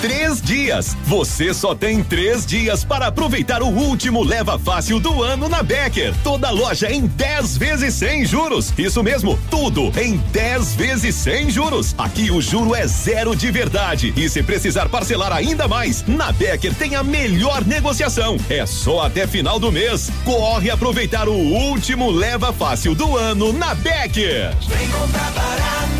Três dias. Você só tem três dias para aproveitar o último leva fácil do ano na Becker. Toda loja em 10 vezes sem juros. Isso mesmo, tudo em 10 vezes sem juros. Aqui o juro é zero de verdade. E se precisar parcelar ainda mais, na Becker tem a melhor negociação. É só até final do mês. Corre aproveitar o último leva fácil do ano na Becker. Vem comprar barato,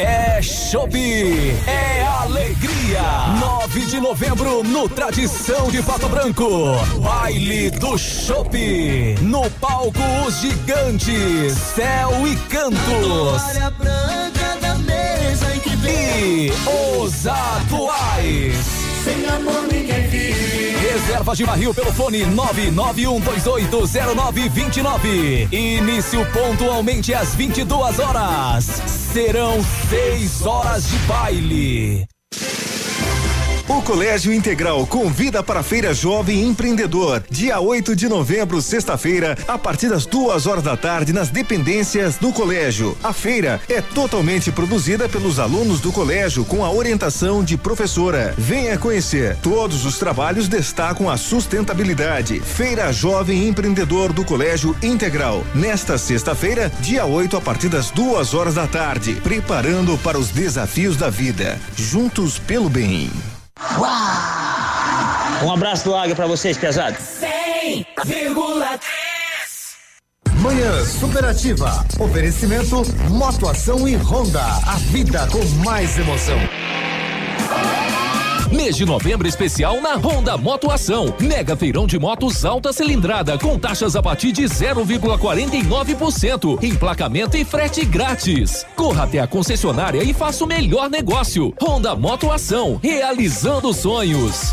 É Shopee, é alegria. 9 de novembro no Tradição de Pato Branco. Baile do Shopee. No palco os gigantes, Céu e Cantos. E os atuais. Sem amor ninguém vive. Reserva de barril pelo fone 991280929. Início pontualmente às 22 horas. Serão seis horas de baile. O Colégio Integral convida para a Feira Jovem Empreendedor, dia 8 de novembro, sexta-feira, a partir das duas horas da tarde, nas dependências do colégio. A feira é totalmente produzida pelos alunos do colégio, com a orientação de professora. Venha conhecer. Todos os trabalhos destacam a sustentabilidade. Feira Jovem Empreendedor do Colégio Integral. Nesta sexta-feira, dia 8, a partir das duas horas da tarde, preparando para os desafios da vida. Juntos pelo bem. Uau! Um abraço do Águia pra vocês, pesados. 100,3 Manhã Superativa. Oferecimento Motoação e Honda. A vida com mais emoção. Mês de novembro especial na Honda Motoação. Mega feirão de motos alta cilindrada com taxas a partir de 0,49%. Emplacamento e frete grátis. Corra até a concessionária e faça o melhor negócio. Honda Motoação, realizando sonhos.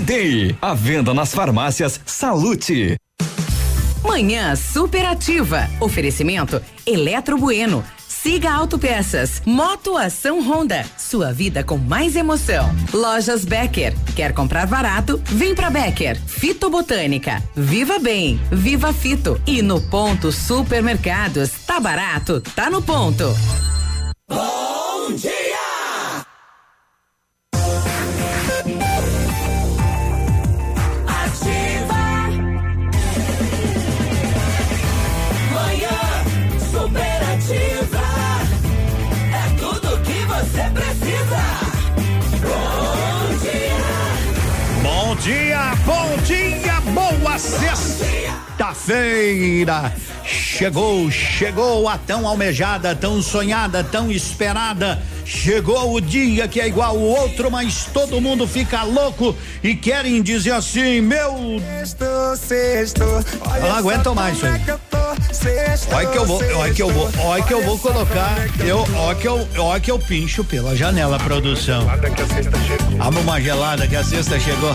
Day. À venda nas farmácias Salute. Manhã superativa. Oferecimento Eletro Bueno. Siga Autopeças. Moto Ação Honda. Sua vida com mais emoção. Lojas Becker. Quer comprar barato? Vem pra Becker. Fito Botânica. Viva Bem. Viva Fito. E no Ponto Supermercados. Tá barato? Tá no ponto. Bom dia! Dia, bom dia, boa sexta-feira. Chegou, chegou a tão almejada, tão sonhada, tão esperada Chegou o dia que é igual o outro, mas todo mundo fica louco e querem dizer assim, meu. Sexto, Eu não aguento mais aí. Olha que eu vou, olha que eu vou, olha que eu vou colocar, eu, olha que eu, olha que eu pincho pela janela, produção. Abre uma gelada que a sexta chegou.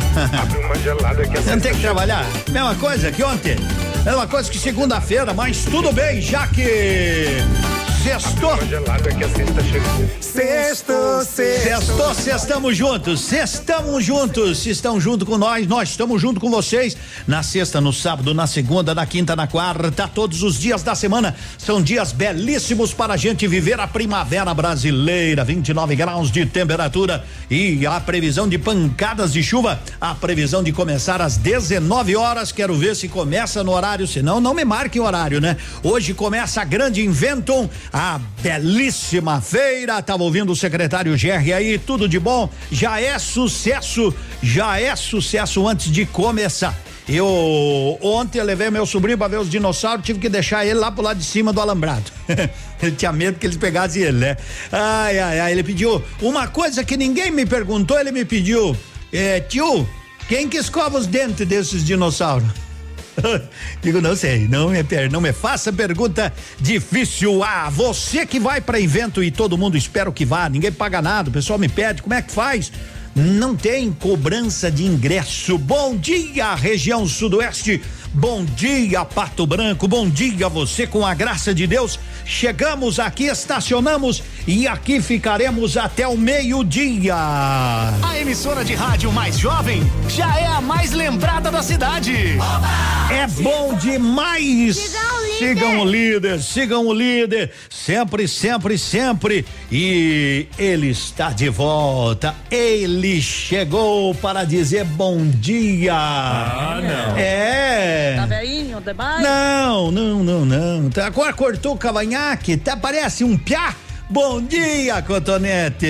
Você não tem que trabalhar? Mesma coisa que ontem. Mesma coisa que segunda-feira, mas tudo bem, já que sextou. Sexto, sexto. Sextou, sextamos juntos, sextamos juntos, se estão junto com nós, nós estamos junto com vocês. Na sexta, no sábado, na segunda, na quinta, na quarta, todos os dias da semana são dias belíssimos para a gente viver a primavera brasileira. 29 graus de temperatura e a previsão de pancadas de chuva. A previsão de começar às 19 horas. Quero ver se começa no horário, senão não me marque o horário, né? Hoje começa a grande Inventum, a belíssima feira. Tava ouvindo o secretário GR aí, tudo de bom. Já é sucesso, já é sucesso antes de começar. Eu ontem eu levei meu sobrinho para ver os dinossauros, tive que deixar ele lá pro lado de cima do alambrado. ele tinha medo que eles pegassem ele, né? Ai, ai, ai, ele pediu uma coisa que ninguém me perguntou, ele me pediu, é, tio, quem que escova os dentes desses dinossauros? Digo, não sei, não me, não me faça pergunta difícil. Ah, você que vai para evento e todo mundo espera que vá, ninguém paga nada, o pessoal me pede, como é que faz? Não tem cobrança de ingresso. Bom dia, região sudoeste. Bom dia, Pato Branco. Bom dia, você com a graça de Deus. Chegamos aqui, estacionamos e aqui ficaremos até o meio-dia. A emissora de rádio mais jovem já é a mais lembrada da cidade. É bom demais. Sigam o líder, sigam o líder, sempre, sempre, sempre. E ele está de volta. Ele chegou para dizer bom dia. Ah, não. É. Tá velhinho demais? Não, não, não, não. Tá, Agora cortou o cavanhaque, tá, parece um piá. Bom dia, Cotonete.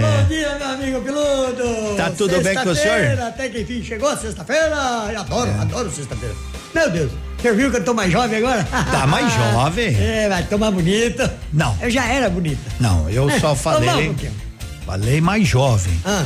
Bom dia, meu amigo piloto. Tá tudo bem com o senhor? Até que enfim chegou sexta-feira. Adoro, adoro sexta-feira. Meu Deus, você viu que eu tô mais jovem agora? Tá mais jovem? É, vai tomar bonita. Não. Eu já era bonita. Não, eu só É, falei. vamos um. Falei mais jovem. Ah.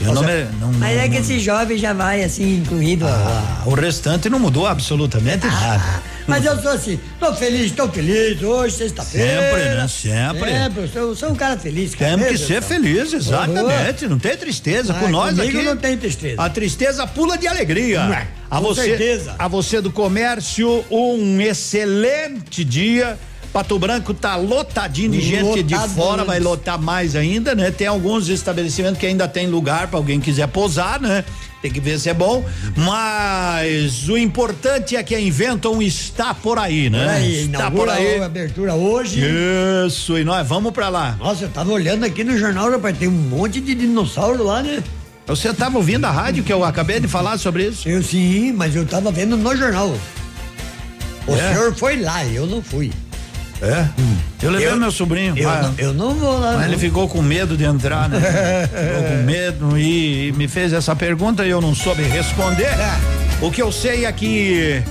Eu não, me, não, Mas é que esse jovem já vai assim, incluído. Ah, o restante não mudou absolutamente nada. Mas eu sou assim, tô feliz, tô feliz hoje, sexta-feira. Sempre, né? Sempre. Sempre, eu sou, sou um cara feliz. cara. Temos que ser feliz, exatamente. Não tem tristeza. Ah, Com nós aqui. não tem tristeza. A tristeza pula de alegria. É, a com você, certeza. A você do comércio, um excelente dia. Pato Branco tá lotadinho de gente de Lotado fora, antes. vai lotar mais ainda, né? Tem alguns estabelecimentos que ainda tem lugar para alguém quiser posar, né? Tem que ver se é bom. Mas o importante é que a Inventon está por aí, né? Aí, está por aí. a abertura hoje. Isso, e nós vamos pra lá. Nossa, eu tava olhando aqui no jornal, rapaz, tem um monte de dinossauro lá, né? Você estava ouvindo a rádio que eu acabei de falar sobre isso? Eu sim, mas eu tava vendo no jornal. O É? senhor foi lá, eu não fui. É? Eu levei Eu- meu sobrinho. Eu, mas- não, eu não vou lá. mas não. ele ficou com medo de entrar, né? ficou com medo e me fez essa pergunta e eu não soube responder. O que eu sei é que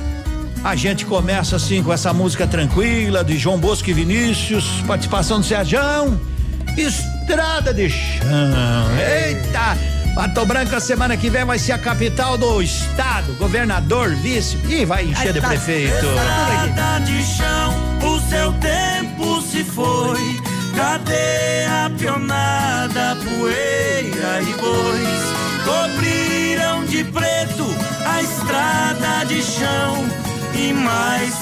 a gente começa assim com essa música tranquila de João Bosco e Vinícius, participação do Serjão, Estrada de Chão. Eita! Pato Branco, a semana que vem vai ser a capital do estado, governador, vice, e vai encher de prefeito. Estrada de chão, o seu tempo se foi. Cadê a pionada, poeira e bois? Cobriram de preto a estrada de chão e mais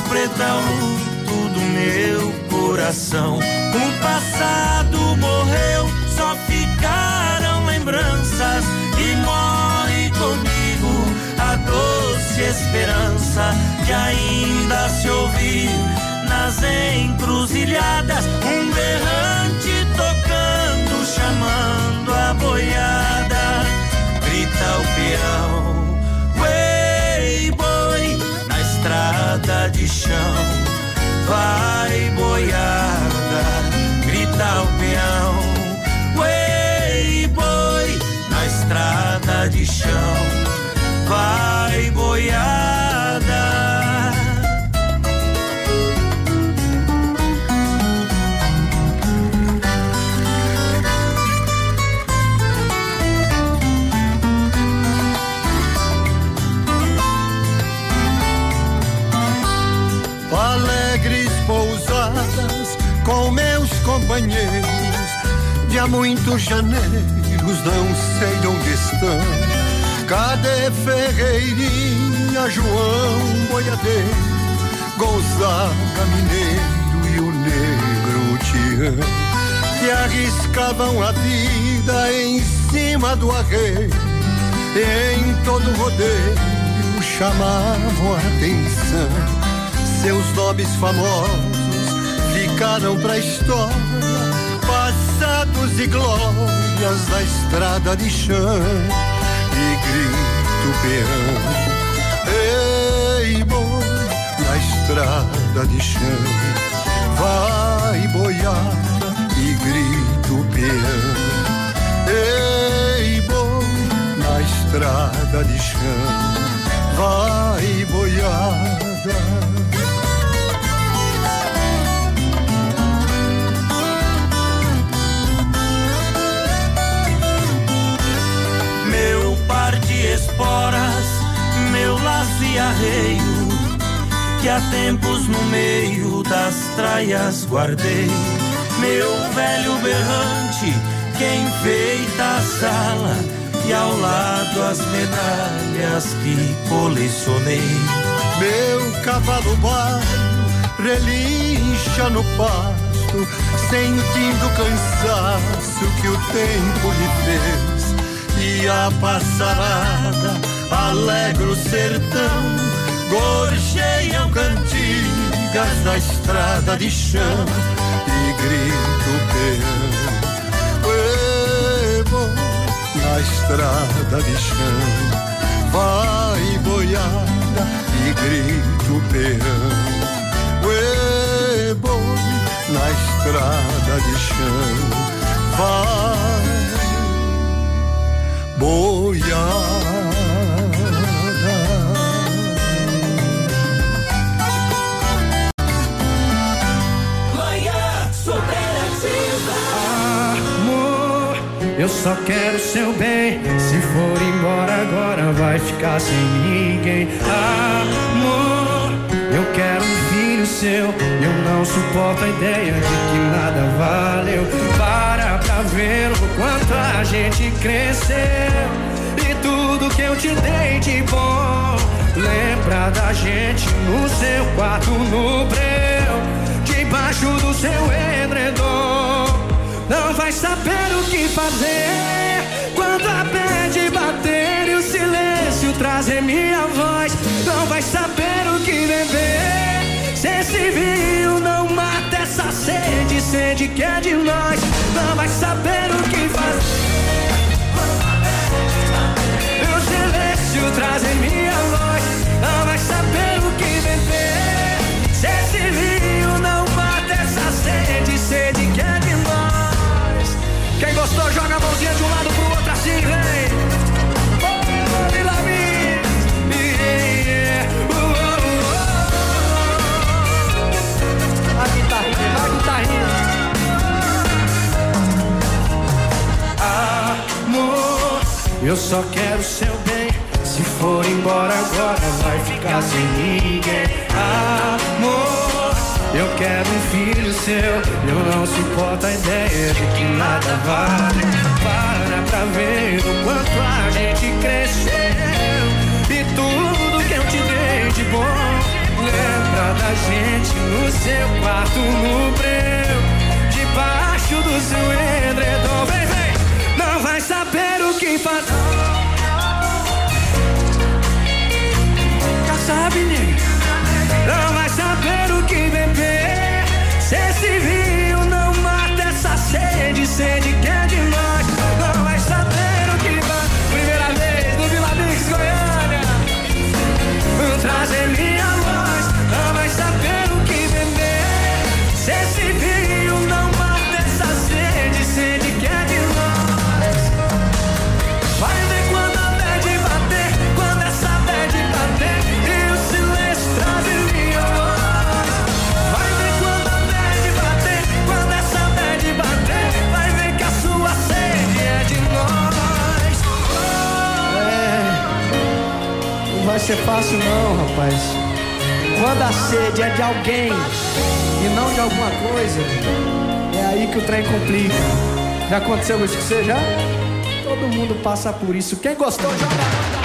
luto do meu coração. O passado morreu, só ficaram lembranças e morre comigo a doce esperança de ainda se ouvir nas encruzilhadas. Um berrante tocando, chamando a companheiros de há muitos janeiros, não sei de onde estão. Cadê Ferreirinha, João Boiadeiro, Gonzaga Mineiro e o Negro Tião, que arriscavam a vida em cima do arreio, em todo rodeio chamavam a atenção. Seus nomes famosos ficaram pra história, e glórias da estrada de chão e grito peão. Ei, boi, na estrada de chão, vai boiada e grito peão. Ei, boi, na estrada de chão vai boiada. Esporas, meu laço e arreio, que há tempos no meio das traias guardei. Meu velho berrante, que enfeita a sala e ao lado as medalhas que colecionei. Meu cavalo baio relincha no pasto, sentindo o cansaço que o tempo lhe fez. A passarada alegra o sertão, gorjeiam cantigas da estrada de chão e grito peão na estrada de chão. Vai boiada e grito peão. Ué, boi, na estrada de chão. Vai boiada. Eu só quero seu bem. Se for embora agora, vai ficar sem ninguém. Amor, eu quero um filho seu. Eu não suporto a ideia de que nada valeu. Para pra ver o quanto a gente cresceu. E tudo que eu te dei de bom. Lembra da gente no seu quarto no breu. Debaixo do seu edredom. Não vai saber o que fazer quando a pede bater e o silêncio trazer minha voz. Não vai saber o que beber. Se esse vinho não mata essa sede, sede que é de nós. Não vai saber o que fazer. O silêncio trazer minha voz. Não vai saber o que beber. Se esse vinho não mata essa sede, sede que é de nós. Quem gostou, joga a mãozinha de um lado pro outro assim, vem. Eu só quero seu bem. Se for embora agora, vai ficar sem ninguém. Amor, eu quero um filho seu. Eu não suporto a ideia de que nada vale. Para pra ver o quanto a gente cresceu. E tudo que eu te dei de bom. Lembra da gente no seu quarto ser fácil não, rapaz. Quando a sede é de alguém e não de alguma coisa, é aí que o trem complica. Já aconteceu isso com você já? Todo mundo passa por isso. Quem gostou, joga.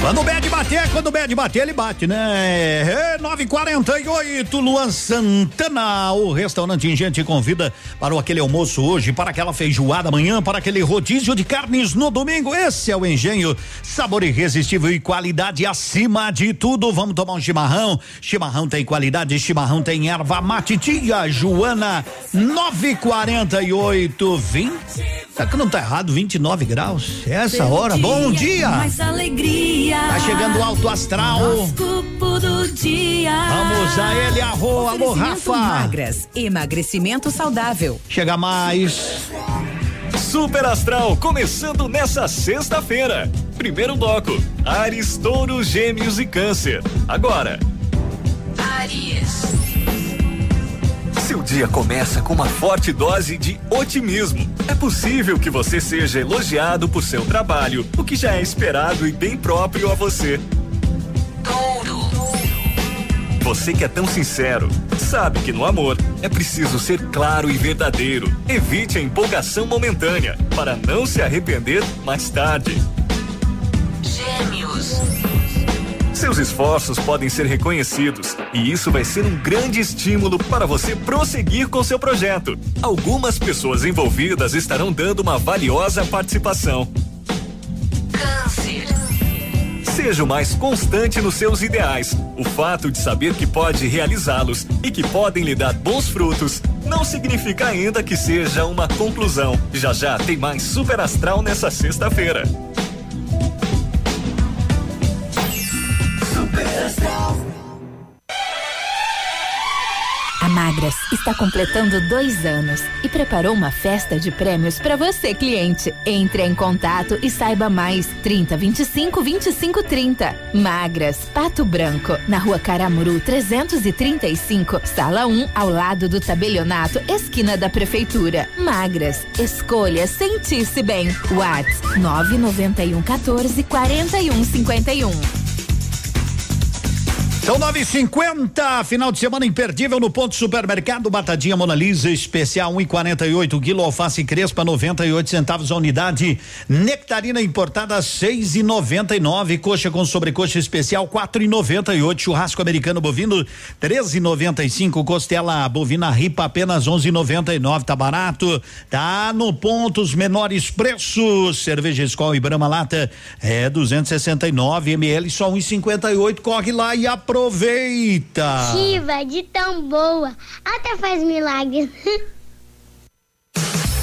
Quando o Bad bater, quando o Bad bater, ele bate, né? É 948, Luan Santana. O restaurante Ingente convida para aquele almoço hoje, para aquela feijoada amanhã, para aquele rodízio de carnes no domingo. Esse é o engenho. Sabor irresistível e qualidade acima de tudo. Vamos tomar um chimarrão. Chimarrão tem qualidade, chimarrão tem erva mate. Tia Joana, 948, 20. Tá que não tá errado, 29 graus. É essa hora. Bom dia. Mais alegria. Tá chegando alto astral. Dia. Vamos a ele, arro, alô, Rafa. Magras, emagrecimento saudável. Chega mais. Super Astral começando nessa sexta-feira. Primeiro bloco: Ares, Touro, Gêmeos e Câncer. Agora. Aries. Seu dia começa com uma forte dose de otimismo. É possível que você seja elogiado por seu trabalho, o que já é esperado e bem próprio a você. Você que é tão sincero, sabe que no amor é preciso ser claro e verdadeiro. Evite a empolgação momentânea para não se arrepender mais tarde. Gêmeos. Seus esforços podem ser reconhecidos e isso vai ser um grande estímulo para você prosseguir com seu projeto. Algumas pessoas envolvidas estarão dando uma valiosa participação. Câncer. Seja o mais constante nos seus ideais. O fato de saber que pode realizá-los e que podem lhe dar bons frutos não significa ainda que seja uma conclusão. Já já tem mais Super Astral nessa sexta-feira. A Magras está completando dois anos e preparou uma festa de prêmios para você, cliente. Entre em contato e saiba mais. 30 25 25 30. Magras, Pato Branco, na rua Caramuru 335, sala 1, ao lado do tabelionato, esquina da prefeitura. Magras, escolha sentir-se bem. Whats 991 14 41 51. São 9,50, final de semana imperdível no ponto supermercado Batadinha Mona Lisa, especial 1,48 quilo, alface crespa 98 centavos a unidade, nectarina importada 6,99, coxa com sobrecoxa especial 4,98, churrasco americano bovino 13,95, costela bovina ripa apenas 11,99, tá barato, tá no ponto os menores preços, cerveja Skol e Brahma lata é 269 ml, só 1,58, corre lá e aproveita. Chiva de tão boa, até faz milagres.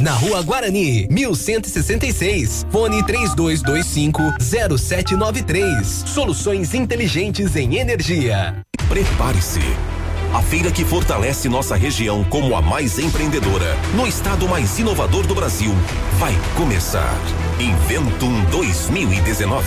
na Rua Guarani, 1166. Fone 3225 0793. Soluções inteligentes em energia. Prepare-se. A feira que fortalece nossa região como a mais empreendedora, no estado mais inovador do Brasil, vai começar. Inventum 2019.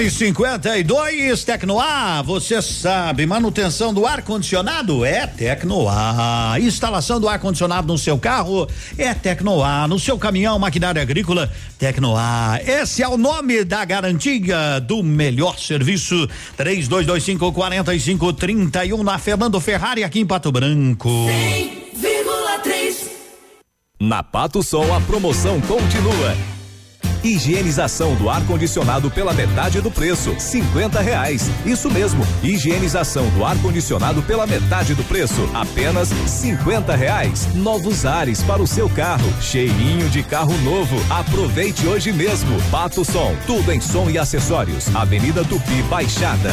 Agora 952 Tecnoar, você sabe, manutenção do ar condicionado é Tecnoar. Instalação do ar condicionado no seu carro é Tecnoar, no seu caminhão, maquinária agrícola, Tecnoar. Esse é o nome da garantia do melhor serviço. 3225 4531 na Fernando Ferrari aqui em Pato Branco. 100,3. Na Pato Sol a promoção continua. Higienização do ar-condicionado pela metade do preço, cinquenta reais. Isso mesmo, higienização do ar-condicionado pela metade do preço, apenas cinquenta reais. Novos ares para o seu carro, cheirinho de carro novo. Aproveite hoje mesmo. Pato Som, tudo em som e acessórios. Avenida Tupi Baixada.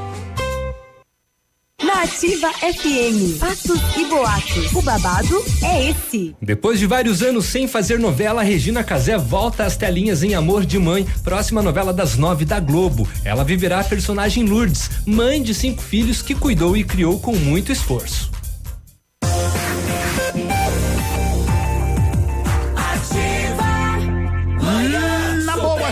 Nativa FM. Fatos e boatos. O babado é esse. Depois de vários anos sem fazer novela, Regina Casé volta às telinhas em Amor de Mãe, próxima novela das nove da Globo. Ela viverá a personagem Lourdes, mãe de cinco filhos que cuidou e criou com muito esforço.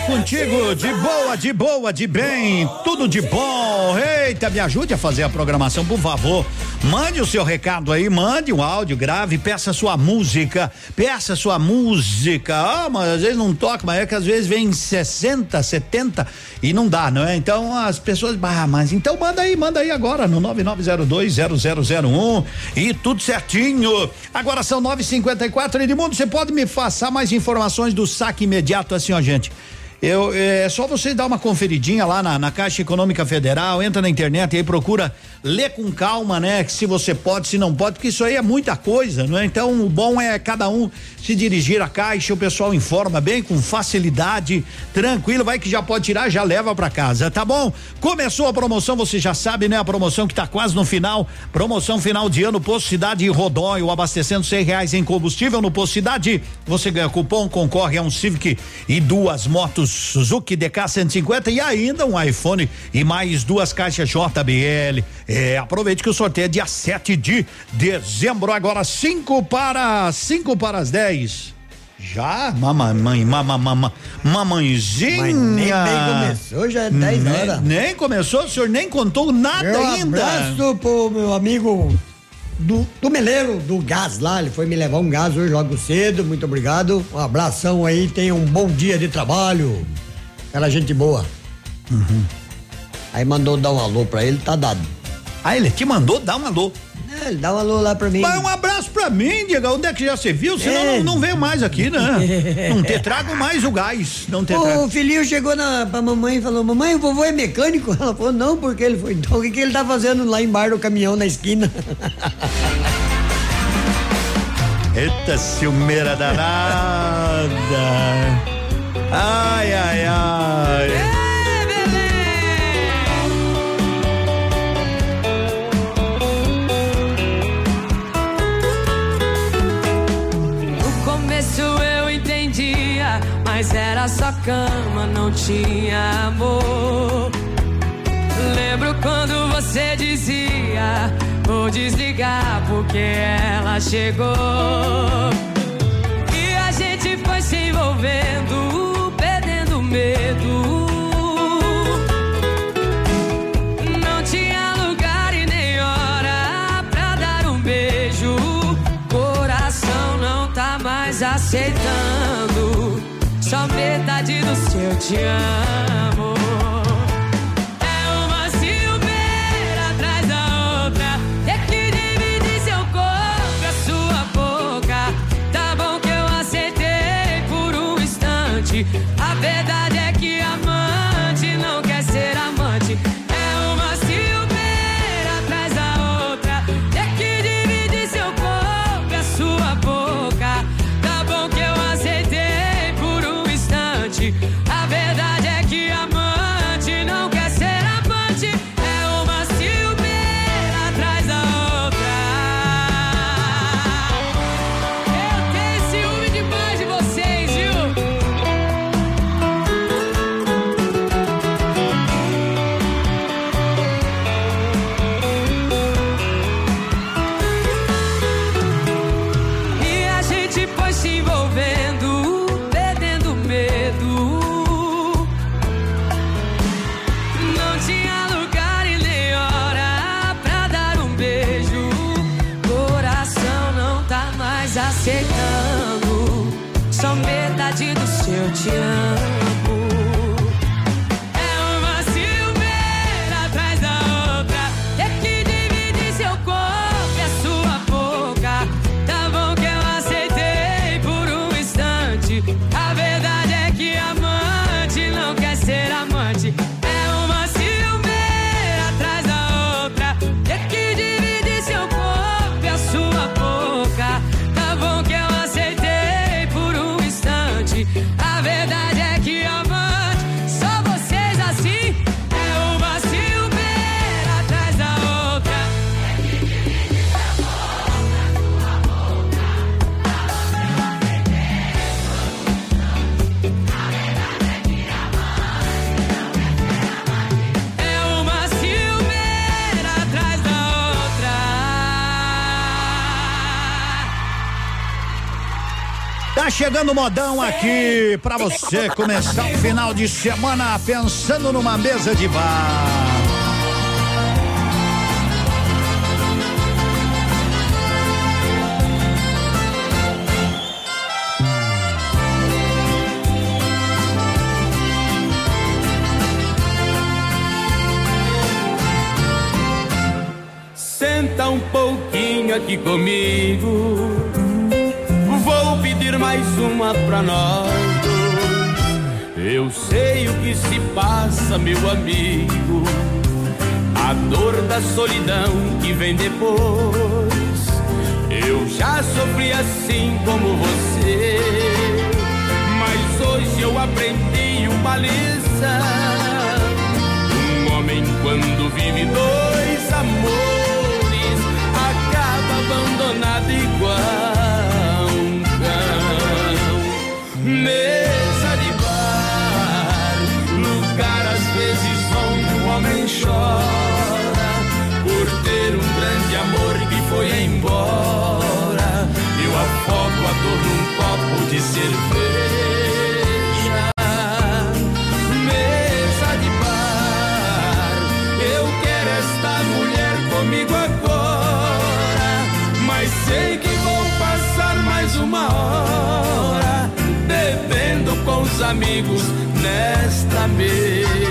Contigo, de boa, de boa, de bem, tudo de bom. Eita, me ajude a fazer a programação, por favor. Mande o seu recado aí, mande um áudio, grave, peça sua música, peça sua música. Ah, mas às vezes não toca, mas é que às vezes vem 60, 70 e não dá, não é? Então as pessoas, ah, mas então manda aí, manda aí agora no 99020001 e tudo certinho. Agora são 9:54 Edmundo, você pode me passar mais informações do saque imediato assim, ó, gente? Eu, é só você dar uma conferidinha lá na, na, Caixa Econômica Federal, entra na internet e aí procura ler com calma, né? Se você pode, se não pode, porque isso aí é muita coisa, não é? Então o bom é cada um se dirigir à Caixa, o pessoal informa bem, com facilidade, tranquilo, vai que já pode tirar, já leva para casa, tá bom? Começou a promoção, você já sabe, né? A promoção que tá quase no final, promoção final de ano, Posto Cidade e Rodóio, abastecendo cem reais em combustível no Posto Cidade, você ganha cupom, concorre a um Civic e duas motos Suzuki DK 150 e ainda um iPhone e mais duas caixas JBL. É, aproveite que o sorteio é dia 7 de dezembro, agora 5 para 5 para as 10. Já, mamãe, mamãe, mamãezinha. Mas nem, nem começou, já é 10 horas. Nem começou, o senhor nem contou nada meu ainda. abraço pro meu amigo do, do Meleiro, do gás lá, ele foi me levar um gás hoje logo cedo, muito obrigado. Um abração aí, tenha um bom dia de trabalho. Aquela gente boa. Uhum. Aí mandou dar um alô pra ele, tá dado. Ah, ele te mandou dar um alô? É, ele dá um alô lá pra mim. Mas um abraço pra mim, Diego. Onde é que já você viu? Senão é. não, não veio mais aqui, né? não te trago mais o gás. Não te o trago. filhinho chegou na, pra mamãe e falou: Mamãe, o vovô é mecânico? Ela falou: Não, porque ele foi. Então o que, que ele tá fazendo lá embaixo do caminhão na esquina? Eita ciumeira danada. Ai, ai, ai. Cama, não tinha amor. Lembro quando você dizia: Vou desligar porque ela chegou. E a gente foi se envolvendo, do chegando modão aqui pra você começar o final de semana pensando numa mesa de bar. Senta um pouquinho aqui comigo. Pedir mais uma pra nós. Eu sei o que se passa, meu amigo. A dor da solidão que vem depois. Eu já sofri assim como você. Mas hoje eu aprendi uma lição. Um homem quando vive dois amores Mesa de bar, lugar às vezes onde um homem chora por ter um grande amor que foi embora. Eu afogo a dor num copo de cerveja. Amigos nesta mesa.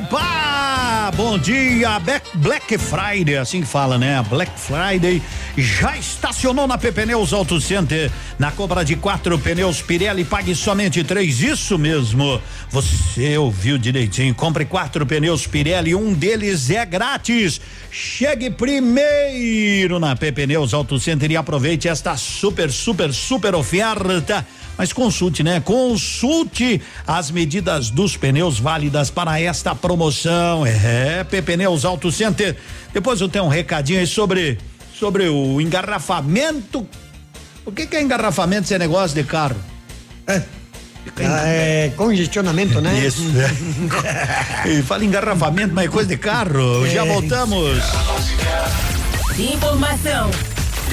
Bar. Bom dia, Black, Friday, assim que fala, né? Black Friday já estacionou na Pneus Auto Center. Na compra de quatro pneus Pirelli, pague somente três. Isso mesmo. Você ouviu direitinho. Compre quatro pneus Pirelli, um deles é grátis. Chegue primeiro na Pneus Auto Center e aproveite esta super, super, super oferta. Mas consulte, né? Consulte as medidas dos pneus válidas para esta promoção. É, Pneus Auto Center. Depois eu tenho um recadinho aí sobre sobre o engarrafamento. O que, que é engarrafamento esse negócio de carro? É. É congestionamento, né? Isso. e fala engarrafamento, mas é coisa de carro. Já É. voltamos. Informação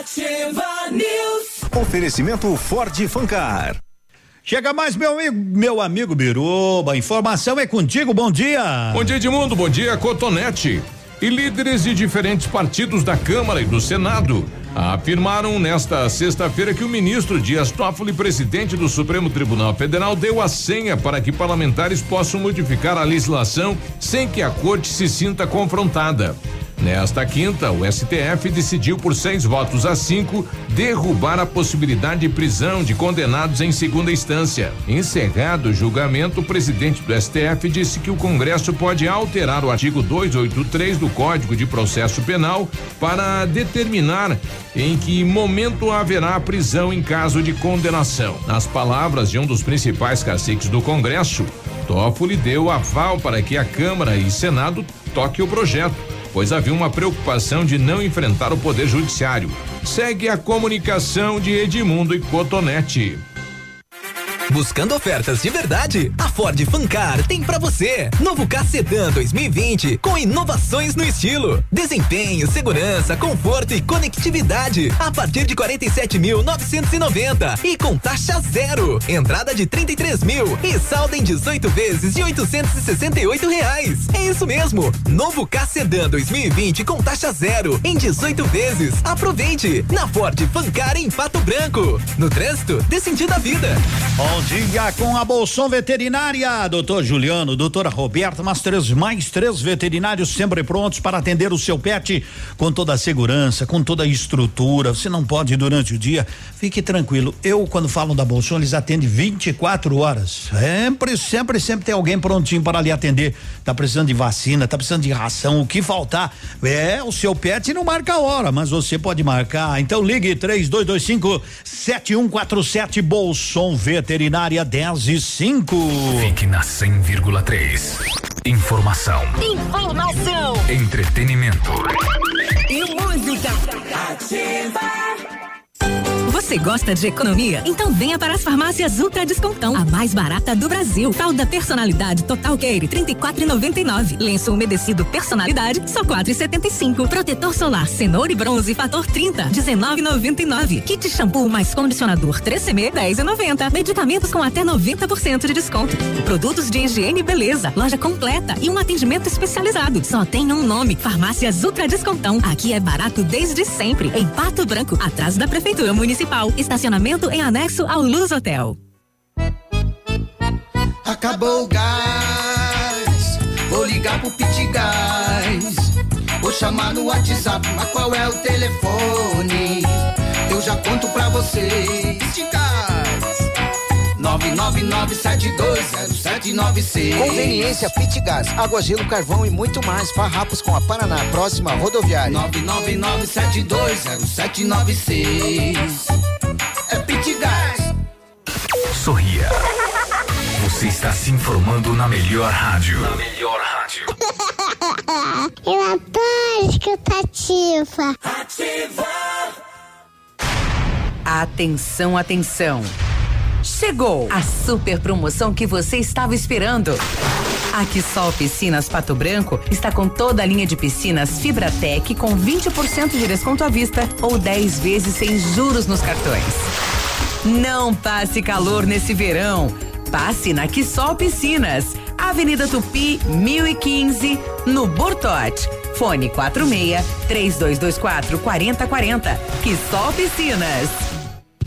News. Oferecimento Ford Fancar. Chega mais, meu amigo, meu amigo Biruba. Informação é contigo, bom dia. Bom dia, Edmundo. Bom dia, Cotonete. E líderes de diferentes partidos da Câmara e do Senado afirmaram nesta sexta-feira que o ministro Dias Toffoli, presidente do Supremo Tribunal Federal, deu a senha para que parlamentares possam modificar a legislação sem que a corte se sinta confrontada. Nesta quinta, o STF decidiu por seis votos a cinco derrubar a possibilidade de prisão de condenados em segunda instância. Encerrado o julgamento, o presidente do STF disse que o Congresso pode alterar o artigo 283 do Código de Processo Penal para determinar em que momento haverá prisão em caso de condenação. Nas palavras de um dos principais caciques do Congresso, Toffoli deu aval para que a Câmara e Senado toque o projeto pois havia uma preocupação de não enfrentar o Poder Judiciário. Segue a comunicação de Edmundo e Cotonete. Buscando ofertas de verdade? A Ford Fancar tem para você. Novo K Sedan 2020 com inovações no estilo, desempenho, segurança, conforto e conectividade. A partir de 47.990 e com taxa zero. Entrada de 33 mil e saldo em 18 vezes de 868 reais. É isso mesmo. Novo K Sedan 2020 com taxa zero em 18 vezes. Aproveite na Ford Fancar em Pato Branco. No trânsito, dê sentido à vida. Bom dia com a Bolson Veterinária, doutor Juliano, doutora Roberta, mais três, mais três veterinários sempre prontos para atender o seu pet com toda a segurança, com toda a estrutura. Você não pode durante o dia, fique tranquilo. Eu, quando falo da Bolson, eles atendem 24 horas. Sempre, sempre, sempre tem alguém prontinho para lhe atender. Tá precisando de vacina, tá precisando de ração, o que faltar. É, o seu pet não marca a hora, mas você pode marcar. Então ligue 3225 7147 Bolson Veterinária veterinária 10 e 5. Fique na 100,3. Informação. Informação. Entretenimento. E música. Ativa. Você gosta de economia? Então venha para as farmácias Ultra Descontão, a mais barata do Brasil. Fralda personalidade Total Care, 34,99. Lenço umedecido personalidade, só 4,75. Protetor solar cenoura e bronze fator 30, 19,99. Kit shampoo mais condicionador 3CM, 10,90. Medicamentos com até 90% de desconto. Produtos de higiene e beleza, loja completa e um atendimento especializado. Só tem um nome, Farmácias Ultra Descontão. Aqui é barato desde sempre, em Pato Branco, atrás da Prefeitura Municipal. Estacionamento em anexo ao Luz Hotel. Acabou o gás, vou ligar pro Pit Gás. Vou chamar no WhatsApp, mas qual é o telefone? Eu já conto pra vocês. Pit Gás. 999720796. Conveniência Pitgás, água, gelo, carvão e muito mais. Farrapos com a Paraná, próxima rodoviária. 999720796. É Pitgás. Sorria. Você está se informando na melhor rádio. Na melhor rádio. Eu adoro escutativa. Ativa. Atenção, atenção. Chegou a super promoção que você estava esperando. A Quissol Piscinas Pato Branco está com toda a linha de piscinas Fibratec com 20% de desconto à vista ou 10 vezes sem juros nos cartões. Não passe calor nesse verão. Passe na Quissol Piscinas, Avenida Tupi, 1015, no Bortote. Fone 46 3224 4040. Quissol Piscinas.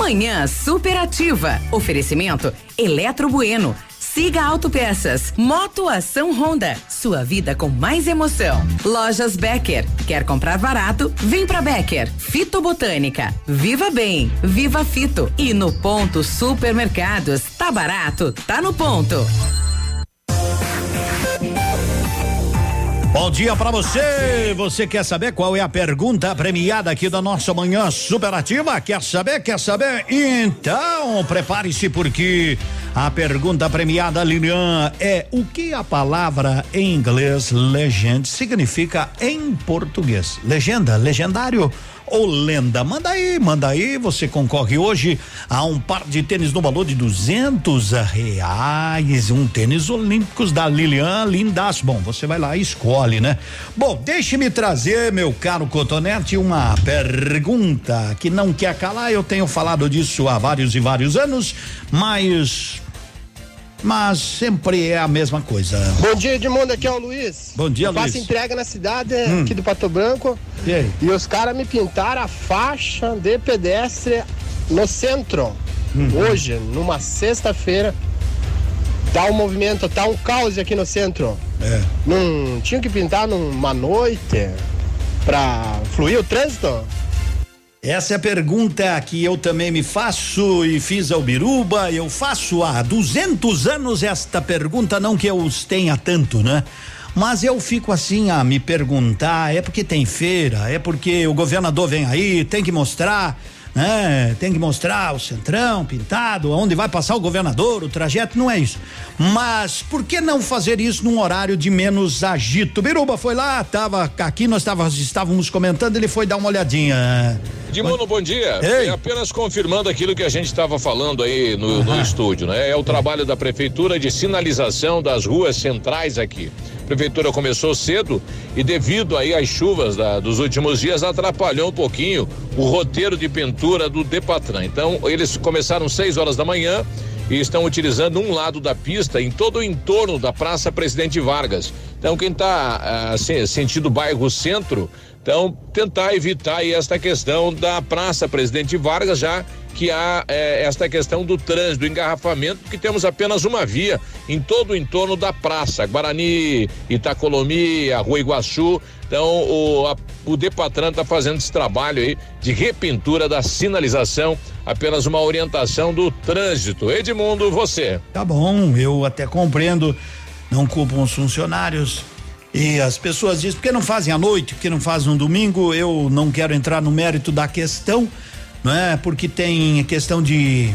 Manhã superativa. Oferecimento Eletro Bueno. Siga Autopeças. Moto Ação Honda. Sua vida com mais emoção. Lojas Becker. Quer comprar barato? Vem pra Becker. Fito Botânica. Viva Bem. Viva Fito. E no Ponto Supermercados. Tá barato? Tá no ponto. Bom dia pra você. Você quer saber qual é a pergunta premiada aqui da nossa manhã superativa? Quer saber? Quer saber? Então, prepare-se porque a pergunta premiada, Lilian, é o que a palavra em inglês legend significa em português? Legenda, legendário ou lenda? Manda aí, manda aí. Você concorre hoje a um par de tênis no valor de duzentos reais, um tênis olímpicos da Lilian Lindas. Bom, você vai lá e escolhe, né? Bom, deixe-me trazer, meu caro Cotonete, uma pergunta que não quer calar. Eu tenho falado disso há vários e vários anos, mas mas sempre é a mesma coisa. Bom dia, Edmundo. Aqui é o Luiz. Bom dia, Eu faço Luiz. entrega na cidade Hum. aqui do Pato Branco. E aí? E os caras me pintaram a faixa de pedestre no centro. Uhum. Hoje, numa sexta-feira. Tá um movimento, tá um caos aqui no centro. É. Não tinha que pintar numa noite pra fluir o trânsito? Essa é a pergunta que eu também me faço e fiz ao Biruba. Eu faço há 200 anos esta pergunta, não que eu os tenha tanto, né? Mas eu fico assim a me perguntar: é porque tem feira, é porque o governador vem aí, tem que mostrar, né? Tem que mostrar o centrão pintado, onde vai passar o governador, o trajeto, não é isso. Mas por que não fazer isso num horário de menos agito? Biruba foi lá, tava aqui, nós tava, estávamos comentando, ele foi dar uma olhadinha. Edmundo, bom dia. Ei. É apenas confirmando aquilo que a gente estava falando aí no, no estúdio, né? É o trabalho da prefeitura de sinalização das ruas centrais aqui. A prefeitura começou cedo e devido aí às chuvas da- dos últimos dias atrapalhou um pouquinho o roteiro de pintura do Depatran. Então eles começaram seis horas da manhã e estão utilizando um lado da pista em todo o entorno da Praça Presidente Vargas. Então quem está sentido bairro centro, então tentar evitar esta questão da Praça Presidente Vargas, já que há eh, esta questão do trânsito, do engarrafamento, porque temos apenas uma via em todo o entorno da praça, Guarani, Itacolomi, Rua Iguaçu. Então o, a- o Depatran está fazendo esse trabalho aí de repintura da sinalização, apenas uma orientação do trânsito. Edmundo, você. Tá bom, eu até compreendo, não culpam os funcionários. E as pessoas dizem, por que não fazem à noite, por que não fazem no domingo? Eu não quero entrar no mérito da questão, não é? Porque tem questão de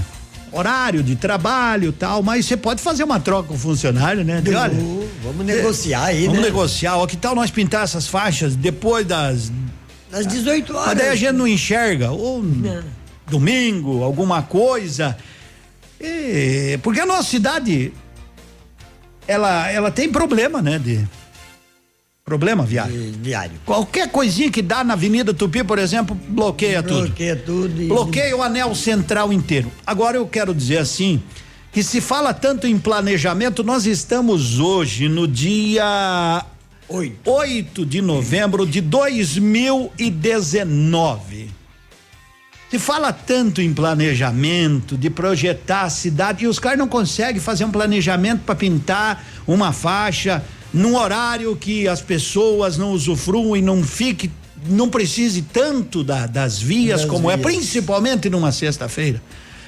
horário de trabalho e tal, mas você pode fazer uma troca com o funcionário, né? De, olha, vamos negociar aí, vamos né? negociar. Ó, que tal nós pintar essas faixas depois das Das 18 horas. mas daí a gente não enxerga. Ou domingo, alguma coisa. E- porque a nossa cidade, ela, ela tem problema, né? De problema viário. Viário. Qualquer coisinha que dá na Avenida Tupi, por exemplo, bloqueia tudo. Bloqueia tudo. e- Bloqueia o anel central inteiro. Agora eu quero dizer assim, que se fala tanto em planejamento, nós estamos hoje no dia 8, de novembro de 2019. Se fala tanto em planejamento, de projetar a cidade, e os caras não conseguem fazer um planejamento para pintar uma faixa num horário que as pessoas não usufruam e não fique, não precise tanto da- das vias Das como é, vias. principalmente numa sexta-feira.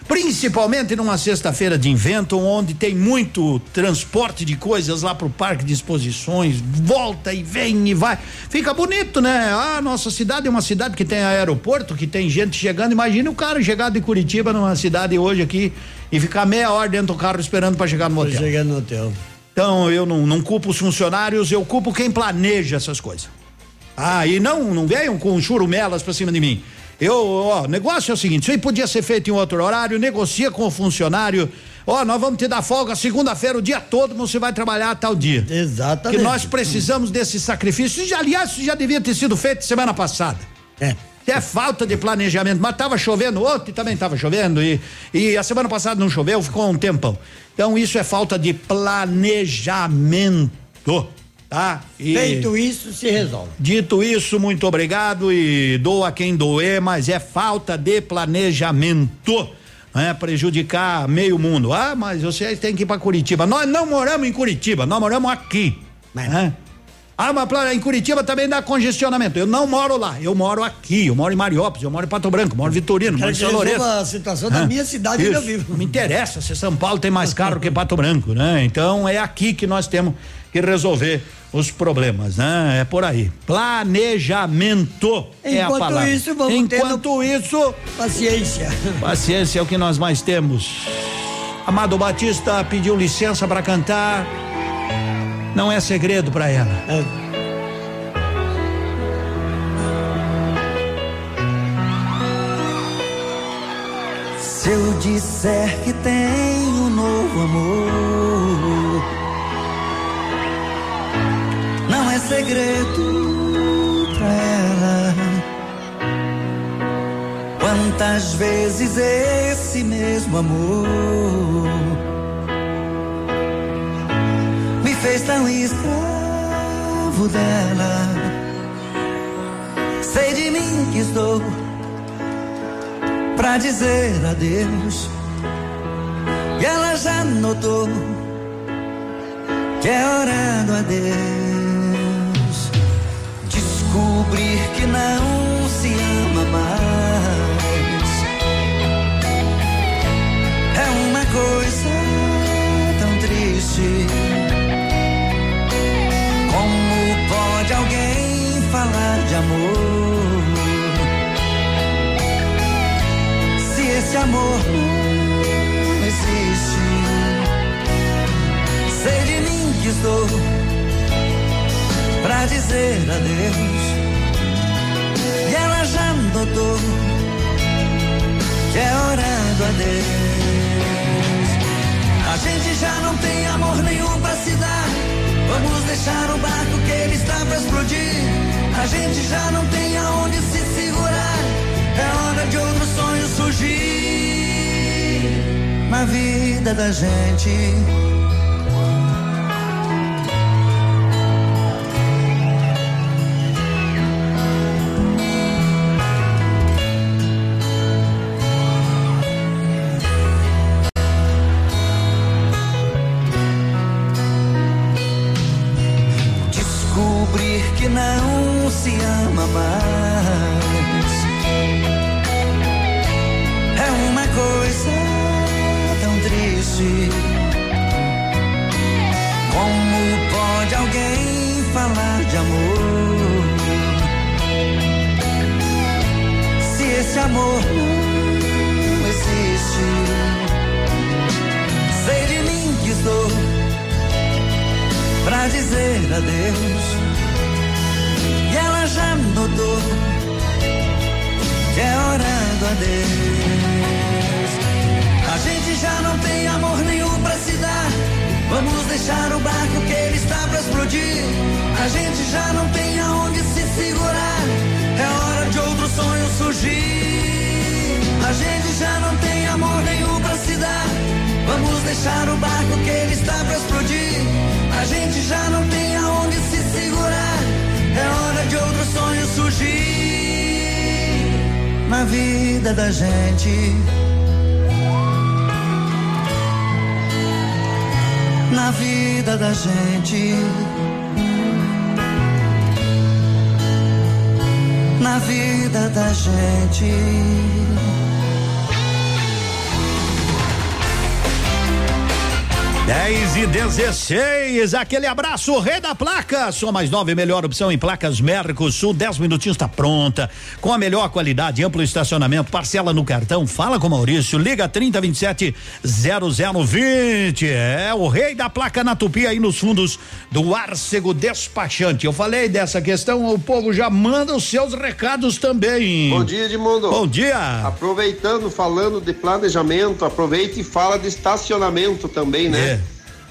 Principalmente numa sexta-feira de invento, onde tem muito transporte de coisas lá pro parque de exposições, volta e vem e vai. Fica bonito, né? Ah, nossa cidade é uma cidade que tem aeroporto, que tem gente chegando. Imagina o cara chegar de Curitiba numa cidade hoje aqui e ficar meia hora dentro do carro esperando para chegar no motel. Chegando no hotel. Então eu não, não culpo os funcionários, eu culpo quem planeja essas coisas. Ah, e não, não venham com churumelas pra cima de mim. Eu, ó, o negócio é o seguinte, isso aí podia ser feito em outro horário, negocia com o funcionário. Ó, nós vamos te dar folga segunda-feira o dia todo, você vai trabalhar tal dia. Exatamente. Que nós precisamos desse sacrifício. Já, aliás, isso já devia ter sido feito semana passada. É. É falta de planejamento, mas tava chovendo ontem também tava chovendo e, e a semana passada não choveu, ficou um tempão. Então isso é falta de planejamento, tá? E- Feito isso, se resolve. Dito isso, muito obrigado e doa quem doer, mas é falta de planejamento. né, prejudicar meio mundo. Ah, mas vocês têm que ir para Curitiba. Nós não moramos em Curitiba, nós moramos aqui. Né? Ah, mas pra- em Curitiba também dá congestionamento. Eu não moro lá, eu moro aqui, eu moro em Mariópolis, eu moro em Pato Branco, moro em Vitorino, Quero moro em São Lourenço. a situação da minha cidade onde eu Isso. vivo. Não me interessa se São Paulo tem mais caro que Pato Branco, né? Então é aqui que nós temos que resolver os problemas, né? É por aí. Planejamento é a Enquanto palavra. isso, vamos Enquanto isso, paciência. Paciência é o que nós mais temos. Amado Batista pediu licença para cantar. Não é segredo para ela. Se eu disser que tenho um novo amor, não é segredo pra ela. Quantas vezes esse mesmo amor fez tão escravo dela. Sei de mim que estou pra dizer adeus. E ela já notou que é hora do adeus. Descobrir que não se ama mais é uma coisa amor? se esse amor não existe. Sei de mim que estou pra dizer adeus. E ela já notou que é hora do adeus. A gente já não tem amor nenhum pra se dar. Vamos deixar o barco que ele está pra explodir. A gente já não tem aonde se segurar. É hora de outro sonho surgir na vida da gente. Da gente. 10 e 16, aquele abraço, rei da placa. Só mais nove, melhor opção em placas Mercosul. 10 minutinhos está pronta. Com a melhor qualidade, amplo estacionamento, parcela no cartão. Fala com Maurício, liga 3027 0020. É o rei da placa na Tupi aí nos fundos do Arcego Despachante. Eu falei dessa questão, o povo já manda os seus recados também. Bom dia, Edmundo. Bom dia. Aproveitando, falando de planejamento, aproveita e fala de estacionamento também, né? É.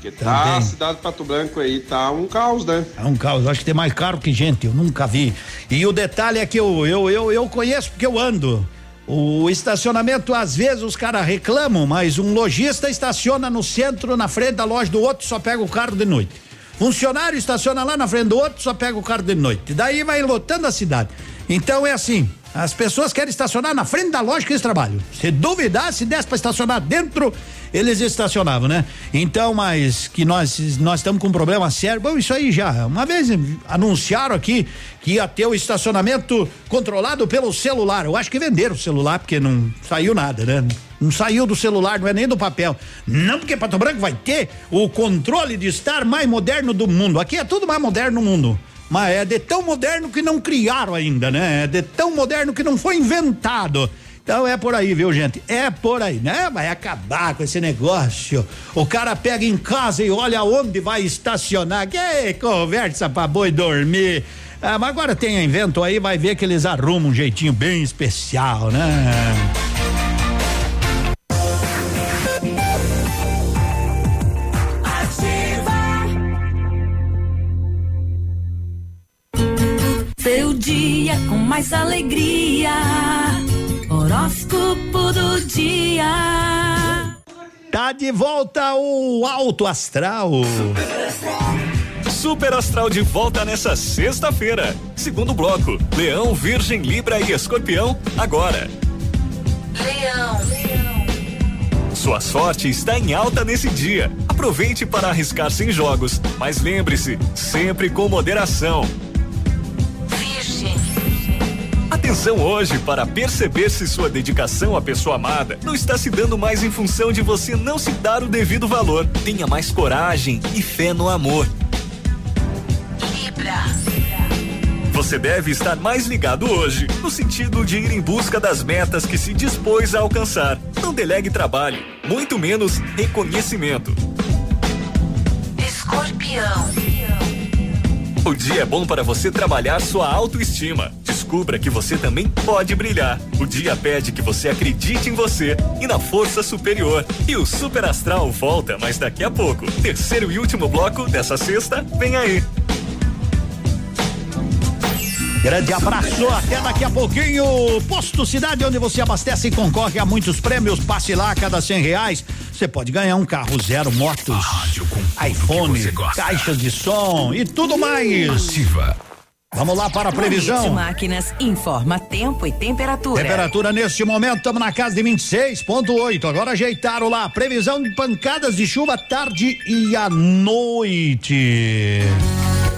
Porque tá Também. a cidade de Pato Branco aí, tá um caos, né? É um caos, acho que tem mais caro que gente, eu nunca vi. E o detalhe é que eu, eu, eu, eu conheço porque eu ando. O estacionamento, às vezes, os caras reclamam, mas um lojista estaciona no centro, na frente da loja do outro, só pega o carro de noite. Funcionário estaciona lá na frente do outro, só pega o carro de noite. Daí vai lotando a cidade. Então é assim, As pessoas querem estacionar na frente da loja que eles trabalham. Se duvidar, se desse para estacionar dentro, eles estacionavam, né? Então, mas que nós nós estamos com um problema sério. Bom, isso aí já. Uma vez anunciaram aqui que ia ter o estacionamento controlado pelo celular. Eu acho que venderam o celular porque não saiu nada, né? Não saiu do celular, não é nem do papel. Não, porque Pato Branco vai ter o controle de estar mais moderno do mundo. Aqui é tudo mais moderno no mundo. Mas é de tão moderno que não criaram ainda, né? É de tão moderno que não foi inventado. Então é por aí, viu, gente? É por aí, né? Vai acabar com esse negócio. O cara pega em casa e olha onde vai estacionar. Que conversa pra boi dormir. Ah, mas agora tem invento aí, vai ver que eles arrumam um jeitinho bem especial, né? Seu dia com mais alegria. Horóscopo do dia. Tá de volta o Alto Astral. Super Astral de volta nessa sexta-feira. Segundo bloco: Leão, Virgem, Libra e Escorpião, agora. Leão. Sua sorte está em alta nesse dia. Aproveite para arriscar sem jogos, mas lembre-se, sempre com moderação. Atenção hoje para perceber se sua dedicação à pessoa amada não está se dando mais em função de você não se dar o devido valor. Tenha mais coragem e fé no amor. Libra. Você deve estar mais ligado hoje, no sentido de ir em busca das metas que se dispôs a alcançar. Não delegue trabalho, muito menos reconhecimento. Escorpião. O dia é bom para você trabalhar sua autoestima. Descubra que você também pode brilhar. O dia pede que você acredite em você e na força superior. E o Super Astral volta, mas daqui a pouco. Terceiro e último bloco dessa sexta, vem aí. Grande abraço, até daqui a pouquinho. Posto Cidade, onde você abastece e concorre a muitos prêmios. Passe lá a cada cem reais. Você pode ganhar um carro zero, motos, iPhone, caixas de som e tudo mais. Ativa. Vamos lá para a previsão. Bonito Máquinas informa tempo e temperatura. Temperatura neste momento, estamos na casa de 26,8. Agora ajeitaram lá. Previsão de pancadas de chuva tarde e à noite.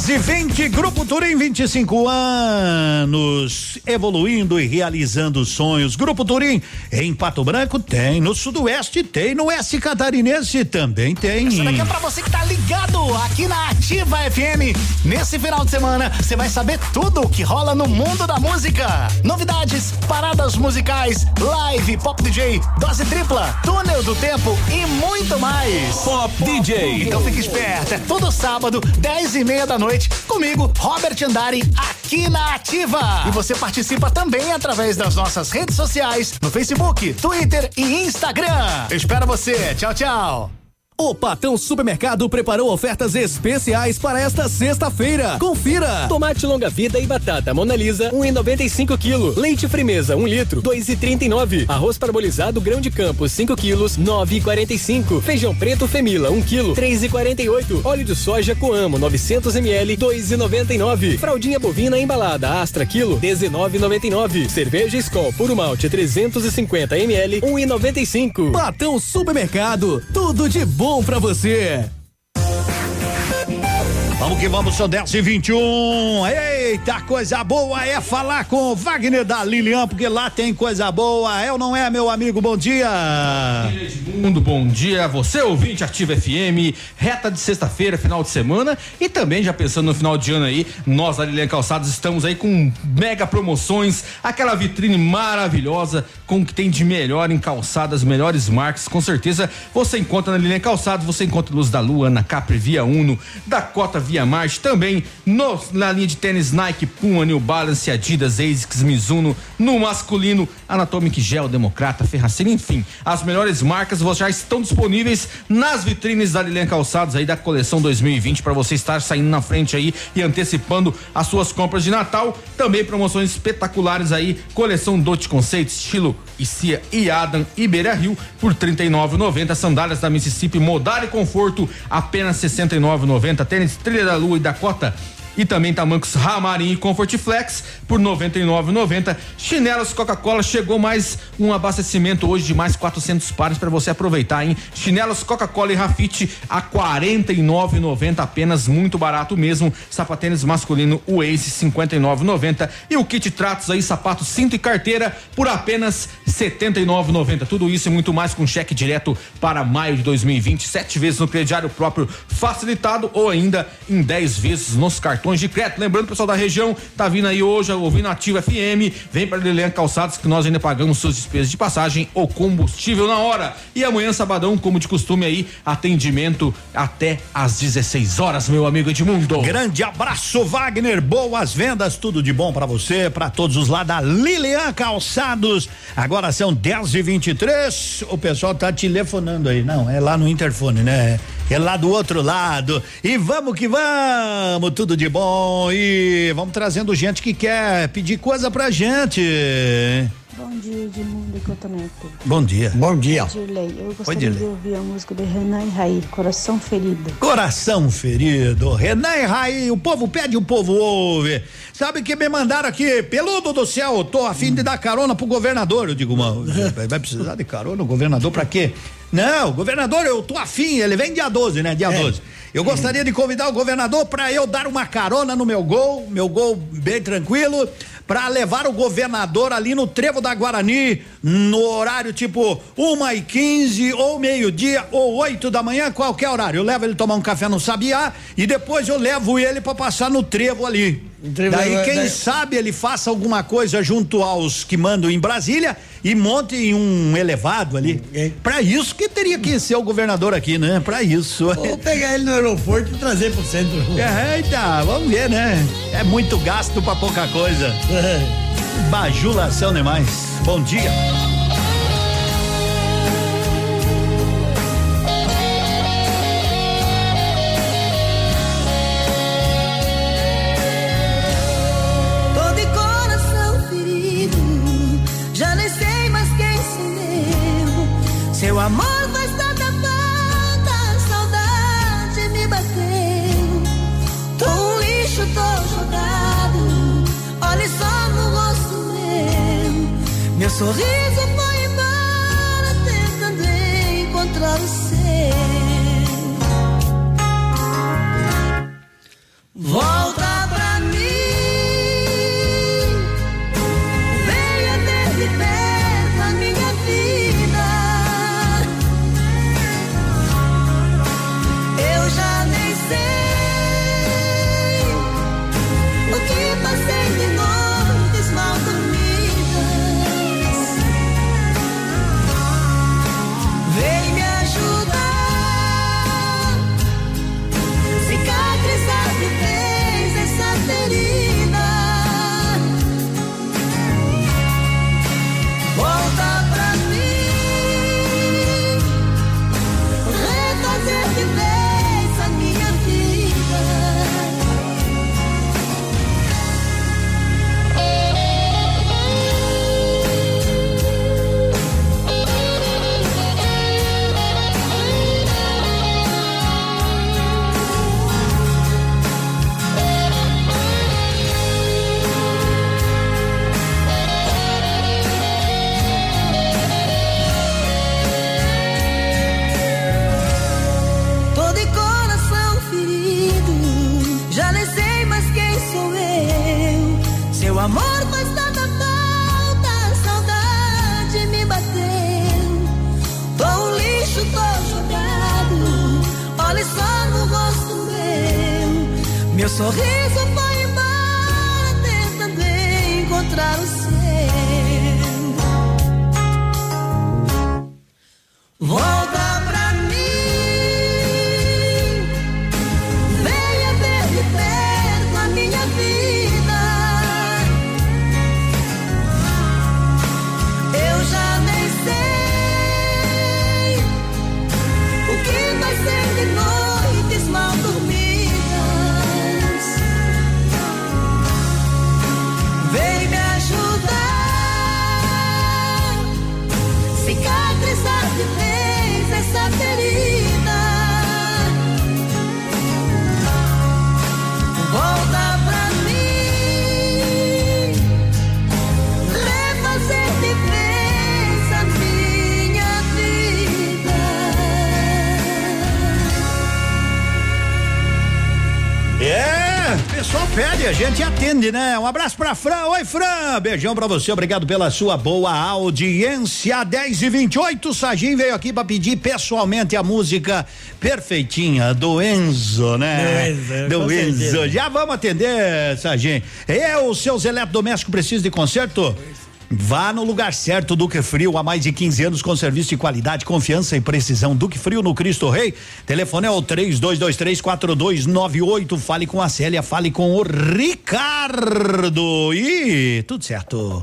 10 e 20, Grupo Turim, 25 anos, evoluindo e realizando sonhos. Grupo Turim, em Pato Branco tem, no Sudoeste tem, no Oeste Catarinense também tem. Isso daqui é pra você que tá ligado aqui na Ativa FM. Nesse final de semana, você vai saber tudo o que rola no mundo da música. Novidades, paradas musicais, live, pop DJ, dose tripla, túnel do tempo e muito mais. Pop DJ. Então fique esperto, é todo sábado, 10 e meia da noite, comigo, Robert Andari, aqui na Ativa. E você participa também através das nossas redes sociais, no Facebook, Twitter e Instagram. Eu espero você. Tchau, tchau. O Patão Supermercado preparou ofertas especiais para esta sexta-feira. Confira! Tomate longa vida e batata Mona Lisa, 1,95 kg. Leite Frimeza, 1 litro, 2,39. Arroz parbolizado grão de campo, 5 quilos, 9,45. Feijão preto Femila, 1 kg, 3,48. Óleo de soja Coamo, 900 ml, 2,99. Fraldinha bovina embalada Astra quilo, 19,99. Cerveja Skol puro malte, 350 ml, 1,95. Patão Supermercado, tudo de bom pra você. Vamos que vamos, são 10 e 21 Eita, coisa boa é falar com o Wagner da Lilian, porque lá tem coisa boa. É ou não é, meu amigo? Bom dia. Mundo, bom dia. Você, ouvinte Ativa FM, reta de sexta-feira, final de semana. E também, já pensando no final de ano aí, nós da Lilian Calçados estamos aí com mega promoções, aquela vitrine maravilhosa com o que tem de melhor em calçadas, melhores marcas. Com certeza você encontra na Lilian Calçados, você encontra Luz da Lua, Ana Capri, Via Uno, Dakota, Via Marte, também no- na linha de tênis Nike, Puma, New Balance, Adidas, ASICS, Mizuno, no masculino, Anatomic Gel, Democrata, Ferracini, enfim, as melhores marcas já estão disponíveis nas vitrines da Lilian Calçados aí da coleção 2020 para você estar saindo na frente aí e antecipando as suas compras de Natal. Também promoções espetaculares aí, coleção Dote Conceito, estilo Cia e Adam Beira Rio por R$ 39,90. Sandálias da Mississippi, modal e conforto, apenas R$ 69,90. Tênis Trilha da Lua e Dakota. E também tamancos Ramarim e Comfort Flex por R$ 99,90. Chinelos Coca-Cola chegou mais um abastecimento hoje de mais 400 pares para você aproveitar, hein? Chinelos Coca-Cola e Rafite a R$ 49,90 apenas, muito barato mesmo. Sapatênis masculino Waze 59,90 e o kit tratos aí sapato, cinto e carteira por apenas R$ 79,90. Tudo isso e muito mais com cheque direto para maio de 2020, sete vezes no crediário próprio facilitado ou ainda em 10 vezes nos cartões de crédito. Lembrando, pessoal da região, tá vindo aí hoje, ouvindo Ativa FM, vem para Lilian Calçados que nós ainda pagamos suas despesas de passagem ou combustível na hora. E amanhã, sabadão, como de costume aí, atendimento até às 16 horas, meu amigo Edmundo. Grande abraço, Wagner. Boas vendas, tudo de bom pra você, pra todos os lá da Lilian Calçados. Agora são 10 e 23 O pessoal tá telefonando aí. Não, é lá no interfone, né? Lá do outro lado. E vamos que vamos, tudo de bom. E vamos trazendo gente que quer pedir coisa pra gente. Bom dia, Edmundo e Cotonete. Bom dia. Bom dia. Dirley, eu Oi, gostaria de ouvir a música de Renan e Raí, Coração Ferido. Coração ferido, Renan e Raí, o povo pede, o povo ouve. Sabe que me mandaram aqui, peludo do céu, tô a fim de dar carona pro governador. Eu digo, mano, vai- vai precisar de carona, o governador pra quê? Não, governador, eu tô afim, ele vem dia 12, né? Dia 12. Eu gostaria de convidar o governador pra eu dar uma carona no meu gol, meu gol bem tranquilo, pra levar o governador ali no Trevo da Guarani, no horário tipo uma e quinze, ou meio-dia, ou oito da manhã, qualquer horário. Eu levo ele tomar um café no Sabiá e depois eu levo ele pra passar no Trevo ali. trevo Daí é- quem daí- sabe ele faça alguma coisa junto aos que mandam em Brasília e monte em um elevado ali. Pra isso que teria que ser o governador aqui, né? Pra isso. Vou pegar ele no aeroporto e trazer pro centro. É, Eita, vamos ver, né? É muito gasto pra pouca coisa. Bajulação demais. Bom dia. Tô de Meu sorriso foi embora, tentando encontrar o seu. Sorriso foi embora, tentando encontrar o E a gente atende, né? Um abraço pra Fran. Oi, Fran. Beijão pra você. Obrigado pela sua boa audiência. 10 e 28 Sagim veio aqui pra pedir pessoalmente a música perfeitinha do Enzo, né? Do Enzo, Do Enzo. Já vamos atender, Sagim. Os seus eletrodomésticos precisam de conserto? Vá no lugar certo, Duque Frio, há mais de 15 anos com serviço de qualidade, confiança e precisão. Duque Frio no Cristo Rei. Telefone é o 32234298. Fale com a Célia, fale com o Ricardo. E tudo certo.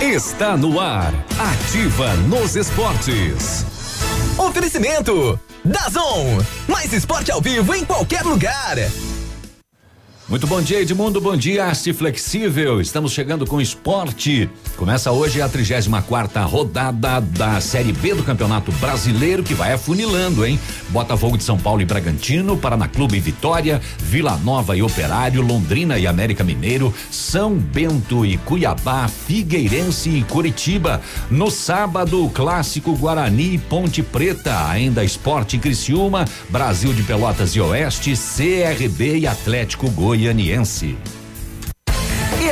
Está no ar. Ativa nos esportes. Oferecimento Dazon. Mais esporte ao vivo em qualquer lugar. Muito bom dia, Edmundo. Bom dia, Arte Flexível. Estamos chegando com esporte. Começa hoje a 34 quarta rodada da Série B do Campeonato Brasileiro, que vai afunilando, hein? Botafogo de São Paulo e Bragantino, Paraná Clube e Vitória, Vila Nova e Operário, Londrina e América Mineiro, São Bento e Cuiabá, Figueirense e Curitiba. No sábado, clássico Guarani e Ponte Preta. Ainda Esporte Criciúma, Brasil de Pelotas e Oeste, CRB e Atlético Goianiense.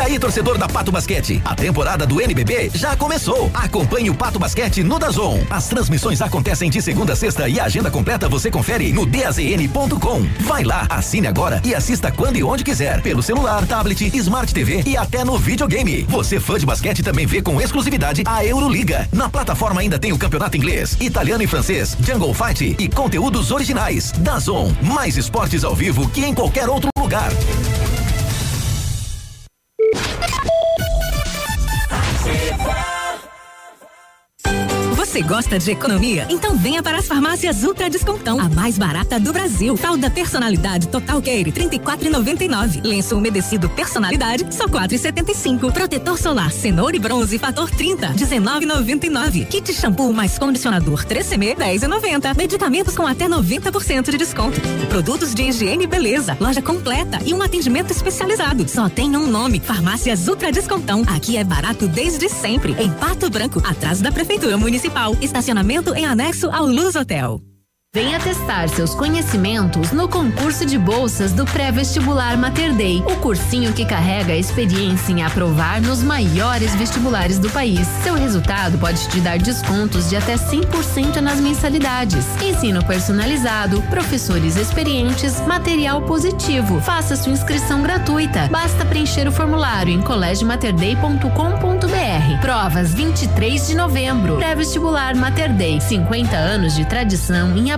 Aí, torcedor da Pato Basquete, a temporada do NBB já começou. Acompanhe o Pato Basquete no Dazon. As transmissões acontecem de segunda a sexta e a agenda completa você confere no dazn.com. Vai lá, assine agora e assista quando e onde quiser, pelo celular, tablet, smart TV e até no videogame. Você fã de basquete também vê com exclusividade a Euroliga. Na plataforma ainda tem o campeonato inglês, italiano e francês, Jungle Fight e conteúdos originais. Dazon, mais esportes ao vivo que em qualquer outro lugar. Oh! Você gosta de economia? Então venha para as farmácias Ultra Descontão, a mais barata do Brasil. Fralda personalidade Total Care, 34,99. Lenço umedecido personalidade, só 4,75. Protetor solar cenoura e bronze fator 30, 19,99. Kit shampoo mais condicionador 3CM, 10,90. Medicamentos com até 90% de desconto. Produtos de higiene e beleza, loja completa e um atendimento especializado. Só tem um nome, Farmácias Ultra Descontão. Aqui é barato desde sempre. Em Pato Branco, atrás da Prefeitura Municipal. Estacionamento em anexo ao Luz Hotel. Venha testar seus conhecimentos no concurso de bolsas do pré-vestibular Mater Dei, o cursinho que carrega a experiência em aprovar nos maiores vestibulares do país. Seu resultado pode te dar descontos de até 100% nas mensalidades. Ensino personalizado, professores experientes, material positivo. Faça sua inscrição gratuita. Basta preencher o formulário em colégiomaterdei.com.br. Provas 23 de novembro. Pré-vestibular Mater Dei. 50 anos de tradição em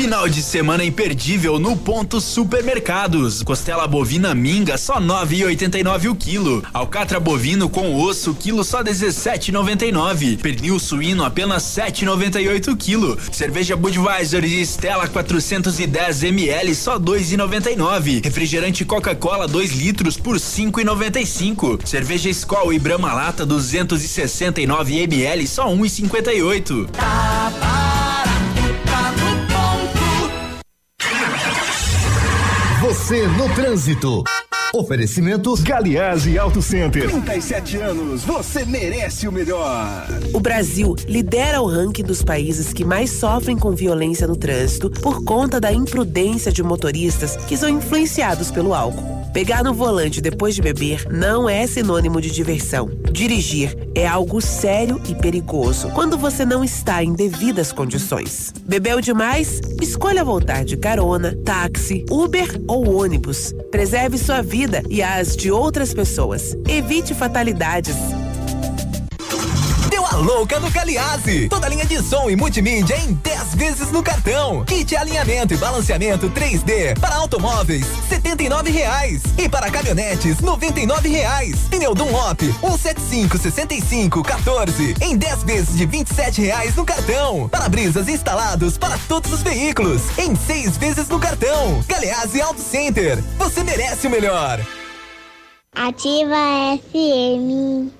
Final de semana imperdível no Ponto Supermercados. Costela bovina minga só 9,89 o quilo. Alcatra bovino com osso quilo só 17,99. Pernil suíno apenas 7,98 o quilo. Cerveja Budweiser e Stella 410 ml só 2,99. Refrigerante Coca-Cola 2 litros por 5,95. Cerveja Skol e Brahma Lata 269 ml só 1,58. Você no trânsito. Oferecimento Galiase Auto Center. 37 anos, você merece o melhor. O Brasil lidera o ranking dos países que mais sofrem com violência no trânsito por conta da imprudência de motoristas que são influenciados pelo álcool. Pegar no volante depois de beber não é sinônimo de diversão. Dirigir é algo sério e perigoso quando você não está em devidas condições. Bebeu demais? Escolha voltar de carona, táxi, Uber ou ônibus. Preserve sua vida e as de outras pessoas. Evite fatalidades. Louca no Caliase. Toda linha de som e multimídia em 10 vezes no cartão. Kit alinhamento e balanceamento 3D para automóveis, R$ reais E para caminhonetes, R$ reais. Pneu Dunlop, 175 65 14 em 10 vezes de R$ reais no cartão. Para-brisas instalados para todos os veículos em 6 vezes no cartão. Galeazzi Auto Center. Você merece o melhor. Ativa FM.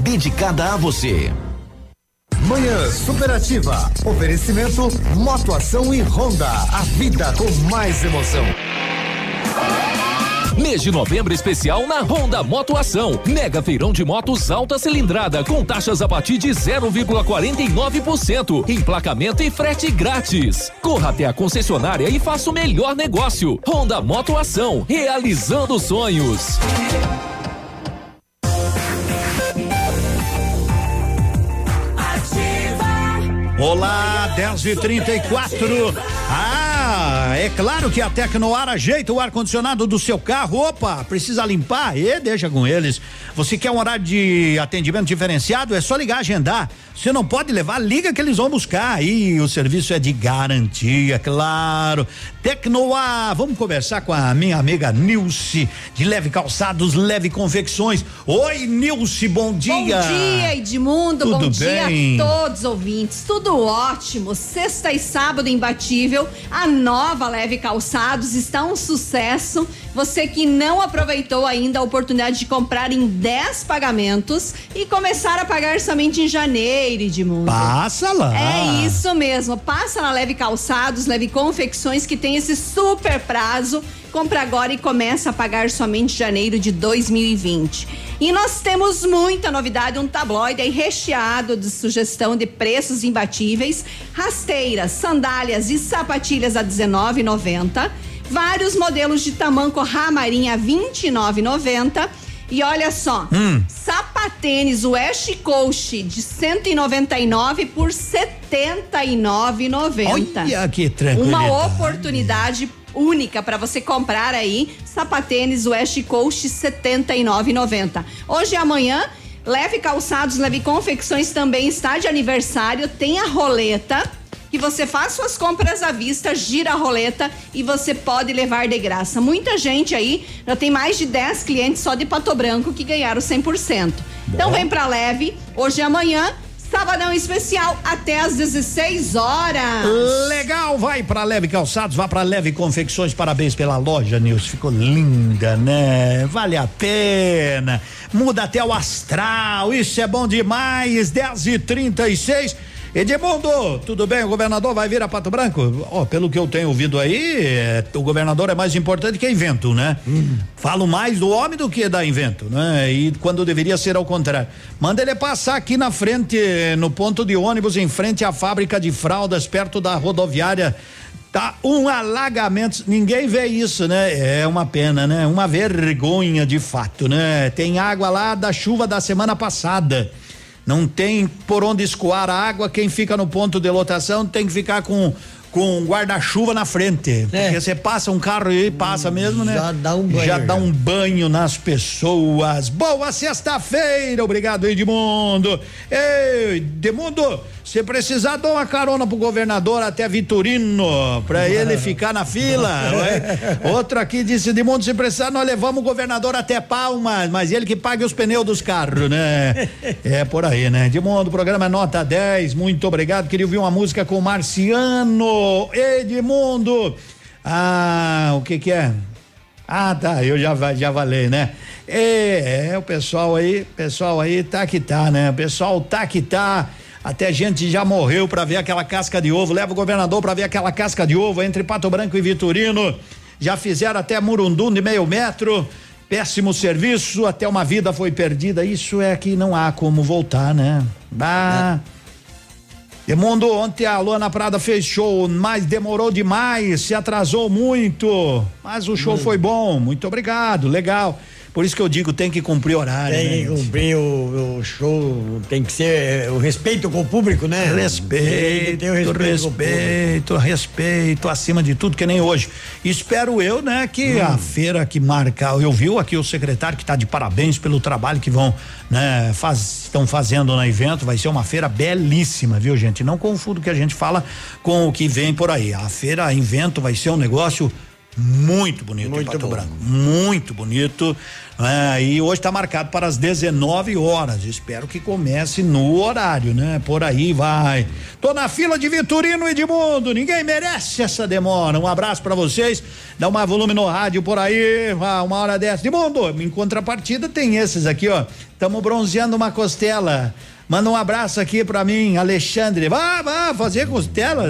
dedicada a você. Manhã Superativa. Oferecimento Motoação e Honda. A vida com mais emoção. Mês de novembro especial na Honda Motoação. Mega feirão de motos alta cilindrada com taxas a partir de 0,49%. Emplacamento e frete grátis. Corra até a concessionária e faça o melhor negócio. Honda Motoação, realizando sonhos. Olá, 10 e 34 Ah, é claro que a Tecnoar ajeita o ar-condicionado do seu carro. Opa, precisa limpar? E deixa com eles. Você quer um horário de atendimento diferenciado? É só ligar, agendar. Você não pode levar, liga que eles vão buscar. E o serviço é de garantia, claro. Tecnoar, vamos conversar com a minha amiga Nilce, de Leve Calçados, Leve Confecções. Oi, Nilce, bom dia. Bom dia, Edmundo. Tudo bom bem? dia a todos os ouvintes. Tudo ótimo. Sexta e sábado imbatível. A nova Leve Calçados está um sucesso. Você que não aproveitou ainda a oportunidade de comprar em 10 pagamentos e começar a pagar somente em janeiro, Edmundo. Passa lá. É isso mesmo. Passa na Leve Calçados, Leve Confecções, que tem esse super prazo. Compra agora e começa a pagar somente em janeiro de 2020. E nós temos muita novidade, um tabloide aí recheado de sugestão de preços imbatíveis, rasteiras, sandálias e sapatilhas a 19,90. Vários modelos de tamanco ramarinha 29,90. E olha só, Hum. sapatênis West Coast de 199 por 79,90. Olha que tranquilidade. Uma oportunidade única para você comprar aí sapatênis West Coast 79,90. Hoje e amanhã Leve Calçados, Leve Confecções também está de aniversário, tem a roleta que você faz suas compras à vista, gira a roleta e você pode levar de graça. Muita gente aí, já tem mais de 10 clientes só de Pato Branco que ganharam 100%. Então vem pra Leve, hoje e amanhã, sabadão especial até às 16 horas. Legal, vai pra Leve Calçados, vá pra Leve Confecções, parabéns pela loja, Nilson, ficou linda, né? Vale a pena, muda até o astral, isso é bom demais, 10 e 36 Edmundo, tudo bem? O governador vai vir a Pato Branco? Ó, pelo que eu tenho ouvido aí, é, o governador é mais importante que invento, né? Falo mais do homem do que da invento, né? E quando deveria ser ao contrário. Manda ele passar aqui na frente, no ponto de ônibus, em frente à fábrica de fraldas, perto da rodoviária. Tá um alagamento, ninguém vê isso, né? É uma pena, né? Uma vergonha de fato, né? Tem água lá da chuva da semana passada. Não tem por onde escoar a água, quem fica no ponto de lotação tem que ficar com com um guarda-chuva na frente. Porque você passa um carro e passa mesmo, né? Já dá um banho, Já dá um banho nas pessoas. Boa sexta-feira, obrigado, Edmundo. Ei, Edmundo, se precisar, dá uma carona pro governador até Vitorino, pra ele ficar na fila. ué. Outro aqui disse, Edmundo, se precisar, nós levamos o governador até Palmas, mas ele que pague os pneus dos carros, né? É por aí, né? Edmundo, programa é nota 10, muito obrigado. Queria ouvir uma música com o Marciano. Edmundo. Ah, o que que é? Ah, tá, eu já, já falei, né? É, é, o pessoal aí, pessoal aí tá que tá, né? O pessoal tá que tá. Até gente já morreu pra ver aquela casca de ovo. Leva o governador pra ver aquela casca de ovo entre Pato Branco e Vitorino. Já fizeram até Murundum de meio metro. Péssimo serviço, até uma vida foi perdida. Isso é que não há como voltar, né? Bah. Edmundo, ontem a Luana Prada fez show, mas demorou demais, se atrasou muito. Mas o show foi bom, muito obrigado, legal. Por isso que eu digo, tem que cumprir horário. Tem né? que cumprir o, o show, tem que ser é, o respeito com o público, né? Tem Respeito, ter o respeito, respeito, respeito acima de tudo, que nem hoje. Espero eu, né, que Hum. a feira que marca, eu vi aqui o secretário que está de parabéns pelo trabalho que vão, né, faz, estão fazendo no evento, vai ser uma feira belíssima, viu, gente? Não confunda o que a gente fala com o que vem por aí. A feira Invento vai ser um negócio muito bonito em Pato Branco, muito bonito. né? e hoje está marcado para as 19 horas. Espero que comece no horário, né? Por aí vai. Tô na fila de Vitorino e Edmundo. Ninguém merece essa demora. Um abraço para vocês. Dá mais volume no rádio por aí. Uma hora dessa. Edmundo, em contrapartida tem esses aqui, ó. Estamos bronzeando uma costela. Manda um abraço aqui pra mim, Alexandre. Vá, vá, fazer costela.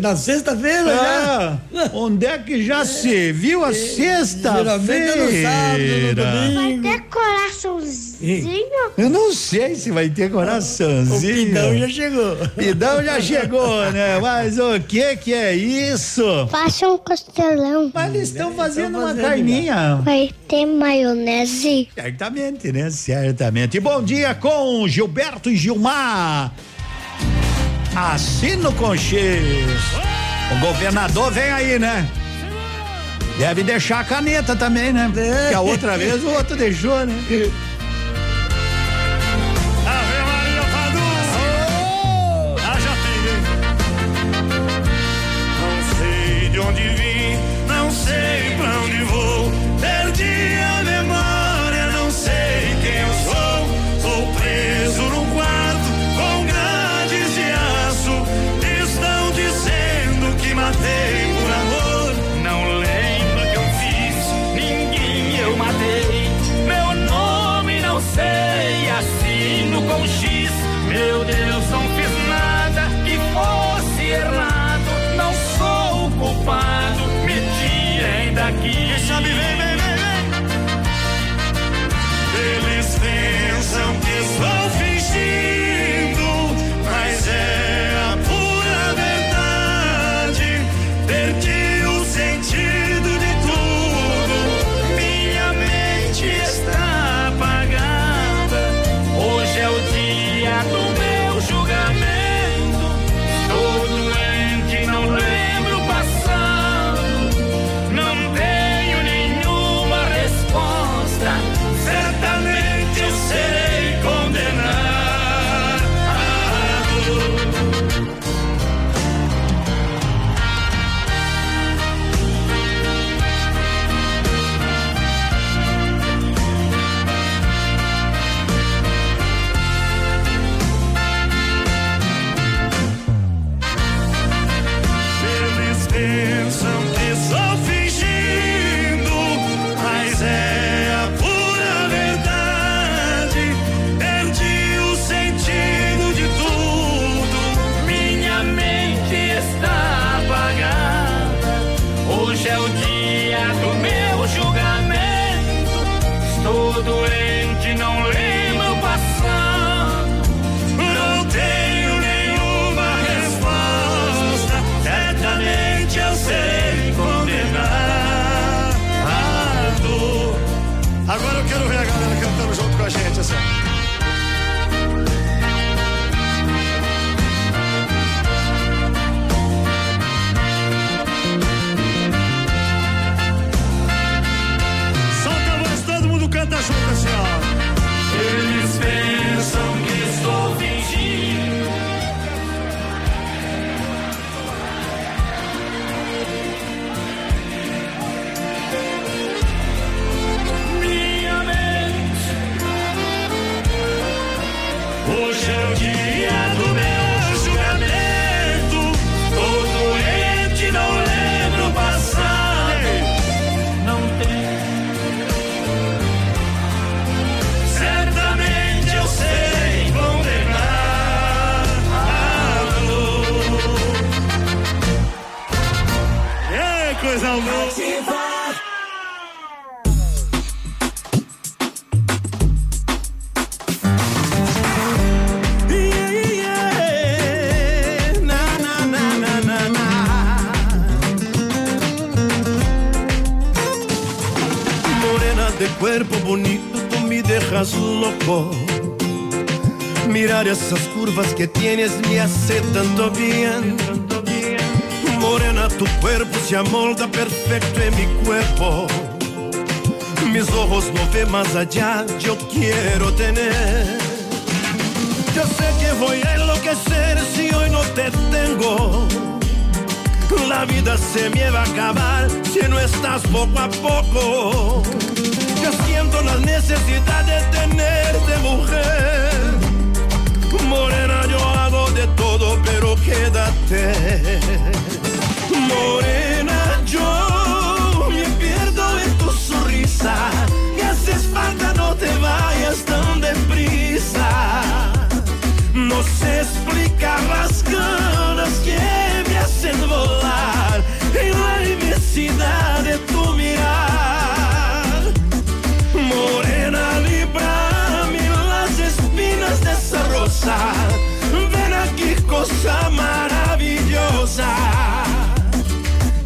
Na sexta-feira ah, Onde é que já se viu a geralmente é no sábado, no sexta-feira? Vai ter coraçãozinho? Eu não sei se vai ter coraçãozinho. O Pidão já chegou. Pidão já chegou, né? Mas o que que é isso? Faça um costelão. Mas eles estão fazendo uma carninha. Vai ter maionese? Certamente, né? Certamente. E bom dia com Gilberto e Gilmar. Assino com X. O governador vem aí, né? Deve deixar a caneta também, né? Que a outra vez o outro deixou, né? Ah, onde vim, não sei curvas que tienes me hace tanto bien. Morena, tu cuerpo se amolda perfecto en mi cuerpo. Mis ojos no ven más allá, yo quiero tener. Yo sé que voy a enloquecer si hoy no te tengo. La vida se me va a acabar si no estás poco a poco. Yo siento la necesidad de tenerte mujer. Morena, yo hago de todo, pero quédate. Morena, yo me pierdo en tu sonrisa. Cosa maravillosa.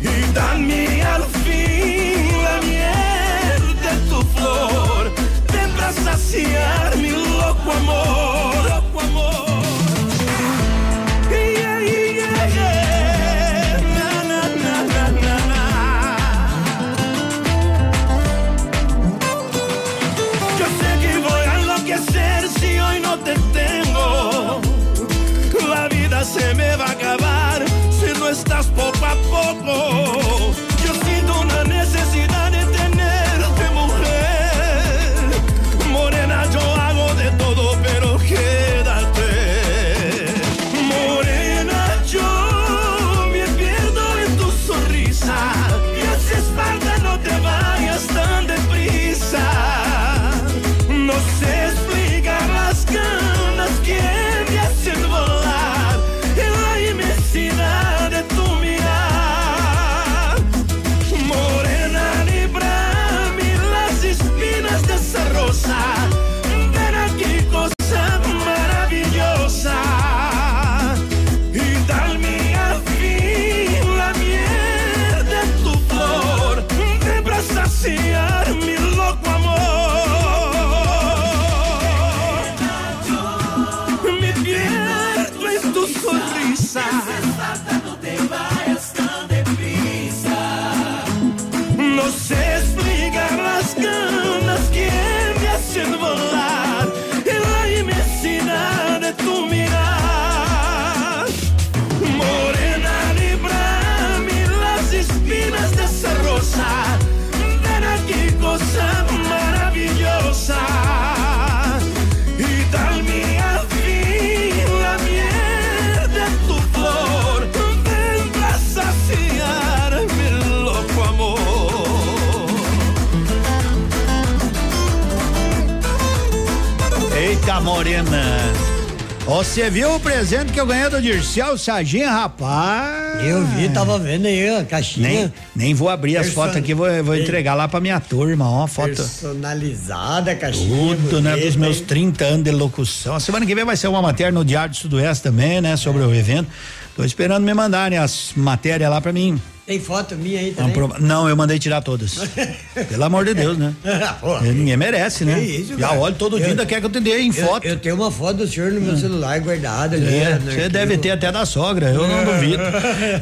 Y dame al fin la miel de tu flor. Para saciar Eita, morena. Você viu o presente que eu ganhei do Dirceu Sarginho, rapaz? Eu vi, tava vendo aí a caixinha. Nem, nem vou abrir as Person- fotos aqui, vou, vou entregar lá pra minha turma, ó, foto. Personalizada a caixinha. Tudo, né? Dos meus hein? 30 anos de locução. A semana que vem vai ser uma matéria no Diário do Sudoeste também, né? Sobre o evento. Tô esperando me mandarem as matérias lá pra mim. Tem foto minha aí Uma também. prova- Não, eu mandei tirar todas. Pelo amor de Deus, né? Porra. Ninguém merece, né? Isso, Já cara? olho todo dia, Eu- ainda quer que eu te dê em Eu- foto. Eu, tenho uma foto do senhor no meu celular guardada ali. É, no você deve ter até da sogra, eu não duvido.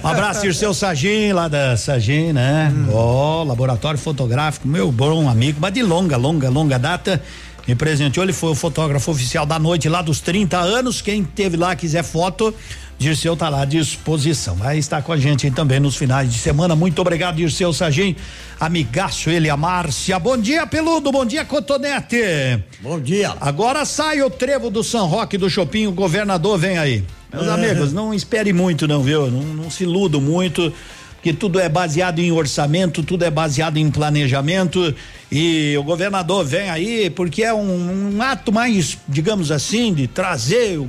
Um abraço, Dirceu Sagim, lá da Sagim, né? Ó, laboratório fotográfico, meu bom amigo, mas de longa, longa, longa data. Me presenteou, ele foi o fotógrafo oficial da noite lá dos 30 anos. Quem teve lá, quiser foto, Dirceu tá lá à disposição. Vai estar com a gente aí também nos finais de semana. Muito obrigado, Dirceu Sagim. Amigaço, ele, a Márcia. Bom dia, Peludo. Bom dia, Cotonete. Bom dia. Agora sai o trevo do São Roque do Shopping, o governador vem aí. Meus É. amigos, não espere muito, não, viu? Não, não se iludo muito, porque tudo é baseado em orçamento, tudo é baseado em planejamento. E o governador vem aí porque é um, um ato mais, digamos assim, de trazer o,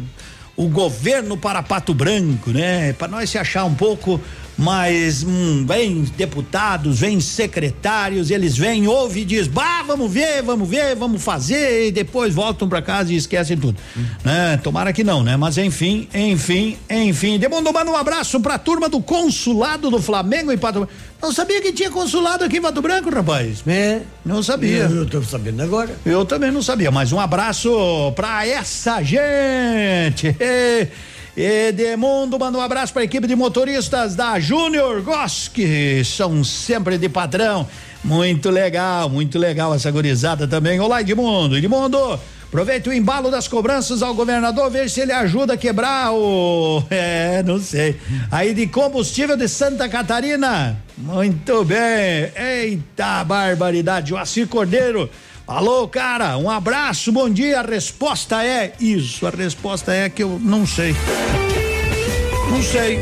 o governo para Pato Branco, né? Para nós se achar um pouco mas hum, vem deputados, vem secretários, eles vêm, ouvem e diz, bah, vamos ver, vamos ver, vamos fazer, e depois voltam para casa e esquecem tudo. Hum. Né? Tomara que não, né? Mas enfim, enfim, enfim. Demando manda um abraço pra turma do consulado do Flamengo em Pato Não sabia que tinha consulado aqui em Pato Branco, rapaz. É. Não sabia. Eu, eu tô sabendo agora. Eu também não sabia, mas um abraço pra essa gente. Edemundo manda um abraço para a equipe de motoristas da Júnior Goss, que são sempre de padrão. Muito legal, muito legal essa gurizada também. Olá, Edmundo. Edmundo, aproveita o embalo das cobranças ao governador, veja se ele ajuda a quebrar o. É, não sei. Aí de combustível de Santa Catarina. Muito bem. Eita barbaridade. Joacir Cordeiro. Alô, cara, um abraço, bom dia. A resposta é isso. A resposta é que eu não sei. Não sei.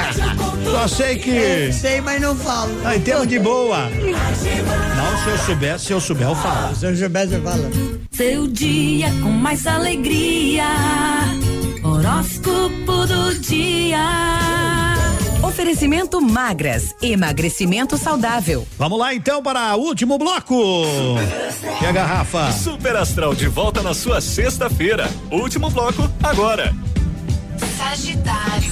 Só sei que. Eu sei, mas não falo. Ah, em termos de boa. Não, se eu soubesse, se eu souber, eu falo. Se eu soubesse, eu falo. Seu dia com mais alegria. Horóscopo do dia. Oferecimento magras, emagrecimento saudável. Vamos lá então para o último bloco. Chega a Rafa. Super Astral de volta na sua sexta-feira. Último bloco agora. Sagitário.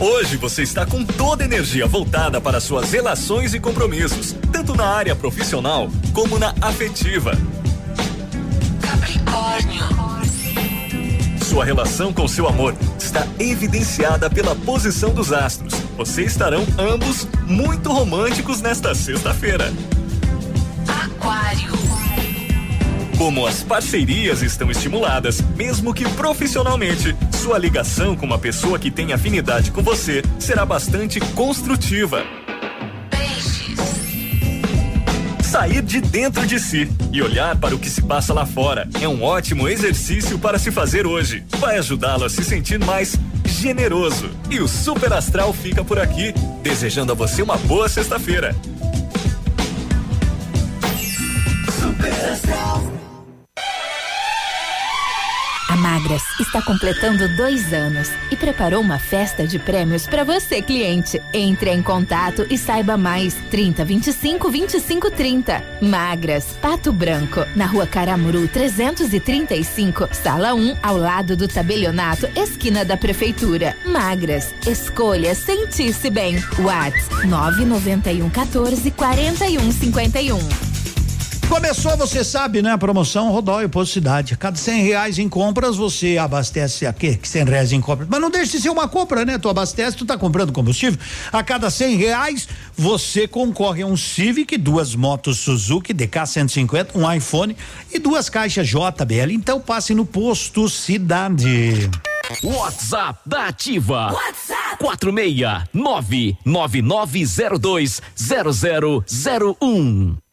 Hoje você está com toda a energia voltada para suas relações e compromissos, tanto na área profissional como na afetiva. Capricórnio. Sua relação com seu amor está evidenciada pela posição dos astros. Vocês estarão ambos muito românticos nesta sexta-feira. Aquário. Como as parcerias estão estimuladas, mesmo que profissionalmente, sua ligação com uma pessoa que tem afinidade com você será bastante construtiva. Sair de dentro de si e olhar para o que se passa lá fora é um ótimo exercício para se fazer hoje. Vai ajudá-lo a se sentir mais generoso. E o Super Astral fica por aqui, desejando a você uma boa sexta-feira. Super Astral. A Magras está completando dois anos e preparou uma festa de prêmios para você, cliente. Entre em contato e saiba mais. 30 25 25 30. Magras, Pato Branco, na rua Caramuru 335, sala 1, ao lado do tabelionato, esquina da prefeitura. Magras, escolha sentir-se bem. Whats 991 14 41 51. Começou, você sabe, né? A promoção Rodóio Posto Cidade. A cada cem reais em compras, você abastece a quê? Que cem reais em compras. Mas não deixe de ser uma compra, né? Tu abastece, tu tá comprando combustível. A cada cem reais, você concorre a um Civic, duas motos Suzuki DK 150, um iPhone e duas caixas JBL. Então passe no Posto Cidade. WhatsApp da Ativa. WhatsApp 469 9902 0001.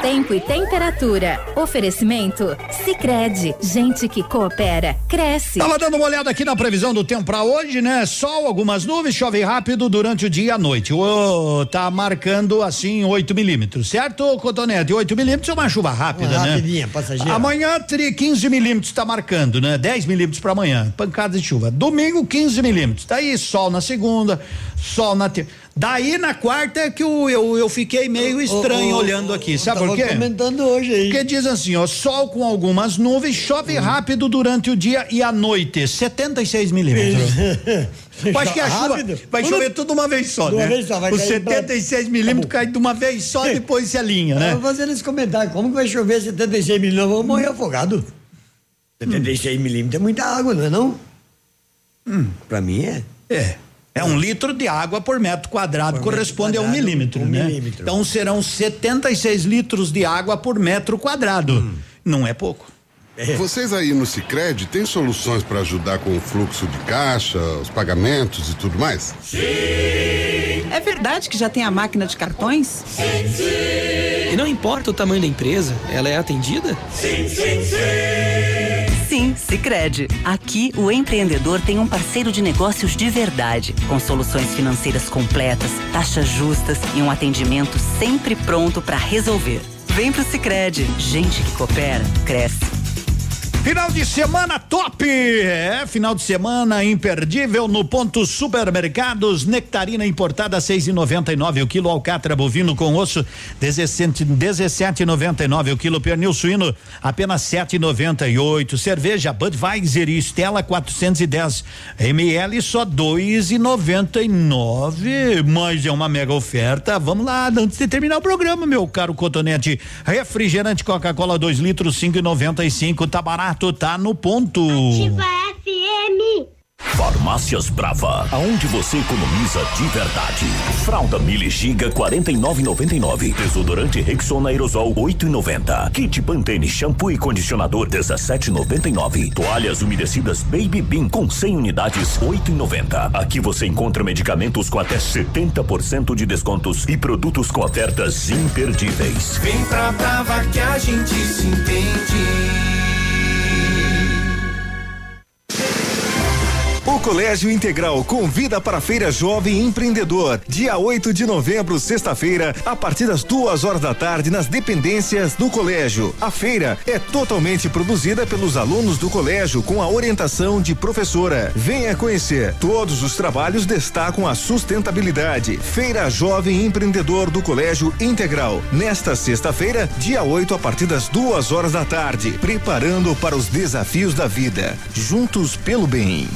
Tempo e temperatura. Oferecimento? Sicredi Gente que coopera, cresce. Tava dando uma olhada aqui na previsão do tempo para hoje, né? Sol, algumas nuvens, chove rápido durante o dia e a noite. Oh, tá marcando assim 8 milímetros, certo, Cotonete? 8 milímetros é uma chuva rápida, Uma né? rapidinha, passageira. Amanhã, tri- 15 milímetros tá marcando, né? 10 milímetros para amanhã, pancada de chuva. Domingo, 15 milímetros. Daí, sol na segunda, sol na terça. Daí na quarta é que eu, eu, eu fiquei meio estranho ô, olhando aqui, sabe por quê? comentando hoje aí. Porque diz assim, ó, sol com algumas nuvens, chove rápido durante o dia e a noite, 76 milímetros. Acho que a chuva vai Tudo- chover tudo uma vez só, de uma né? vez só, vai Os cair pra- 76 milímetros cai de uma vez só, depois se alinha, né? Eu vou fazendo esse comentário. Como que vai chover 76 milímetros? Vamos morrer afogado. 76 milímetros é muita água, não é não? Hum, pra mim é. É. É um litro de água por metro quadrado, corresponde a um quadrado, milímetro, um né? milímetro. Então serão 76 litros de água por metro quadrado. Hum. Não é pouco. Vocês aí no Sicredi têm soluções para ajudar com o fluxo de caixa, os pagamentos e tudo mais? É verdade que já tem a máquina de cartões? E não importa o tamanho da empresa, ela é atendida? Sim, sim, Sim, Sicredi. Aqui o empreendedor tem um parceiro de negócios de verdade, com soluções financeiras completas, taxas justas e um atendimento sempre pronto para resolver. Vem pro Sicredi. Gente que coopera, cresce. Final de semana top! É, final de semana imperdível no ponto supermercados. Nectarina importada seis e noventa e nove o quilo. Alcatra bovino com osso dezessete dezessete noventa e nove o quilo. Pernil suíno apenas sete e noventa e oito. Cerveja Budweiser e Stella 410 ml só dois e noventa e nove. Mas é uma mega oferta. Vamos lá, antes de terminar o programa, meu caro cotonete. Refrigerante Coca-Cola 2 litros cinco e noventa e cinco. Tá barato, tá no ponto. Ativa FM. Farmácias Brava, aonde você economiza de verdade. Fralda Mili Giga 49,99. Desodorante Rexona Aerosol 8,90. Kit Pantene shampoo e condicionador 17,99. Toalhas umedecidas Baby Bean com 100 unidades 8,90. Aqui você encontra medicamentos com até 70% de descontos e produtos com ofertas imperdíveis. Vem pra Brava que a gente se entende. O Colégio Integral convida para a Feira Jovem Empreendedor, dia 8 de novembro, sexta-feira, a partir das duas horas da tarde, nas dependências do colégio. A feira é totalmente produzida pelos alunos do colégio, com a orientação de professora. Venha conhecer. Todos os trabalhos destacam a sustentabilidade. Feira Jovem Empreendedor do Colégio Integral. Nesta sexta-feira, dia 8, a partir das duas horas da tarde, preparando para os desafios da vida. Juntos pelo bem.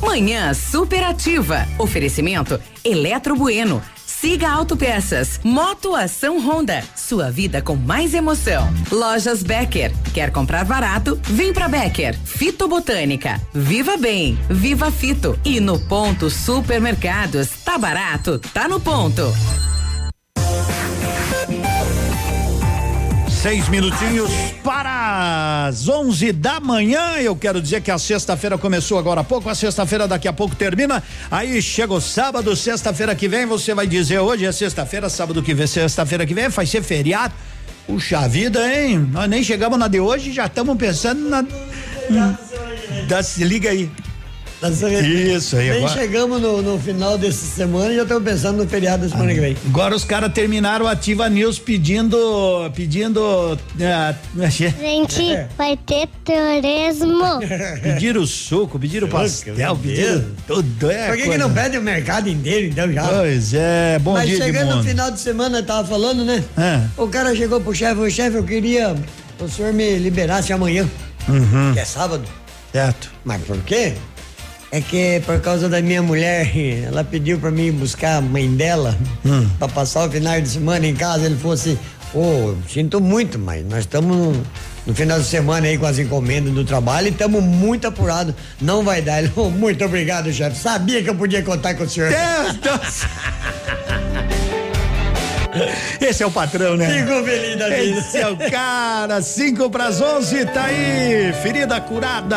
Manhã superativa. Oferecimento Eletro Bueno. Siga Autopeças. Moto Ação Honda. Sua vida com mais emoção. Lojas Becker. Quer comprar barato? Vem pra Becker. Fitobotânica. Viva Bem. Viva Fito. E no ponto Supermercados. Tá barato? Tá no ponto. Seis minutinhos para as 11 da manhã. Eu quero dizer que a sexta-feira começou agora há pouco. A sexta-feira daqui a pouco termina. Aí chega o sábado, sexta-feira que vem. Você vai dizer hoje é sexta-feira, sábado que vem, sexta-feira que vem. Vai ser feriado. Puxa vida, hein? Nós nem chegamos na de hoje, já estamos pensando na. Da, se liga aí. Isso aí, Nem agora- chegamos no, no final dessa semana e já estamos pensando no feriado da semana que vem. Agora os caras terminaram o Ativa News pedindo. pedindo. ah, Gente, vai ter turismo. Pediram suco, pediram pastel, pediram tudo. É Por que, que não pede o mercado inteiro, então, já? Pois é, bom Mas dia, chegando no final de semana, eu tava falando, né? É. O cara chegou pro chefe, o chefe, eu queria que o senhor me liberasse amanhã, Uhum. que é sábado. Certo. Mas por quê? É que por causa da minha mulher, ela pediu pra mim buscar a mãe dela Hum. pra passar o final de semana em casa. Ele falou assim: Ô, eu sinto muito, mas nós estamos no, no final de semana aí com as encomendas do trabalho e estamos muito apurados. Não vai dar. Ele falou: Muito obrigado, chefe. Sabia que eu podia contar com o senhor. Esse é o patrão, né? Fico feliz da vida. Esse é o cara. 5 pras 11, tá aí. Ferida curada.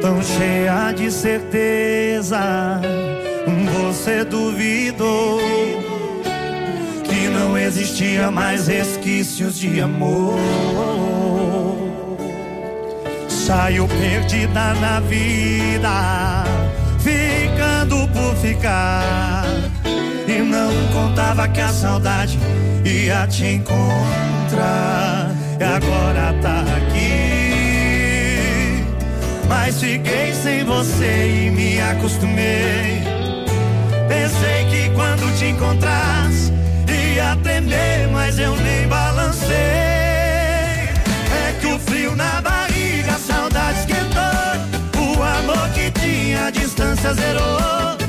Tão cheia de certeza, você duvidou que não existia mais resquícios de amor. Saiu perdida na vida, ficando por ficar. E não contava que a saudade ia te encontrar. E agora tá. Mas fiquei sem você e me acostumei. Pensei que quando te encontrasse ia tremer, mas eu nem balancei. É que o frio na barriga, a saudade esquentou. O amor que tinha, a distância zerou.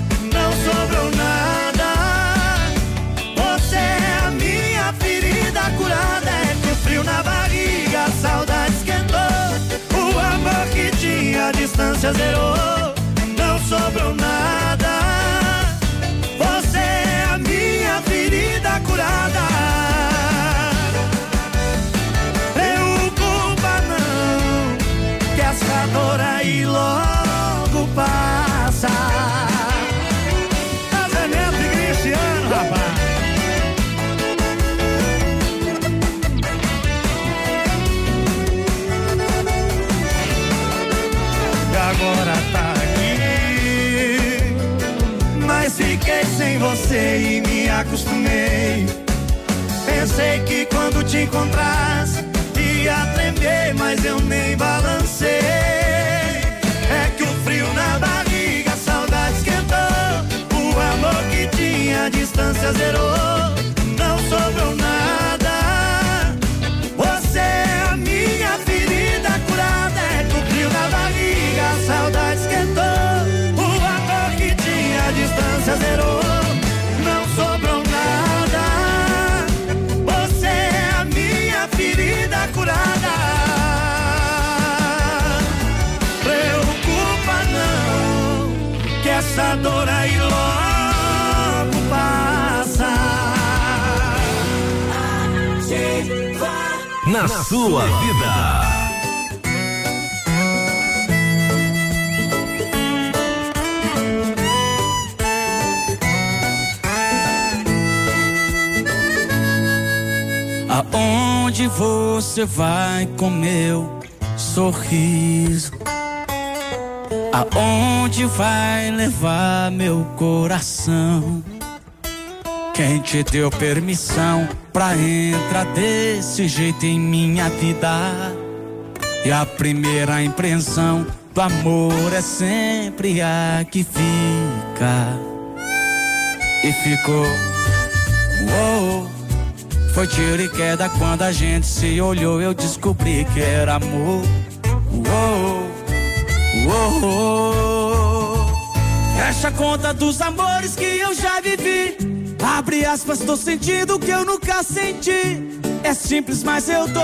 Distância zerou. Não acostumei. Pensei que quando te encontrasse ia tremer, mas eu nem balancei. É que o frio na barriga, a saudade esquentou. O amor que tinha, a distância zerou. Na sua vida. Aonde você vai com meu sorriso? Aonde vai levar meu coração? Quem te deu permissão pra entrar desse jeito em minha vida? E a primeira impressão do amor é sempre a que fica. E ficou. Uou, foi tiro e queda quando a gente se olhou. Eu descobri que era amor. Uou, uou. Fecha conta dos amores que eu já vivi. Abre aspas, tô sentindo que eu nunca senti. É simples, mas eu dou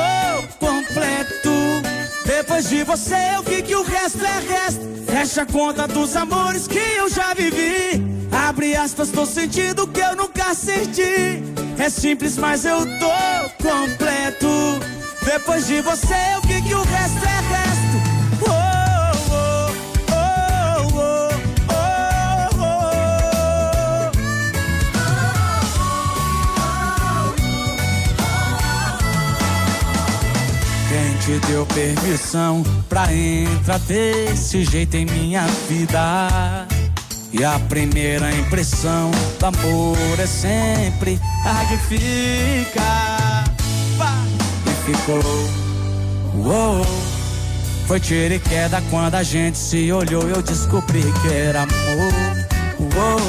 completo. Depois de você, eu vi que o resto é resto. Fecha a conta dos amores que eu já vivi. Abre aspas, tô sentindo que eu nunca senti. É simples, mas eu tô completo. Depois de você, eu vi que o resto é resto. Te deu permissão pra entrar desse jeito em minha vida? E a primeira impressão do amor é sempre a que fica. E ficou. Uou. Foi tiro e queda quando a gente se olhou. Eu descobri que era amor. Uou.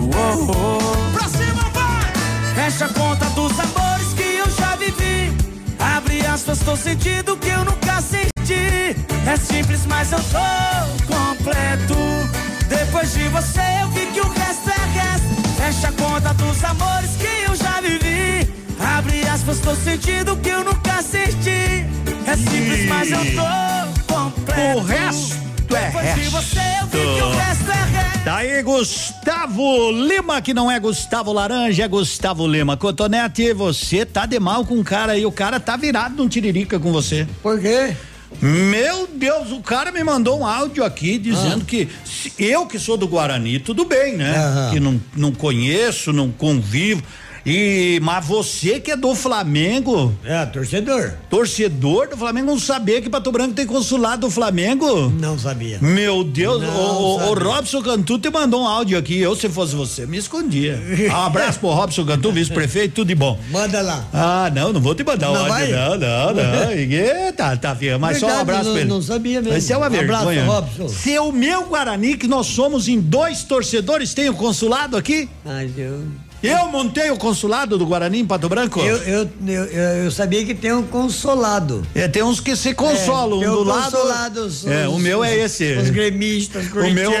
Uou. Pra cima, vai! Fecha a conta dos amores Abre aspas, tô sentindo que eu nunca senti. É simples, mas eu tô completo. Depois de você, eu vi que o resto é resto. Fecha a conta dos amores que eu já vivi. Abre aspas, tô sentindo que eu nunca senti. É simples, mas eu tô completo. O resto é Depois de você, eu aí Gustavo Lima, que não é Gustavo Laranja, é Gustavo Lima. Cotonete, você tá de mal com o cara aí, o cara tá virado num tiririca com você. Por quê? Meu Deus, o cara me mandou um áudio aqui dizendo que se- eu que sou do Guarani, tudo bem, né? Aham. Que não, não conheço, não convivo. E mas você que é do Flamengo, É, torcedor. torcedor do Flamengo, não sabia que Pato Branco tem consulado do Flamengo? Não sabia. Meu Deus, o, o-. Robson Cantu te mandou um áudio aqui. Eu, se fosse você, me escondia. Um abraço pro Robson Cantu, vice-prefeito, tudo de bom. Manda lá. Ah, não, não vou te mandar um Não áudio, vai? não, não, não. Ih, tá, tá, filho, mas só um Verdade, abraço não- pra ele. não sabia mesmo. Isso é uma Um abraço, vergonha. Robson. Se o meu Guarani, que nós somos em dois torcedores, tem o consulado aqui? Ai, eu... Eu montei o consulado do Guarani em Pato Branco? Eu, eu, eu, eu sabia que tem um consolado. É, tem uns que se consolam É, um do lado. os- é, o meu é esse. Os gremistas, O meu,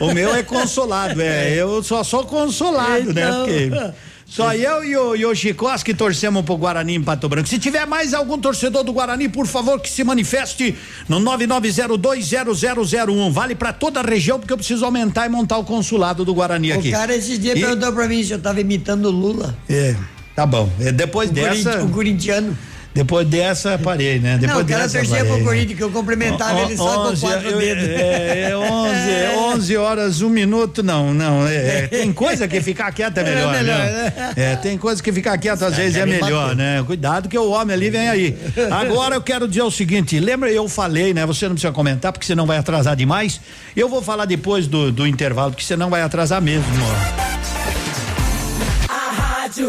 o meu é consolado, é. Eu só sou consolado, né? Então. Porque só eu e o, e o Chicós que torcemos pro Guarani em Pato Branco. Se tiver mais algum torcedor do Guarani, por favor, que se manifeste no 99020001. Vale pra toda a região, porque eu preciso aumentar e montar o consulado do Guarani aqui. O cara esses dias E- perguntou pra mim se eu tava imitando o Lula. É, tá bom. É, depois O, dessa. o corintiano. Depois dessa, parei, né? Depois não, o cara dessa, torcia parei. pro Corinthians, que eu cumprimentava ele só com 11, quatro eu- dedos. É, é 11, 11 horas, um minuto, não, não. é, é, tem coisa que ficar quieto é melhor, É melhor, né? né? É, tem coisa que ficar quieto às vezes é me melhor, bater. né? Cuidado que o homem ali vem aí. Agora eu quero dizer o seguinte, lembra eu falei, né? Você não precisa comentar porque você não vai atrasar demais. Eu vou falar depois do, do intervalo, porque você não vai atrasar mesmo. ó. A rádio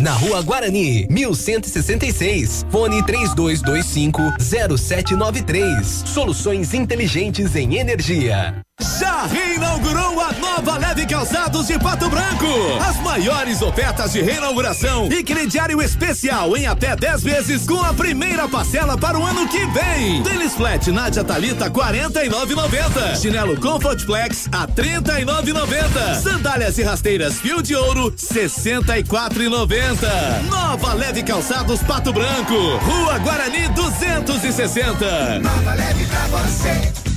na Rua Guarani, 1166. Fone 3225 0793. Soluções inteligentes em energia. Já reinaugurou a nova Leve Calçados de Pato Branco. As maiores ofertas de reinauguração e crediário especial em até 10 vezes com a primeira parcela para o ano que vem. Tênis flat Nádia Talita 49,90. Chinelo Comfort Flex a 39,90. Sandálias e rasteiras Fio de Ouro 64,90. Nova Leve Calçados Pato Branco. Rua Guarani 260. Nova Leve pra você.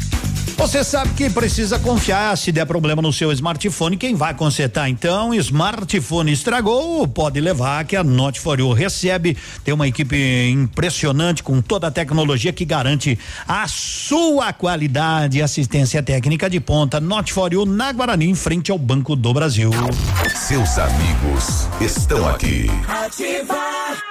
Você sabe que precisa confiar se der problema no seu smartphone, quem vai consertar então? Smartphone estragou, pode levar que a Note for You recebe. Tem uma equipe impressionante com toda a tecnologia que garante a sua qualidade e assistência técnica de ponta. Note for You na Guarani, em frente ao Banco do Brasil. Seus amigos estão aqui. Ativar.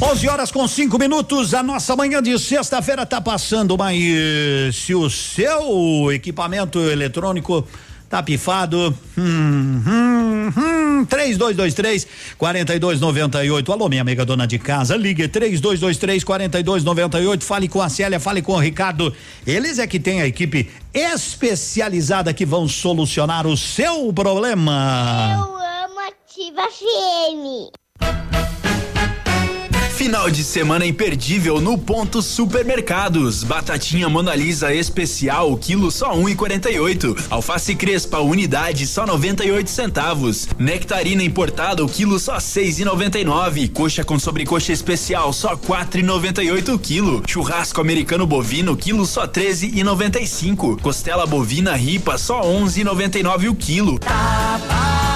11 horas com cinco minutos, a nossa manhã de sexta-feira tá passando, mas se o seu equipamento eletrônico tá pifado, hum, hum, hum, 3223 4298. Alô, minha amiga dona de casa, ligue 3223 4298. Fale com a Célia, fale com o Ricardo. Eles é que tem a equipe especializada que vão solucionar o seu problema. Eu amo Ativa FM. Final de semana imperdível no Ponto Supermercados. Batatinha Mona Lisa especial, quilo só um e quarenta e oito. Alface crespa, unidade só 98 centavos. Nectarina importada, o quilo só seis e noventa e nove. Coxa com sobrecoxa especial, só quatro e noventa e oito quilo. Churrasco americano bovino, quilo só treze e noventa e cinco. Costela bovina ripa, só onze e noventa e nove o quilo. Tá barato,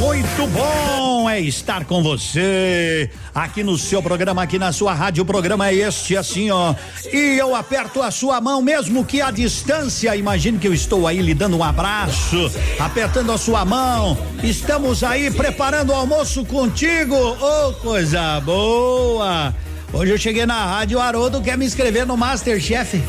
Muito bom é estar com você aqui no seu programa, aqui na sua rádio. O programa é este, assim, ó. E eu aperto a sua mão, mesmo que à distância. Imagine que eu estou aí lhe dando um abraço, apertando a sua mão. Estamos aí preparando o almoço contigo. Ô, oh, coisa boa! Hoje eu cheguei na rádio, o Haroldo quer me inscrever no Masterchef.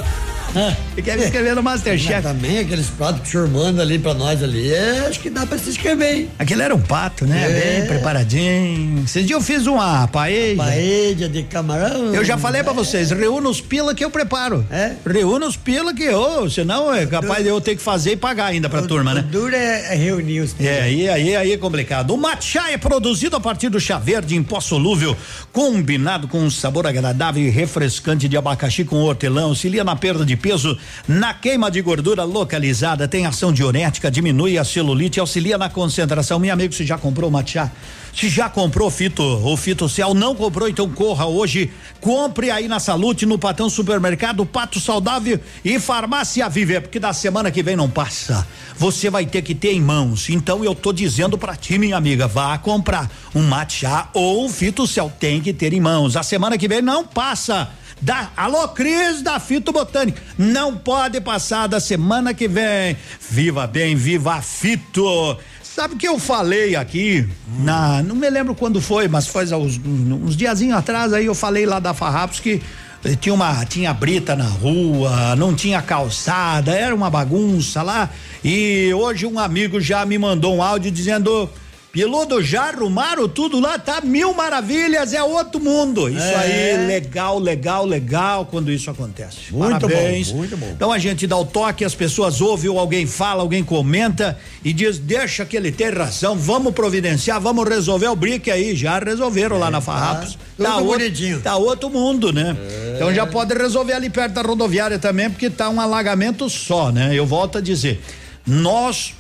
Quer me inscrever no Masterchef. Mas também aqueles pratos que o senhor manda ali pra nós ali, é, acho que dá pra se inscrever, hein? Aquele era um pato, né? É. Bem preparadinho. Esses dias eu fiz uma paella. Paella de camarão. Eu já falei pra vocês, reúna os pila que eu preparo. É? Reúna os pila que eu, senão é capaz de eu ter que fazer e pagar ainda pra turma, né? Duro é reunir os É, aí, aí, aí é complicado. O matcha é produzido a partir do chá verde em pó solúvel, combinado com um sabor agradável e refrescante de abacaxi com hortelã, auxilia na perda de peso, na queima de gordura localizada, tem ação diurética, diminui a celulite, auxilia na concentração. Meu amigo, você já comprou matcha? Se já comprou fito ou fitocel, não comprou, então corra hoje, compre aí na Salute, no Patão Supermercado, Pato Saudável e Farmácia Viver, porque da semana que vem não passa. Você vai ter que ter em mãos. Então eu tô dizendo pra ti, minha amiga, vá comprar um matcha ou um fitocel, tem que ter em mãos. A semana que vem não passa. Da, alô, Cris da Fito Botânica. Não pode passar da semana que vem. Viva bem, viva Fito. Sabe o que eu falei aqui na, não me lembro quando foi, mas faz uns, uns diazinhos atrás aí eu falei lá da Farrapos que eh, tinha uma tinha brita na rua, não tinha calçada, era uma bagunça lá. E hoje um amigo já me mandou um áudio dizendo Piludo, já arrumaram tudo lá, tá mil maravilhas, é outro mundo. Isso É. aí, legal, legal, legal quando isso acontece. Muito bom, Parabéns. muito bom. Então a gente dá o toque, as pessoas ouvem, ou alguém fala, alguém comenta e diz: deixa que ele tem razão, vamos providenciar, vamos resolver o brique aí. Já resolveram lá na Farrapos. tudo Tá outro, bonitinho. tá outro mundo, né? Então já pode resolver ali perto da rodoviária também, porque tá um alagamento só, né? Eu volto a dizer: nós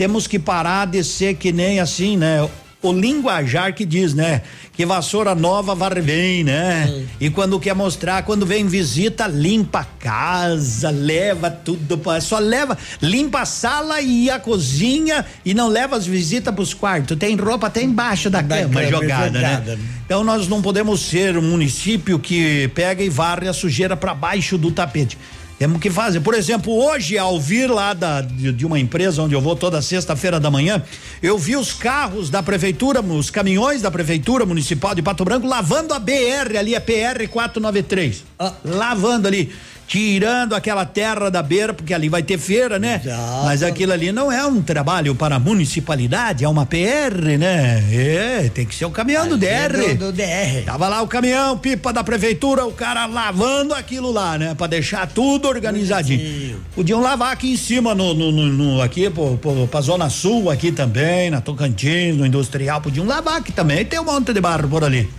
temos que parar de ser que nem assim, né? O linguajar que diz, né? Que vassoura nova varre bem, né? E quando quer mostrar, quando vem visita, limpa a casa, leva tudo, só leva, limpa a sala e a cozinha e não leva as visitas pros quartos. Tem roupa até embaixo da, Da cama, cama jogada, jogada. né? Então nós não podemos ser um município que pega e varre a sujeira para baixo do tapete. Temos que fazer. Por exemplo, hoje, ao vir lá da, de, de uma empresa onde eu vou toda sexta-feira da manhã, eu vi os carros da prefeitura, os caminhões da prefeitura municipal de Pato Branco lavando a BR ali, a PR 493. Lavando ali. Tirando aquela terra da beira, porque ali vai ter feira, né? Mas aquilo ali não é um trabalho para a municipalidade, é uma PR, né? É, tem que ser o caminhão do DR. Do, do DR. Tava lá o caminhão, pipa da prefeitura, o cara lavando aquilo lá, né? Pra deixar tudo organizadinho. Podiam lavar aqui em cima, no, no, no- no- aqui, pô, pô, pra Zona Sul, aqui também, na Tocantins, no Industrial, podiam lavar aqui também. Tem um monte de barro por ali.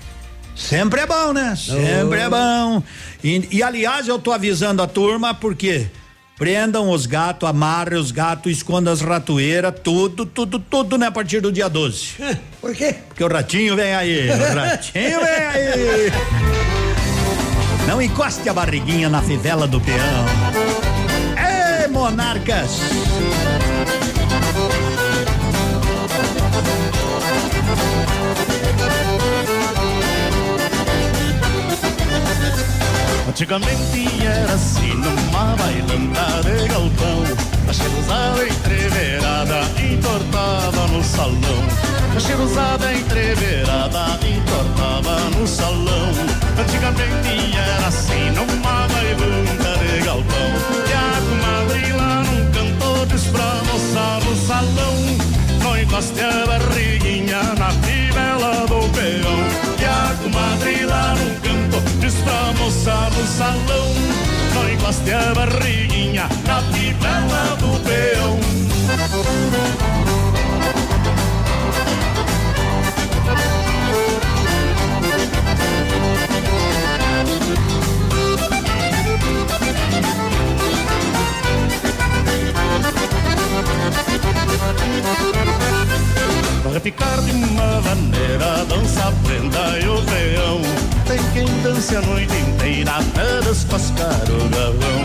Sempre é bom, né? Sempre é bom. E, e, aliás, eu tô avisando a turma porque prendam os gatos, amarrem os gatos, escondam as ratoeiras, tudo, tudo, tudo, né? A partir do dia 12. Por quê? Porque o ratinho vem aí, o ratinho vem aí. Não encoste a barriguinha na fivela do peão. Ei, monarcas! Antigamente era assim numa bailanta de galpão A cheirosada entreverada entortava no salão A cheirosada entreverada entortava no salão Antigamente era assim numa bailanta de galpão E a comadre lá num canto diz pra moça no salão Não encoste a barriguinha na fivela do peão E a comadre lá num canto diz pra moça no salão Não encoste a barriguinha na fivela do peão Para ficar de uma maneira, dança prenda e o peão. Tem quem dance a noite inteira até descascar o galão.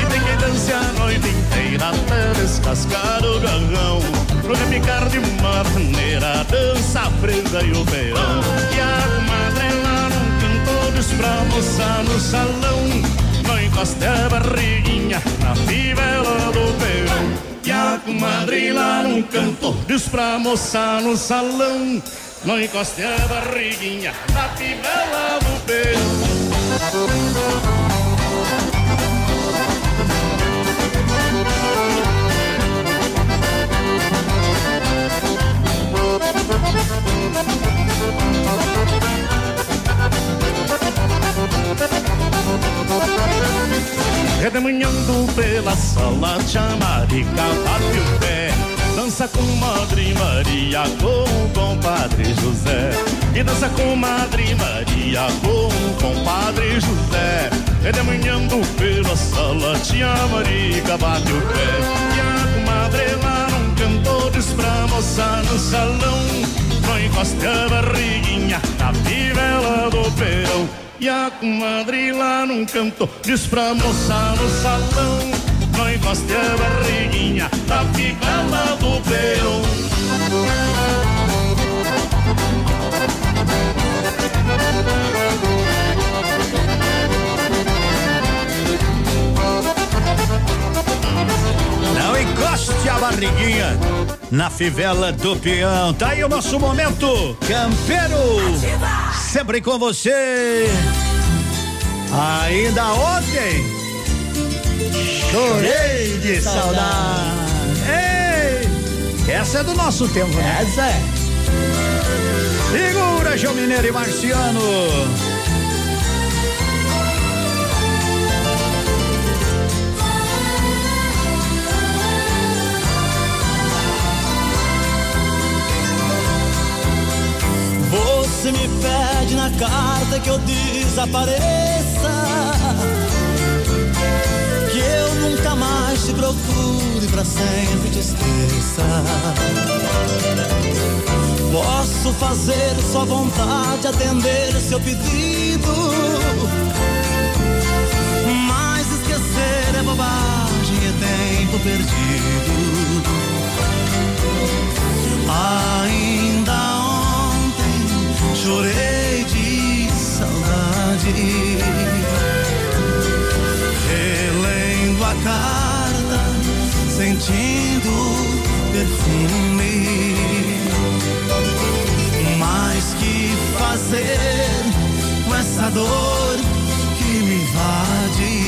E tem quem dance a noite inteira até descascar o galão. Para ficar de uma maneira, dança a prenda e o peão. E a comadre lá num canto diz pra moça no salão. Não encoste a barriguinha na fivela do peão. E a comadre lá num canto diz pra moça no salão não encoste a barriguinha na fivela do peito. Redemoinhando pela sala, chamar e cavar o pé Dança com Madre Maria, com o compadre José. E dança com Madre Maria, com o compadre José. Redemanhando pela sala, tia Marica bate o pé. E a comadre lá num canto diz pra moça no salão. Não encoste a barriguinha na fivela do peão. E a comadre lá num canto diz pra moça no salão Não encoste a barriguinha na fivela do peão Não encoste a barriguinha na fivela do peão. Tá aí o nosso momento campeiro. Sempre com você. Ainda ontem. Chorei de saudade. Ei, essa é do nosso tempo, né? Essa é. Segura, João Mineiro e Marciano. Você me pede na carta que eu desapareça. Nunca mais te procure, pra sempre te esqueça. Posso fazer sua vontade, atender seu pedido. Mas esquecer é bobagem, é tempo perdido. Ainda ontem chorei de saudade. Relendo a carta, sentindo perfume. Mas que fazer com essa dor que me invade?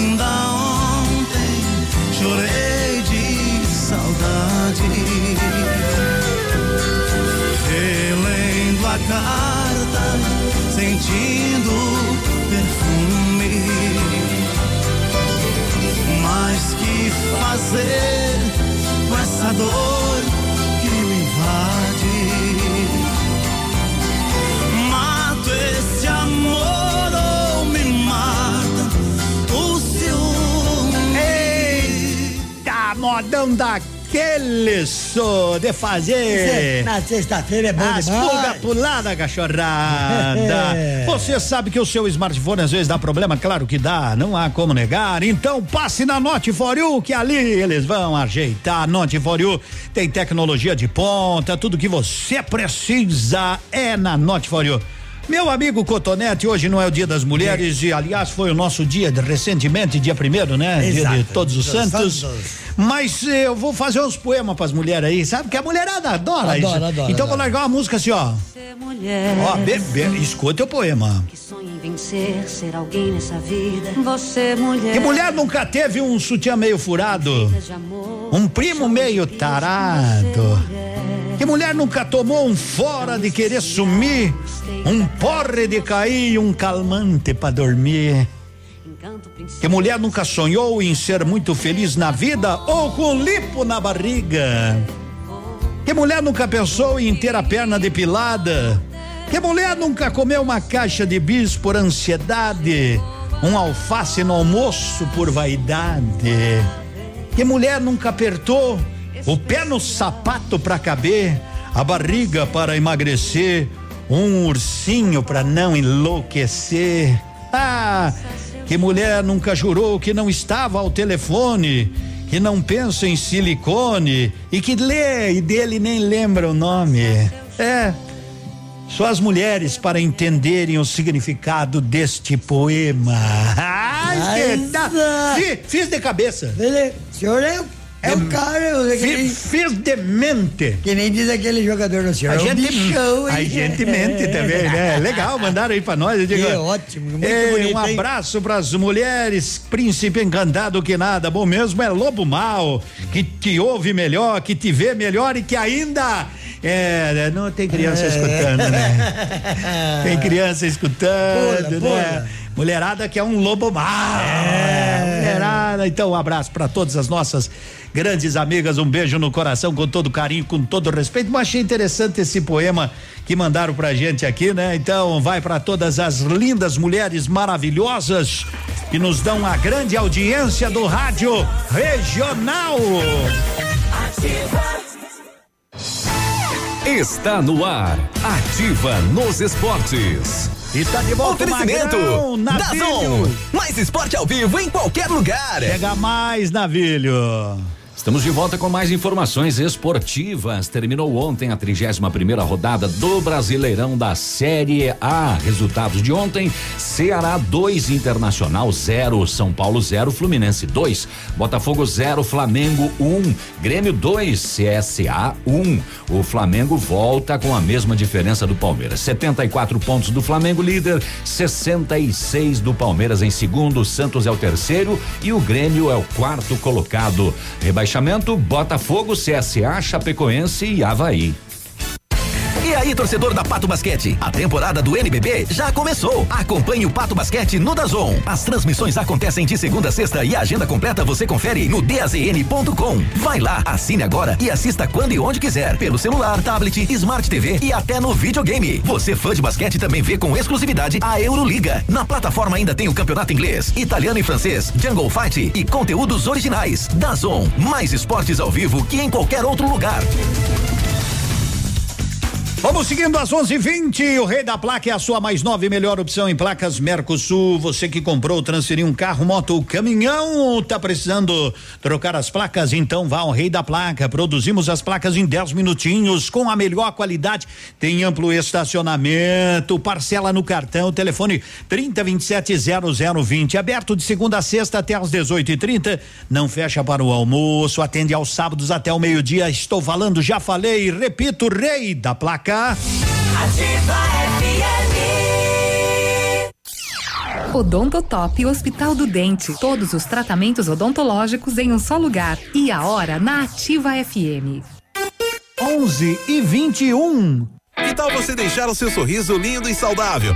Relendo a carta, sentindo perfume. Mas que fazer com essa dor que me invade? Mato esse amor ou me mata o ciúme? Eita, modão daquele só de fazer. Na sexta-feira é bom As demais. pulga pulada, cachorrada. É. Você sabe que o seu smartphone às vezes dá problema? Claro que dá, não há como negar. Então passe na Note For You, que ali eles vão ajeitar. Note For You tem tecnologia de ponta, tudo que você precisa é na Note For You. Meu amigo Cotonete, hoje não é o dia das mulheres e aliás foi o nosso dia de, recentemente, dia primeiro, né? Dia de Exato. todos os santos. santos. Mas eu vou fazer uns poemas pras mulheres aí, sabe? Que a mulherada adora, Adora, isso. adora, então adora. vou largar uma música assim, ó. mulher. Ó, bebê, escuta o poema. Sonha em vencer, ser alguém nessa vida. Você, mulher. Que mulher nunca teve um sutiã meio furado? amor. Um primo meio tarado? Que mulher nunca tomou um fora de querer sumir? Um porre de cair um calmante pra dormir? Que mulher nunca sonhou em ser muito feliz na vida ou com lipo na barriga? Que mulher nunca pensou em ter a perna depilada? Que mulher nunca comeu uma caixa de bis por ansiedade? Um alface no almoço por vaidade? Que mulher nunca apertou o pé no sapato para caber, a barriga para emagrecer, um ursinho para não enlouquecer? Ah, que mulher nunca jurou que não estava ao telefone? que não pensa em silicone e que lê e dele nem lembra o nome. É. Só as mulheres para entenderem o significado deste poema. Ai, que tá. Fiz, de cabeça. Ele, senhor é é o cara. Fiz, fiz de mente. Que nem diz aquele jogador no senhor. A é gente, bichão, a gente mente também, né? Legal, mandaram aí pra nós. Eu digo, é ótimo, muito é, bonito. Um abraço pras mulheres, príncipe encantado que nada, bom mesmo é lobo mal, que te ouve melhor, que te vê melhor e que ainda é, não tem criança É. escutando, né? Tem criança escutando, Pula, né? pula. Mulherada que é um lobo mau. É. Mulherada, então um abraço para todas as nossas grandes amigas, um beijo no coração com todo carinho, com todo respeito. Mas achei interessante esse poema que mandaram pra gente aqui, né? Então vai para todas as lindas mulheres maravilhosas que nos dão a grande audiência do rádio regional. Está no ar. Ativa nos esportes. E tá de volta o Oferecimento Magrão, da Navilho. Zon. Mais esporte ao vivo em qualquer lugar. Chega mais, Navilho. Estamos de volta com mais informações esportivas. Terminou ontem a 31 primeira rodada do Brasileirão da Série A. Resultados de ontem: Ceará 2, Internacional 0, São Paulo 0, Fluminense 2, Botafogo 0, Flamengo 1, um, Grêmio 2, CSA 1. Um. O Flamengo volta com a mesma diferença do Palmeiras. 74 pontos do Flamengo líder, 66 do Palmeiras em segundo, Santos é o terceiro e o Grêmio é o quarto colocado. Rebaixamento Botafogo, CSA, Chapecoense e Havaí. E aí, torcedor da Pato Basquete, a temporada do NBB já começou. Acompanhe o Pato Basquete no Dazon. As transmissões acontecem de segunda a sexta e a agenda completa você confere no dazn.com. Vai lá, assine agora e assista quando e onde quiser, pelo celular, tablet, Smart TV e até no videogame. Você fã de basquete também vê com exclusividade a Euroliga. Na plataforma ainda tem o campeonato inglês, italiano e francês, Jungle Fight e conteúdos originais. Dazon, mais esportes ao vivo que em qualquer outro lugar. Vamos seguindo às 11:20. O Rei da Placa é a sua mais nova e melhor opção em placas Mercosul. Você que comprou, transferiu um carro, moto ou caminhão, tá precisando trocar as placas? Então vá ao Rei da Placa. Produzimos as placas em 10 minutinhos com a melhor qualidade. Tem amplo estacionamento, parcela no cartão, telefone 30270020. Aberto de segunda a sexta até às 18h30. Não fecha para o almoço, atende aos sábados até o meio-dia. Estou falando, já falei, repito, Rei da Placa. Ativa FM. Odontotop Hospital do Dente. Todos os tratamentos odontológicos em um só lugar. E a hora na Ativa FM. 11 e 21. Que tal você deixar o seu sorriso lindo e saudável?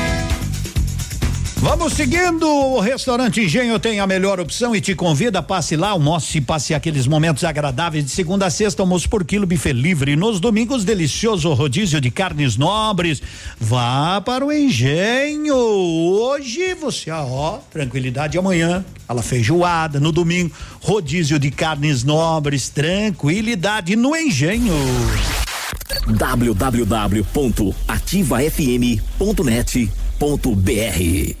Vamos seguindo. O restaurante Engenho tem a melhor opção e te convida, passe lá, almoce e passe aqueles momentos agradáveis de segunda a sexta, almoço por quilo, buffet livre. Nos domingos, delicioso rodízio de carnes nobres. Vá para o Engenho. Hoje você, ó, tranquilidade amanhã. Ela feijoada no domingo, rodízio de carnes nobres, tranquilidade no Engenho. www.ativafm.net.br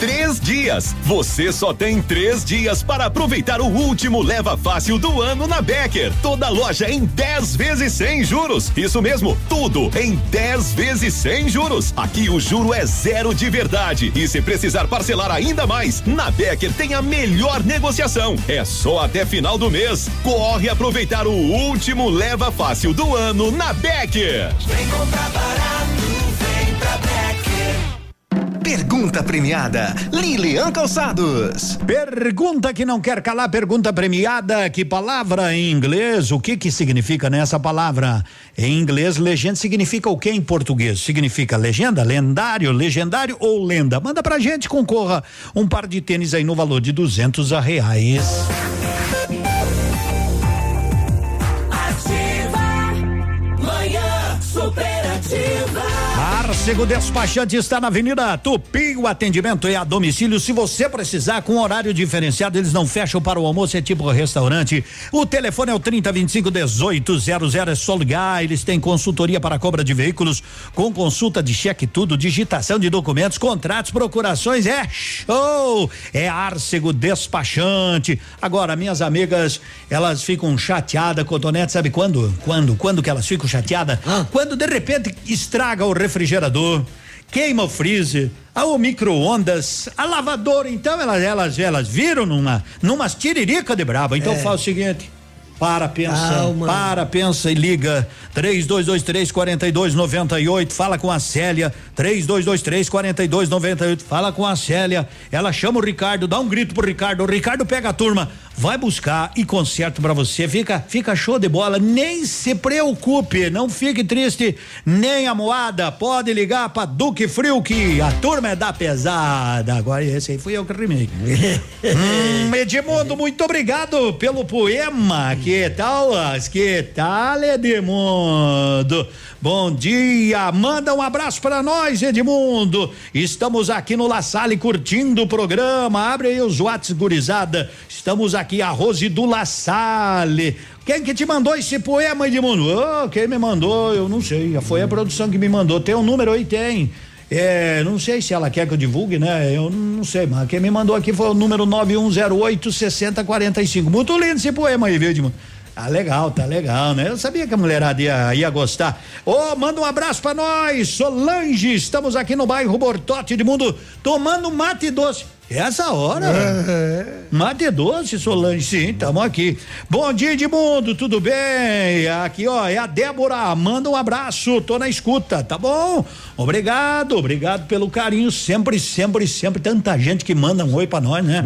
Três dias. Você só tem três dias para aproveitar o último leva fácil do ano na Becker. Toda loja em 10 vezes sem juros. Isso mesmo, tudo em 10 vezes sem juros. Aqui o juro é zero de verdade. E se precisar parcelar ainda mais, na Becker tem a melhor negociação. É só até final do mês. Corre aproveitar o último leva fácil do ano na Becker. Vem comprar barato, vem pra Becker. Pergunta premiada, Lilian Calçados. Pergunta que não quer calar, pergunta premiada. Que palavra em inglês? O que que significa nessa palavra? Em inglês, legenda significa o que em português? Significa legenda, lendário, legendário ou lenda? Manda pra gente, concorra um par de tênis aí no valor de duzentos reais. Arcego Despachante está na Avenida Tupi. O atendimento é a domicílio. Se você precisar, com horário diferenciado, eles não fecham para o almoço, é tipo restaurante. O telefone é o 3025 1800. É só ligar. Eles têm consultoria para compra de veículos, com consulta de cheque, tudo, digitação de documentos, contratos, procurações. É show! É Arcego Despachante. Agora, minhas amigas, elas ficam chateadas, Cotonete, sabe quando? Quando? Quando que elas ficam chateadas? Quando de repente estraga o refrigerador, queima o freezer, a o micro-ondas, a lavadora, então elas, elas, elas viram numa, numas tiririca de braba. Então É. faz o seguinte. Para, pensa, Calma. para, pensa e liga. 3223 4298. Fala com a Célia. 3223 4298. Fala com a Célia. Ela chama o Ricardo, dá um grito pro Ricardo. O Ricardo pega a turma, vai buscar e conserta pra você. Fica, fica show de bola. Nem se preocupe, não fique triste, nem amoada. Pode ligar pra Duque Frio que a turma é da pesada. Agora esse aí fui eu que rimei. hum, Edmundo, muito obrigado pelo poema. Que tal? Que tal, Edmundo? Bom dia, manda um abraço para nós, Edmundo. Estamos aqui no La Salle curtindo o programa. Abre aí os Whats, gurizada. Estamos aqui, a Rose do La Salle. Quem que te mandou esse poema, Edmundo? Oh, quem me mandou? Eu não sei. Foi a produção que me mandou. Tem um número aí? Tem. É, não sei se ela quer que eu divulgue, né? Eu não sei, mas quem me mandou aqui foi o número 9108 6045. Muito lindo esse poema aí, viu, Edmundo? Ah, legal, tá legal, né? Eu sabia que a mulherada ia, ia gostar. Ô, manda um abraço pra nós, Solange. Estamos aqui no bairro Bortote Edmundo, tomando mate doce. Essa hora? Mate doce, Solange, sim, estamos aqui. Bom dia, Edmundo, tudo bem? Aqui, ó, é a Débora, manda um abraço, tô na escuta, tá bom? Obrigado, obrigado pelo carinho, sempre, sempre, sempre, tanta gente que manda um oi pra nós, né?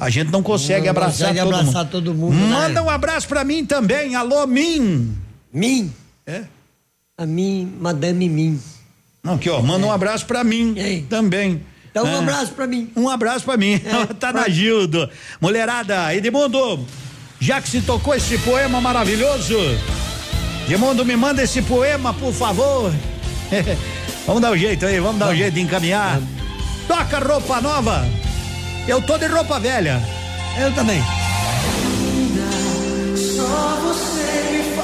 A gente não consegue Não abraçar consegue todo abraçar mundo. todo mundo, né? Manda um abraço pra mim também, alô, Min. Min? É? A mim, Madame Min. Não, aqui, ó, manda um abraço pra mim também. Então, um É. abraço pra mim. Um abraço pra mim. tá na Gildo. Mulherada, Edmundo, já que se tocou esse poema maravilhoso, Edmundo, me manda esse poema, por favor. vamos dar um jeito aí, vamos dar um jeito de encaminhar. Toca roupa nova. Eu tô de roupa velha. Eu também. Só você me fascina.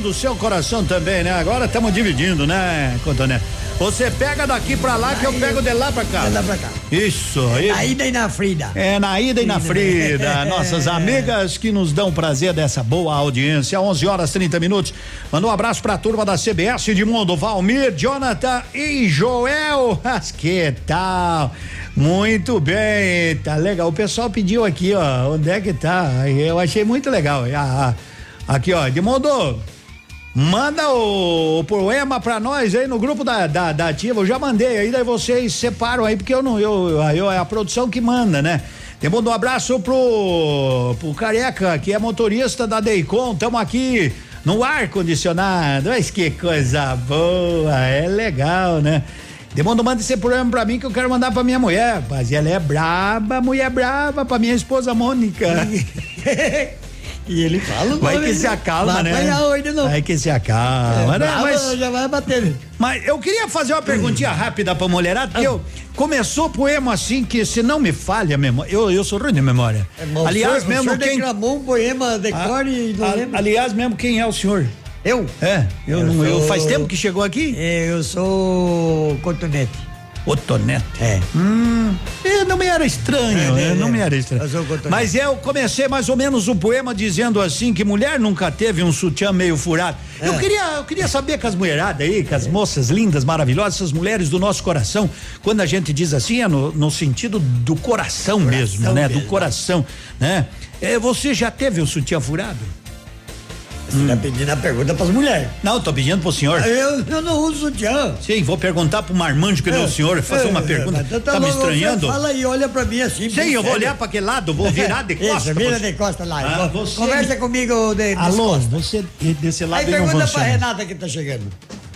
Coração do seu coração também, né? Agora estamos dividindo, né, Cotonete? Você pega daqui pra lá que eu pego de lá pra cá. De lá pra cá. Isso. É aí. na ida e na Frida. É na ida e na Frida. Nossas amigas que nos dão prazer dessa boa audiência. 11 horas 30 minutos. Manda um abraço pra turma da CBS de Mundo. Valmir, Jonathan e Joel. Mas que tal? Muito bem, tá legal. O pessoal pediu aqui, ó, onde é que tá? Eu achei muito legal. Ah, ah, aqui, ó, de Mundo. Manda o, o poema pra nós aí no grupo da, da, da ativa. Eu já mandei aí, daí vocês separam aí, porque eu não, eu, eu é a produção que manda, né? Tem um abraço pro, pro Careca, que é motorista da Deicon. Tamo aqui no ar condicionado. Mas que coisa boa, é legal, né? Demônio, manda esse programa pra mim que eu quero mandar pra minha mulher. Mas ela é braba, mulher braba, pra minha esposa Mônica. E ele fala o Vai que se né? acalma, vai né? hoje novo. Vai que se acalma, É, né? Mas, já vai bater. mas eu queria fazer uma perguntinha rápida pra mulherada, porque eu começou o poema assim que se não me falha a memória, eu, eu sou ruim de memória. É, o aliás, senhor- o mesmo senhor quem declamou um poema de Ah, cor e não a- lembra. aliás, mesmo quem é o senhor? Eu? É, eu, Eu não, eu sou- faz tempo que chegou aqui? Eu sou cotonete. Otonete. É. Hum, é, não me era estranho, É, é, é, não é. me era estranho. Cotonete. Mas eu comecei mais ou menos o poema dizendo assim que mulher nunca teve um sutiã meio furado. Eu queria, eu queria saber com as mulheradas aí, com as moças lindas, maravilhosas, essas mulheres do nosso coração, quando a gente diz assim, é no, no sentido do coração, mesmo, né? Do mesmo. coração, né? Você já teve um sutiã furado? Você tá pedindo a pergunta pras mulheres. Não, tô pedindo pro senhor. Eu, eu não uso sutiã. Sim, vou perguntar pro marmanjo que não é o senhor, fazer uma É, pergunta. mas Tá, me louco, estranhando? Fala e olha pra mim assim. Sim, eu vou olhar pra aquele lado, vou virar de costas. Isso, vira de costas lá. Ah, você- Conversa comigo de, Alô, de você desse lado Aí não pergunta pra funciona. Renata que tá chegando.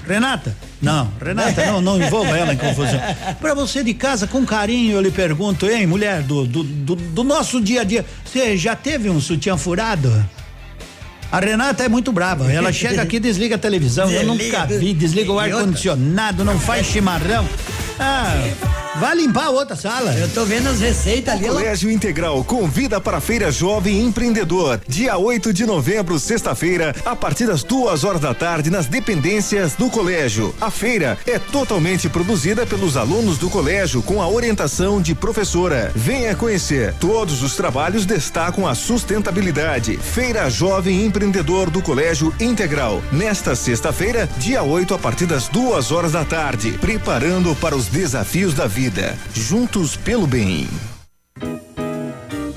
Renata? Não, Renata, não, não envolva ela em confusão. Pra você de casa, com carinho, eu lhe pergunto, hein, mulher, do, do, do, do nosso dia a dia, você já teve um sutiã furado? A Renata é muito brava. Ela chega aqui e desliga a televisão. Eu Desliga, nunca vi, desliga o ar-condicionado, não faz chimarrão. Ah, vai limpar a outra sala. Eu tô vendo as receitas ali. Colégio Integral convida para a Feira Jovem Empreendedor, dia 8 de novembro, sexta-feira, a partir das duas horas da tarde, nas dependências do colégio. A feira é totalmente produzida pelos alunos do colégio, com a orientação de professora. Venha conhecer. Todos os trabalhos destacam a sustentabilidade. Feira Jovem Empreendedor do Colégio Integral. Nesta sexta-feira, dia 8, a partir das duas horas da tarde, preparando para os desafios da vida. Juntos pelo bem.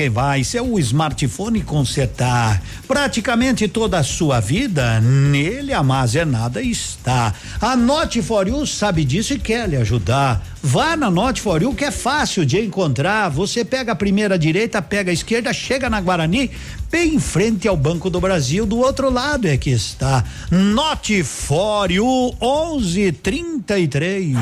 quem vai seu smartphone consertar praticamente toda a sua vida. Nele armazenada está. A Note For You sabe disso e quer lhe ajudar. Vá na Note For You que é fácil de encontrar. Você pega a primeira direita, pega a esquerda, chega na Guarani, bem em frente ao Banco do Brasil. Do outro lado é que está. Note For You 1133.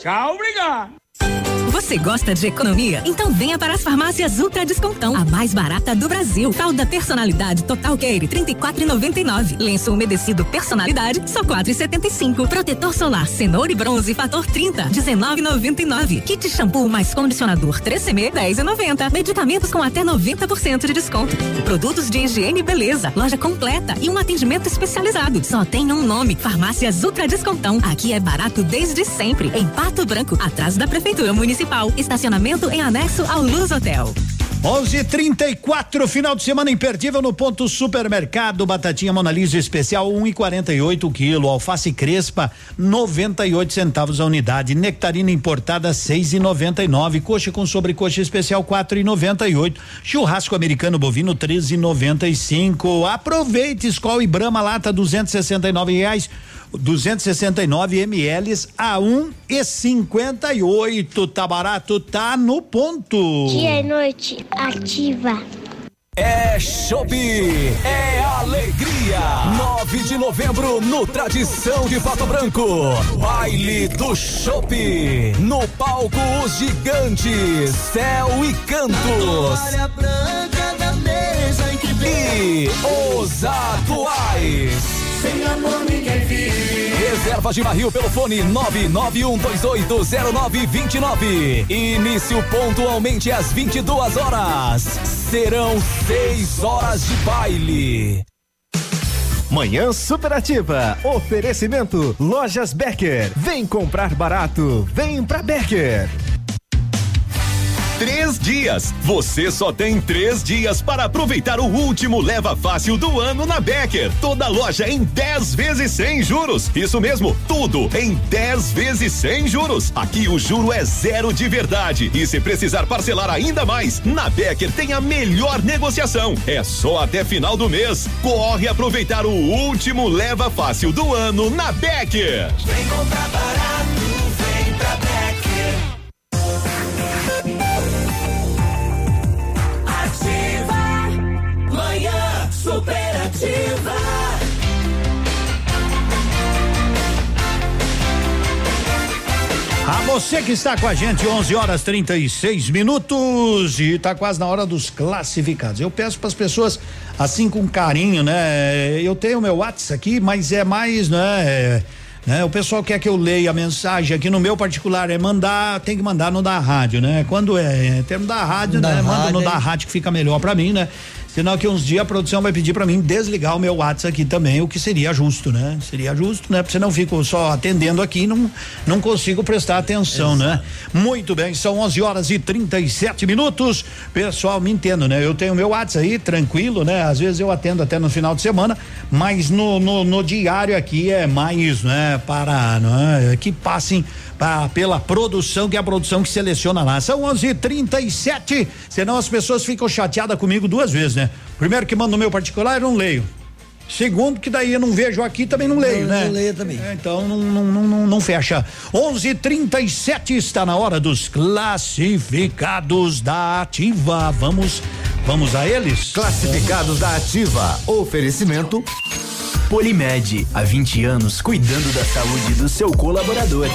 Tchau, obrigado. Você gosta de economia? Então venha para as farmácias Ultra Descontão, a mais barata do Brasil. Fralda personalidade Total Care, 34,99. Lenço umedecido personalidade, só 4,75. Protetor solar cenoura e bronze fator 30, 19,99. Kit shampoo mais condicionador 3CM, 10,90. Medicamentos com até 90% de desconto. Produtos de higiene e beleza, loja completa e um atendimento especializado. Só tem um nome, Farmácias Ultra Descontão. Aqui é barato desde sempre. Em Pato Branco, atrás da Prefeitura Municipal. Estacionamento em anexo ao Luz Hotel. 11:34 final de semana imperdível no ponto supermercado batatinha Monalisa especial 1,48 quilo alface crespa 98 centavos a unidade nectarina importada 6,99 coxa com sobrecoxa especial 4,98 churrasco americano bovino 13,95 aproveite Skol e Brahma lata 269 reais 269 ml a 1,58 tá barato tá no ponto Dia e noite ativa. É Shopee, é alegria. 9 de novembro no Tradição de Pato Branco. Baile do Shopee. No palco Os Gigantes, Céu e Cantos. E os atuais. Sem amor ninguém vive. Reserva de barril pelo fone 991280929. Início pontualmente às 22 horas. Serão seis horas de baile. Manhã Superativa. Oferecimento Lojas Becker. Vem comprar barato. Vem pra Becker. Três dias. Você só tem três dias para aproveitar o último leva fácil do ano na Becker. Toda loja em 10 vezes sem juros. Isso mesmo, tudo em 10 vezes sem juros. Aqui o juro é zero de verdade. E se precisar parcelar ainda mais, na Becker tem a melhor negociação. É só até final do mês. Corre aproveitar o último leva fácil do ano na Becker. Vem comprar barato, vem pra Becker. Superativa. A você que está com a gente, 11 horas 36 minutos e está quase na hora dos classificados. Eu peço para as pessoas assim com carinho, né? Eu tenho meu WhatsApp aqui, mas é mais, né? né? O pessoal quer que eu leia a mensagem aqui no meu particular é mandar, tem que mandar no da rádio, né? Quando é, é termo da rádio, Da né? Manda rádio, no hein? da rádio que fica melhor para mim, né? Senão que uns dias a produção vai pedir para mim desligar o meu WhatsApp aqui também, o que seria justo, né? Seria justo, né? Porque senão fico só atendendo aqui e não, não consigo prestar atenção, né? Muito bem, são 11 horas e 37 minutos. Pessoal, me entendo, né? Eu tenho meu WhatsApp aí, tranquilo, né? Às vezes eu atendo até no final de semana, mas no, no, no diário aqui é mais, né? Para, né? Que passem pa- pela produção, que é a produção que seleciona lá. São 11:37. Senão as pessoas ficam chateadas comigo duas vezes, né? Primeiro que manda no meu particular, eu não leio. Segundo, que daí eu não vejo aqui, também não leio, Não- né? não leio também. É, então não, não, não, não, não fecha. 11:37 está na hora dos classificados da Ativa. Vamos, vamos a eles. Classificados da Ativa. Oferecimento Polimed, há 20 anos cuidando da saúde do seu colaborador.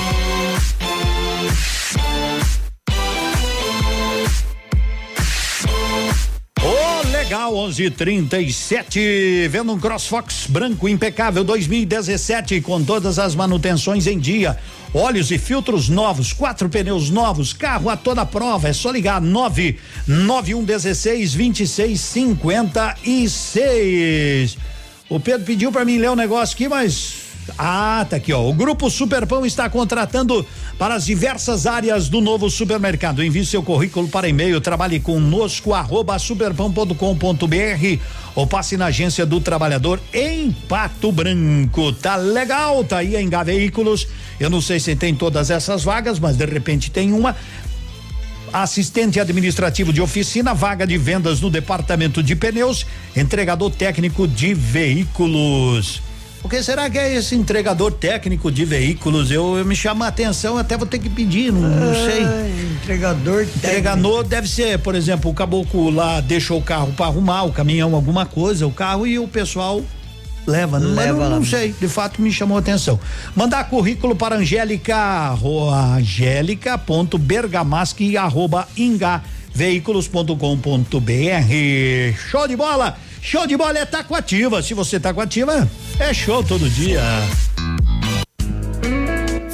Ô, legal, 11:37. Vendo um CrossFox branco impecável 2017 com todas as manutenções em dia. Óleos e filtros novos, quatro pneus novos, carro a toda prova. É só ligar 99116 2656. O Pedro pediu para mim ler um negócio aqui, mas ah, tá aqui, ó. O Grupo Superpão está contratando para as diversas áreas do novo supermercado. Envie seu currículo para e-mail, trabalhe conosco, arroba superpão.com.br ou passe na agência do trabalhador em Pato Branco. Tá legal, tá aí em Gá Veículos. Eu não sei se tem todas essas vagas, mas de repente tem uma assistente administrativo de oficina, vaga de vendas no departamento de pneus, entregador técnico de veículos. O que será que é esse entregador técnico de veículos? Eu, eu me chama a atenção, até vou ter que pedir, não, não sei. Entregador Entregador deve ser, por exemplo, o caboclo lá deixou o carro para arrumar, o caminhão, alguma coisa, o carro e o pessoal leva, né? Mas Leva não, não sei, de fato me chamou a atenção. Mandar currículo para Angélica, angélica.bergamaschi arroba inga veículos.com.br. Show de bola! Show de bola é Taquativa. Se você tá com ativa, é show todo dia.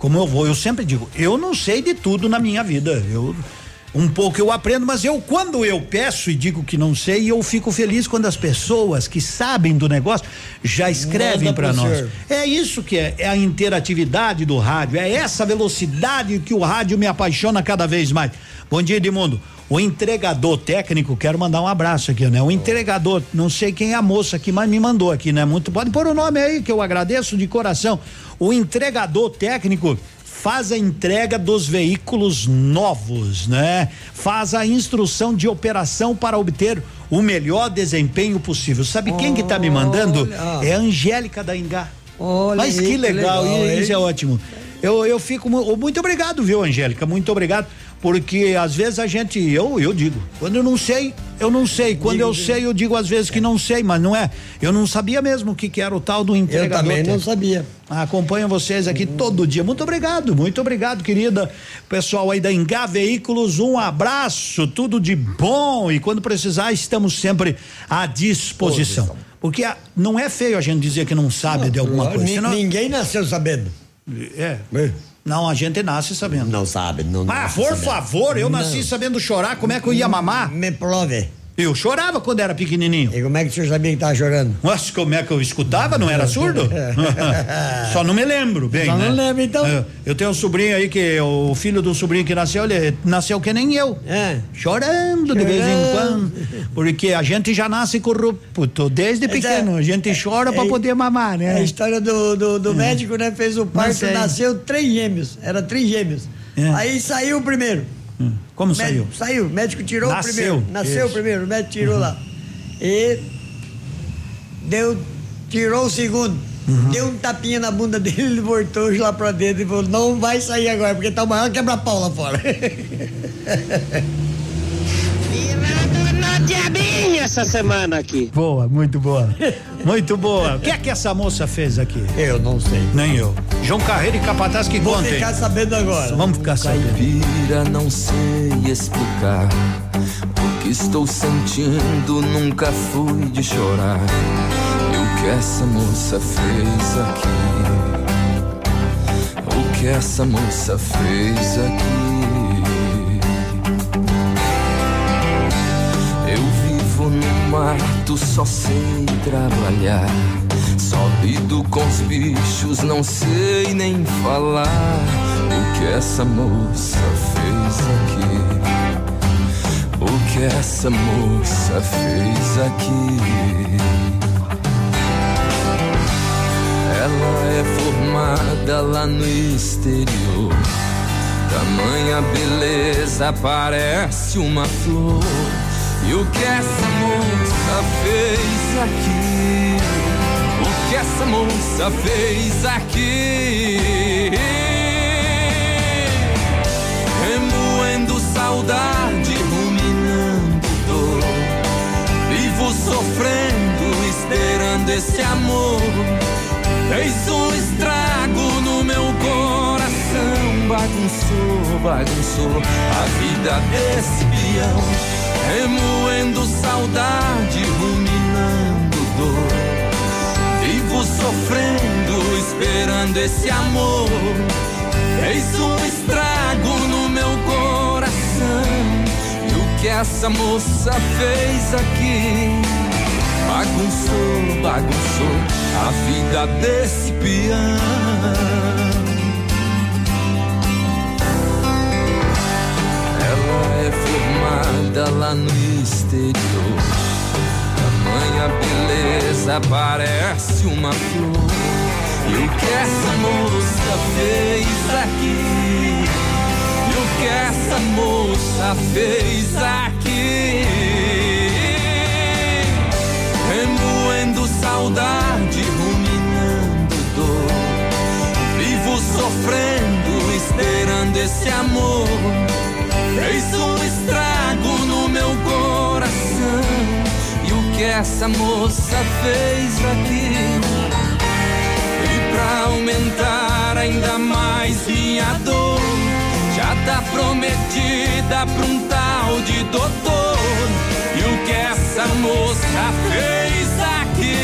como eu vou, eu sempre digo, eu não sei de tudo na minha vida. Eu um pouco eu aprendo, mas eu quando eu peço e digo que não sei, eu fico feliz quando as pessoas que sabem do negócio já escrevem para nós. senhor. É isso que é, é a interatividade do rádio, é essa velocidade que o rádio me apaixona cada vez mais. Bom dia, Edmundo. O entregador técnico, quero mandar um abraço aqui, né? O entregador, não sei quem é a moça aqui, mas me mandou aqui, né? Muito pode pôr o nome aí que eu agradeço de coração. O entregador técnico faz a entrega dos veículos novos, né? Faz a instrução de operação para obter o melhor desempenho possível. Sabe quem que tá me mandando? É a Angélica da Ingá. Olha Mas que que legal, legal, e- isso é ótimo. Eu, eu fico mu- muito obrigado, viu, Angélica? Muito obrigado, porque às vezes a gente, eu, eu digo, quando eu não sei, eu não sei. Quando eu sei, eu digo às vezes que não sei, mas não é. Eu não sabia mesmo o que, que era o tal do entregador. também não sabia. Acompanho vocês aqui todo dia. Muito obrigado, muito obrigado, querida. Pessoal aí da Engá Veículos, um abraço, tudo de bom. E quando precisar, estamos sempre à disposição. Porque ah, não é feio a gente dizer que não sabe de alguma coisa. senão- Ninguém nasceu sabendo. É. Não, a gente nasce sabendo. Não sabe, não. Ah, por sabendo. favor, eu nasci Não. sabendo chorar, como é que eu ia mamar? Me prove. Eu chorava quando era pequenininho. E como é que o senhor sabia que tava chorando? Nossa, como é que eu escutava? Não era surdo? Só não me lembro bem, Só né? não lembra, então? Eu, eu tenho um sobrinho aí que o filho do sobrinho que nasceu, ele nasceu que nem eu. É. Chorando de vez em Chorando. quando. Porque a gente já nasce corrupto desde pequeno. A gente chora pra é- poder mamar, A né? história do, do, do médico, né? Fez o parto, nasceu três gêmeos. Era três gêmeos. É. Aí saiu o primeiro. Como O médico- saiu? Saiu. O médico tirou Nasceu. o primeiro. Nasceu o primeiro. O médico tirou lá. E deu, tirou o segundo. Uhum. Deu um tapinha na bunda dele, ele voltou lá pra dentro e falou: não vai sair agora, porque tá o maior quebra-pau lá fora. Essa semana aqui. Boa, muito boa. Muito boa. O que é que essa moça fez aqui? Eu não sei. Nem eu. João Carreiro e Capataz que Vou contem. ficar sabendo agora. Vamos ficar sabendo. Caipira, não sei explicar o que estou sentindo, nunca fui de chorar. E o que essa moça fez aqui? O que essa moça fez aqui? No mato, só sei trabalhar. Só lido com os bichos, não sei nem falar. O que essa moça fez aqui? O que essa moça fez aqui? Ela é formada lá no exterior. Tamanha beleza parece uma flor. E o que essa moça fez aqui? O que essa moça fez aqui? Remoendo saudade, ruminando dor. Vivo sofrendo, esperando esse amor. Fez um estrago no meu coração. Bagunçou, bagunçou a vida desse peão. Remoendo saudade, ruminando dor. Vivo sofrendo, esperando esse amor. Fez um estrago no meu coração. E o que essa moça fez aqui? Bagunçou, bagunçou a vida desse peão. Formada lá no exterior. Tamanha beleza parece uma flor. E o que essa moça fez aqui? E o que essa moça fez aqui? Remoendo saudade, ruminando dor. Vivo sofrendo, esperando esse amor. Fez um estrago meu coração. E o que essa moça fez aqui? E pra aumentar ainda mais minha dor, já tá prometida pra um tal de doutor. E o que essa moça fez aqui?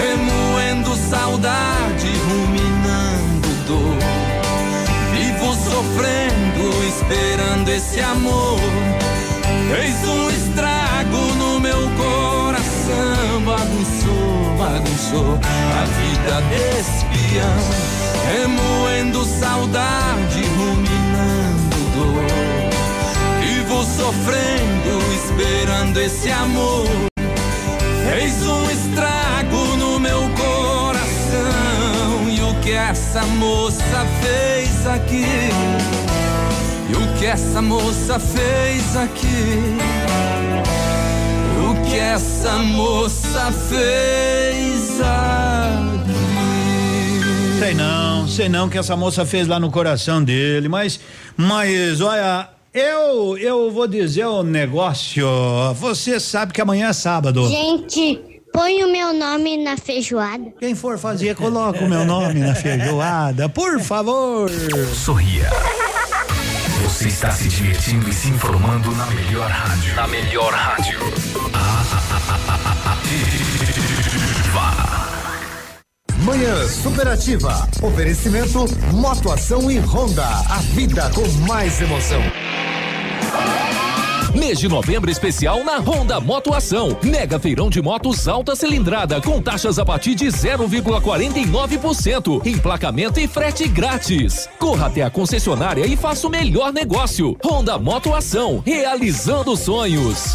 Remoendo saudade, ruminando dor. Vivo sofrendo, esperando esse amor. Fez um estrago no meu coração. Bagunçou, bagunçou a vida desse. Remoendo saudade, ruminando sofrendo, esperando esse amor. Fez um estrago no meu coração. E o que essa moça fez aqui? O que essa moça fez aqui? O que essa moça fez aqui? Sei não, sei não que essa moça fez lá no coração dele, mas, mas olha, eu, eu vou dizer o um negócio. Você sabe que amanhã é sábado. Gente, põe o meu nome na feijoada. Quem for fazer, coloca o meu nome na feijoada, por favor. Sorria. Você está se divertindo e se informando na melhor rádio. Na melhor rádio. Manhã Superativa. Oferecimento Motoação e Honda. A vida com mais emoção. Mês de novembro especial na Honda Motoação. Mega feirão de motos alta cilindrada com taxas a partir de 0,49%. Emplacamento e frete grátis. Corra até a concessionária e faça o melhor negócio. Honda Motoação, realizando sonhos.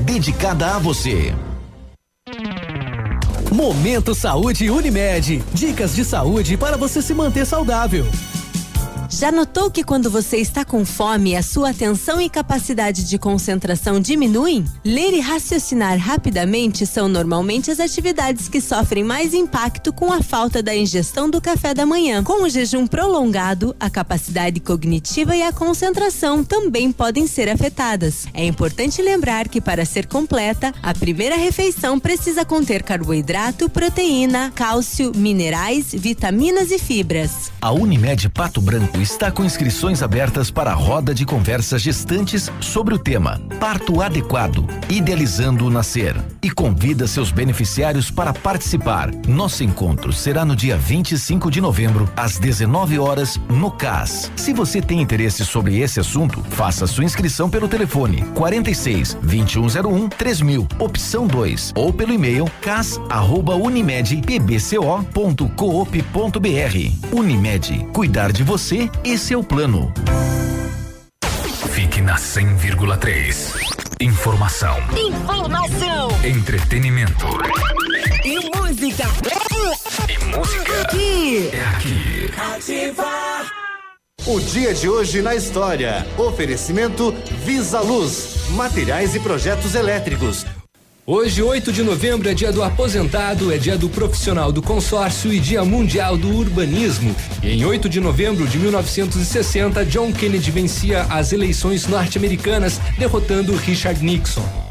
dedicada a você. Momento Saúde Unimed. Dicas de saúde para você se manter saudável. Já notou que quando você está com fome, a sua atenção e capacidade de concentração diminuem? Ler e raciocinar rapidamente são normalmente as atividades que sofrem mais impacto com a falta da ingestão do café da manhã. Com o jejum prolongado, a capacidade cognitiva e a concentração também podem ser afetadas. É importante lembrar que para ser completa, a primeira refeição precisa conter carboidrato, proteína, cálcio, minerais, vitaminas e fibras. A Unimed Pato Branco está com inscrições abertas para a roda de conversas gestantes sobre o tema Parto Adequado, Idealizando o Nascer. E convida seus beneficiários para participar. Nosso encontro será no dia 25 de novembro, às 19 horas, no CAS. Se você tem interesse sobre esse assunto, faça sua inscrição pelo telefone 46 2101 3000, opção 2, ou pelo e-mail cas@unimedpbco.coop.br. Unimed, cuidar de você esse é o plano. Fique na 100,3. Informação. Informação. Entretenimento. E música. E música. Aqui. É aqui. Ativa. O dia de hoje na história. Oferecimento Visa Luz. Materiais e projetos elétricos. Hoje, 8 de novembro, é dia do aposentado, é dia do profissional do consórcio e dia mundial do urbanismo. E em 8 de novembro de 1960, John Kennedy vencia as eleições norte-americanas, derrotando Richard Nixon.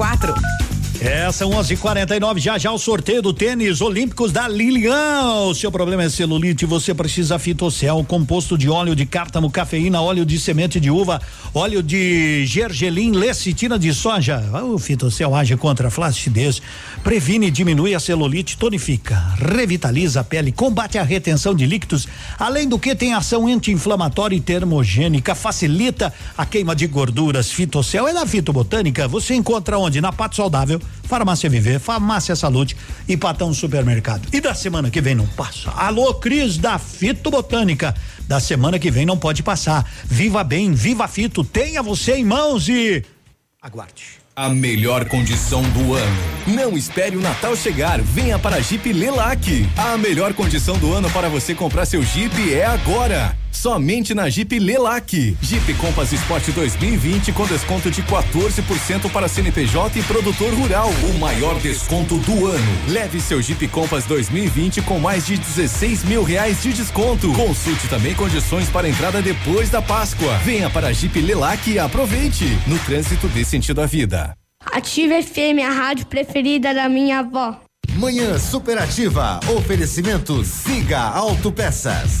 quatro. É, são 11:49 já já o sorteio do tênis olímpicos da Lilian. Seu problema é celulite, você precisa fitocel, composto de óleo de cártamo, cafeína, óleo de semente de uva, óleo de gergelim, lecitina de soja. O fitocel age contra a flacidez, previne e diminui a celulite, tonifica, revitaliza a pele, combate a retenção de líquidos, além do que tem ação anti-inflamatória e termogênica, facilita a queima de gorduras. Fitocel é da Fitobotânica, você encontra onde? Na Pato Saudável Farmácia Viver, Farmácia Saúde e Patão Supermercado. E da semana que vem não passa. Alô, Cris da Fito Botânica. Da semana que vem não pode passar. Viva bem, viva Fito, tenha você em mãos e aguarde. A melhor condição do ano. Não espere o Natal chegar, venha para a Jeep Lelac. A melhor condição do ano para você comprar seu Jeep é agora. Somente na Jeep Lelac. Jeep Compass Sport 2020 com desconto de 14% para CNPJ e produtor rural. O maior desconto do ano. Leve seu Jeep Compass 2020 com mais de 16 mil reais de desconto. Consulte também condições para entrada depois da Páscoa. Venha para a Jeep Lelac e aproveite. No trânsito dê sentido à vida. Ativa FM, a rádio preferida da minha avó. Manhã superativa. Oferecimento Siga Autopeças.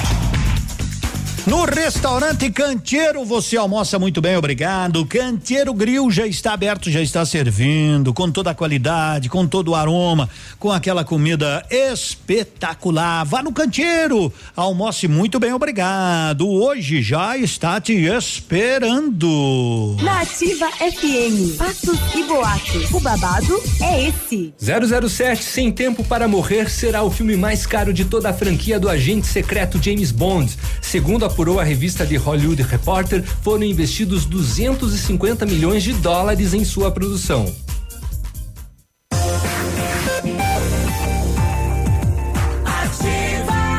No restaurante Canteiro você almoça muito bem, obrigado. Canteiro Grill já está aberto, já está servindo com toda a qualidade, com todo o aroma, com aquela comida espetacular. Vá no Canteiro, almoce muito bem, obrigado. Hoje já está te esperando. Nativa FM, Passos e Boatos. O babado é esse. 007 Sem Tempo para Morrer será o filme mais caro de toda a franquia do agente secreto James Bond. Segundo a apurou a revista The Hollywood Reporter, foram investidos 250 milhões de dólares em sua produção.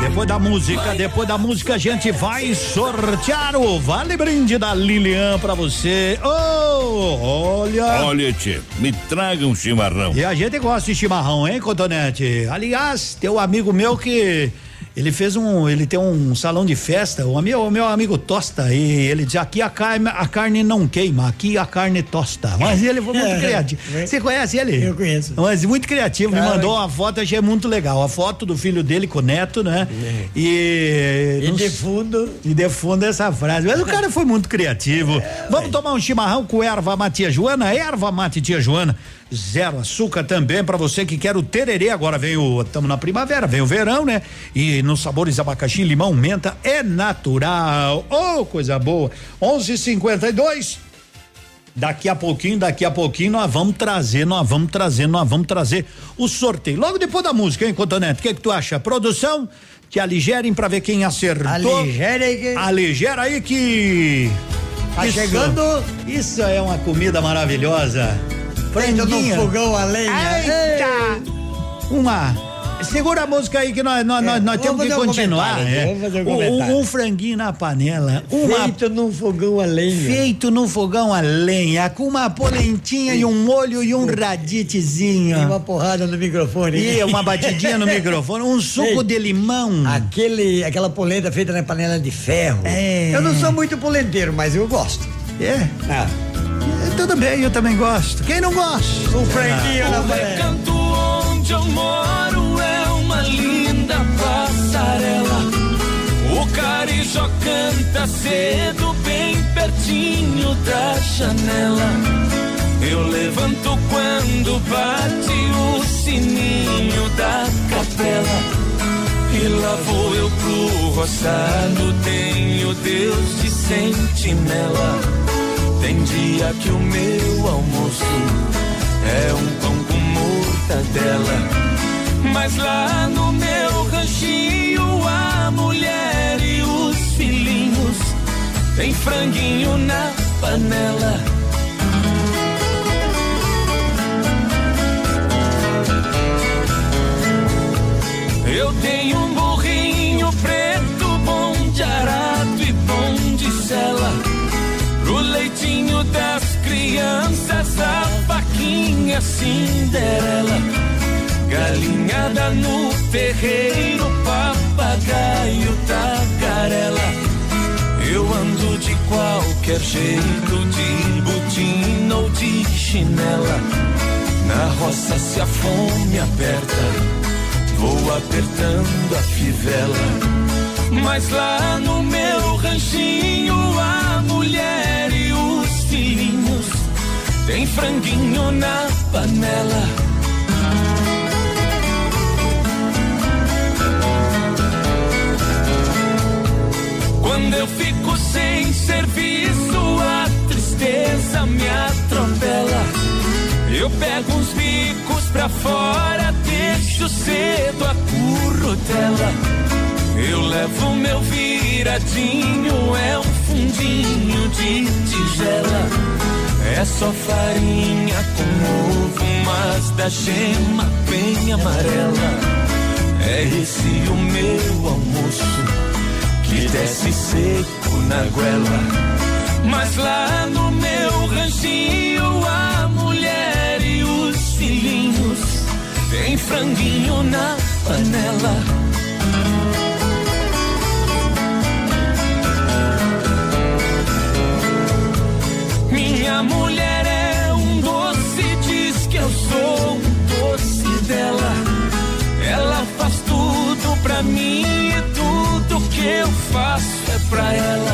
Depois da música, depois da música a gente vai sortear o Vale Brinde da Lilian pra você. Oh, olha. Olha, tio, me traga um chimarrão. E a gente gosta de chimarrão, hein, Cotonete? Aliás, tem um amigo meu que ele fez um, ele tem um salão de festa, o meu, o meu amigo tosta e ele diz aqui a carne, a carne não queima, aqui a carne tosta. Mas ele foi muito É, criativo. é. Você conhece ele? Eu conheço. Mas muito criativo, me Cara, mandou uma foto, achei muito legal. A foto do filho dele com o neto, né? E E não de fundo. e de fundo essa frase. Mas o cara foi muito criativo. É, Vamos tomar um chimarrão com erva mate tia Joana? Erva mate tia Joana. Zero açúcar também para você que quer o tererê. Agora vem o. Estamos na primavera, vem o verão, né? E nos sabores abacaxi, limão, menta é natural. Oh, coisa boa. 11:52 Daqui a pouquinho, daqui a pouquinho nós vamos trazer, nós vamos trazer, nós vamos trazer o sorteio. Logo depois da música, hein, Cotonete? O que que tu acha? Produção, te aligerem pra ver quem acertou. Aligera aí que- Aligera aí que. Tá Isso- chegando? Isso é uma comida maravilhosa. Feito num Franguinha. fogão a lenha. Eita! Uma. Segura a música aí que nós, nós, nós, nós vamos temos que um continuar. aqui, é. vamos fazer um Um- um franguinho na panela. Uma Feito num fogão a lenha. Feito no fogão a lenha, com uma polentinha e um molho e um raditezinho. E uma porrada no microfone. E uma batidinha no microfone, um suco Ei, de limão. Aquele, aquela polenta feita na panela de ferro. É. Eu não sou muito polenteiro, mas eu gosto. É? Ah. É, Tudo bem, eu também gosto. Quem não gosta? Um franguinho na O recanto onde eu moro é uma linda passarela. O carijó canta cedo, bem pertinho da janela. Eu levanto quando bate o sininho da capela. E lá vou eu pro roçado, tenho Deus de sentinela. Tem dia que o meu almoço é um pão com mortadela. Mas lá no meu ranchinho, a mulher e os filhinhos tem franguinho na panela. Eu tenho das crianças, a vaquinha Cinderela. Galinhada no terreiro, papagaio tagarela. Eu ando de qualquer jeito, de botina ou de chinela. Na roça se a fome aperta, vou apertando a fivela. Mas lá no meu ranchinho, a mulher tem franguinho na panela. Quando eu fico sem serviço, a tristeza me atropela. Eu pego uns bicos pra fora, deixo ser cotela. Eu levo meu viradinho, é um fundinho de tigela. É só farinha com ovo, mas da gema bem amarela. É esse o meu almoço que desce seco na goela. Mas lá no meu ranchinho a mulher e os filhinhos tem franguinho na panela. Minha mulher é um doce, diz que eu sou um doce dela. Ela faz tudo pra mim e tudo que eu faço é pra ela.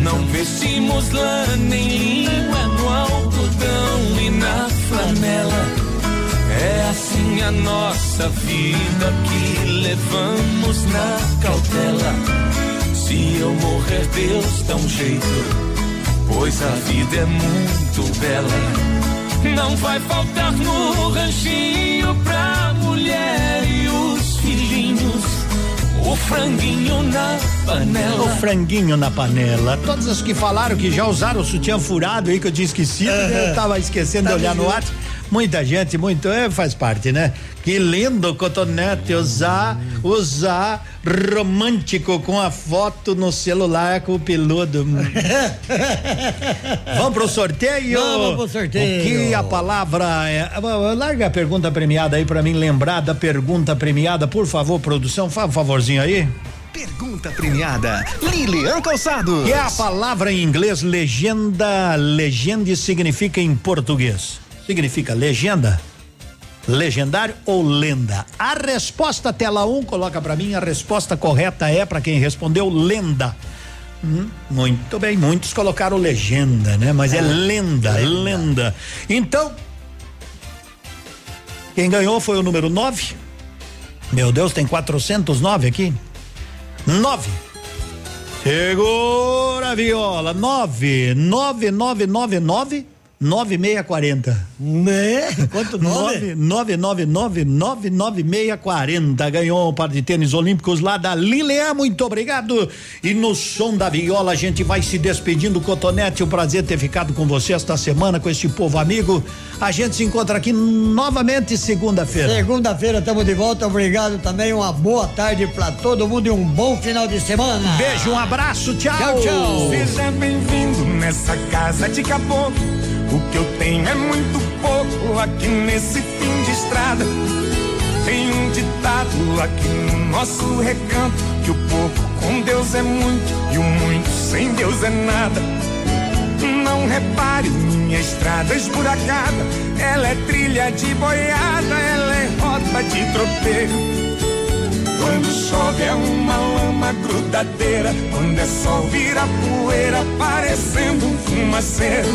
Não vestimos lã nem é no algodão e na flanela. É assim a nossa vida que levamos na cautela. Se eu morrer, Deus dá um jeito pois a vida é muito bela. Não vai faltar no ranchinho pra mulher e os filhinhos. O franguinho na panela. O franguinho na panela. Todas as que falaram que já usaram o sutiã furado aí que eu tinha esquecido, eu tava esquecendo Tá de olhar no? WhatsApp. Muita gente, muito, é, faz parte, né? Que lindo, cotonete, usar, usar romântico com a foto no celular com o peludo. Vamos pro sorteio? Vamos pro sorteio. O que a palavra é? Larga a pergunta premiada aí pra mim lembrar da pergunta premiada, por favor, produção, faz um favorzinho aí. Pergunta premiada. Lilian Calçados. Que é a palavra em inglês legenda, legende significa em português? Significa legenda? Legendário ou lenda? A resposta tela 1 um, coloca pra mim, a resposta correta é pra quem respondeu lenda. Hum, muito bem, muitos colocaram legenda, né? Mas é, lenda, lenda, Então, quem ganhou foi o número 9. Meu Deus, tem 409 aqui. 9. Segura a viola. 9 9999 9640. Né? Quanto nome? 999 99640. Ganhou um par de tênis olímpicos lá da Lilian. Muito obrigado. E no som da viola a gente vai se despedindo. Cotonete, o prazer ter ficado com você esta semana, com este povo amigo. A gente se encontra aqui novamente segunda-feira. Segunda-feira estamos de volta. Obrigado também. Uma boa tarde pra todo mundo e um bom final de semana. Beijo, um abraço, tchau. Tchau, tchau. Seja bem-vindo nessa casa de caboclo. O que eu tenho é muito pouco aqui nesse fim de estrada. Tem um ditado aqui no nosso recanto: que o pouco com Deus é muito e o muito sem Deus é nada. Não repare minha estrada esburacada. Ela é trilha de boiada, ela é rota de tropeiro. Quando chove é uma lama grudadeira, quando é sol vira poeira, parecendo um fumaceiro.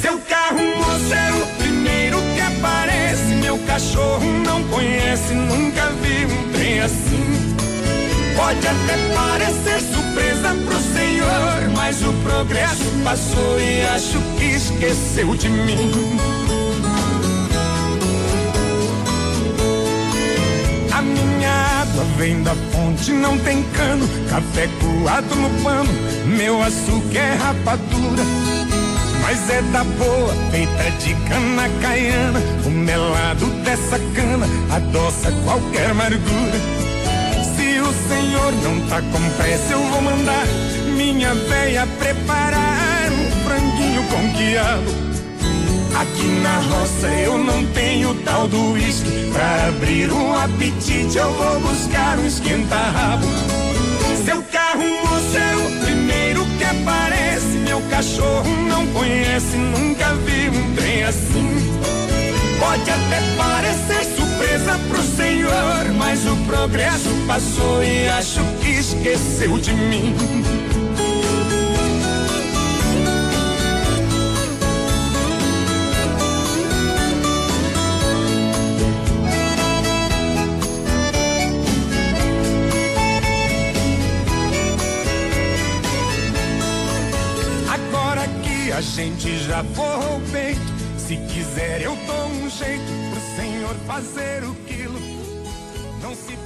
Seu carro moço é o primeiro que aparece, meu cachorro não conhece, nunca vi um trem assim. Pode até parecer surpresa pro senhor, mas o progresso passou e acho que esqueceu de mim. A minha água vem da fonte, não tem cano. Café coado no pano, meu açúcar é rapadura. Mas é da boa, feita de cana caiana. O melado dessa cana adoça qualquer amargura. Se o senhor não tá com pressa, eu vou mandar minha véia preparar um franguinho com quiabo. Aqui na roça eu não tenho tal do uísque. Pra abrir um apetite eu vou buscar um esquenta-rabo. Seu carro, moço, é o primeiro que aparece. Meu cachorro não conhece, nunca vi um trem assim. Pode até parecer surpresa pro senhor, mas o progresso passou e acho que esqueceu de mim. A gente já forrou o peito, se quiser eu dou um jeito pro senhor fazer o quilo. Não se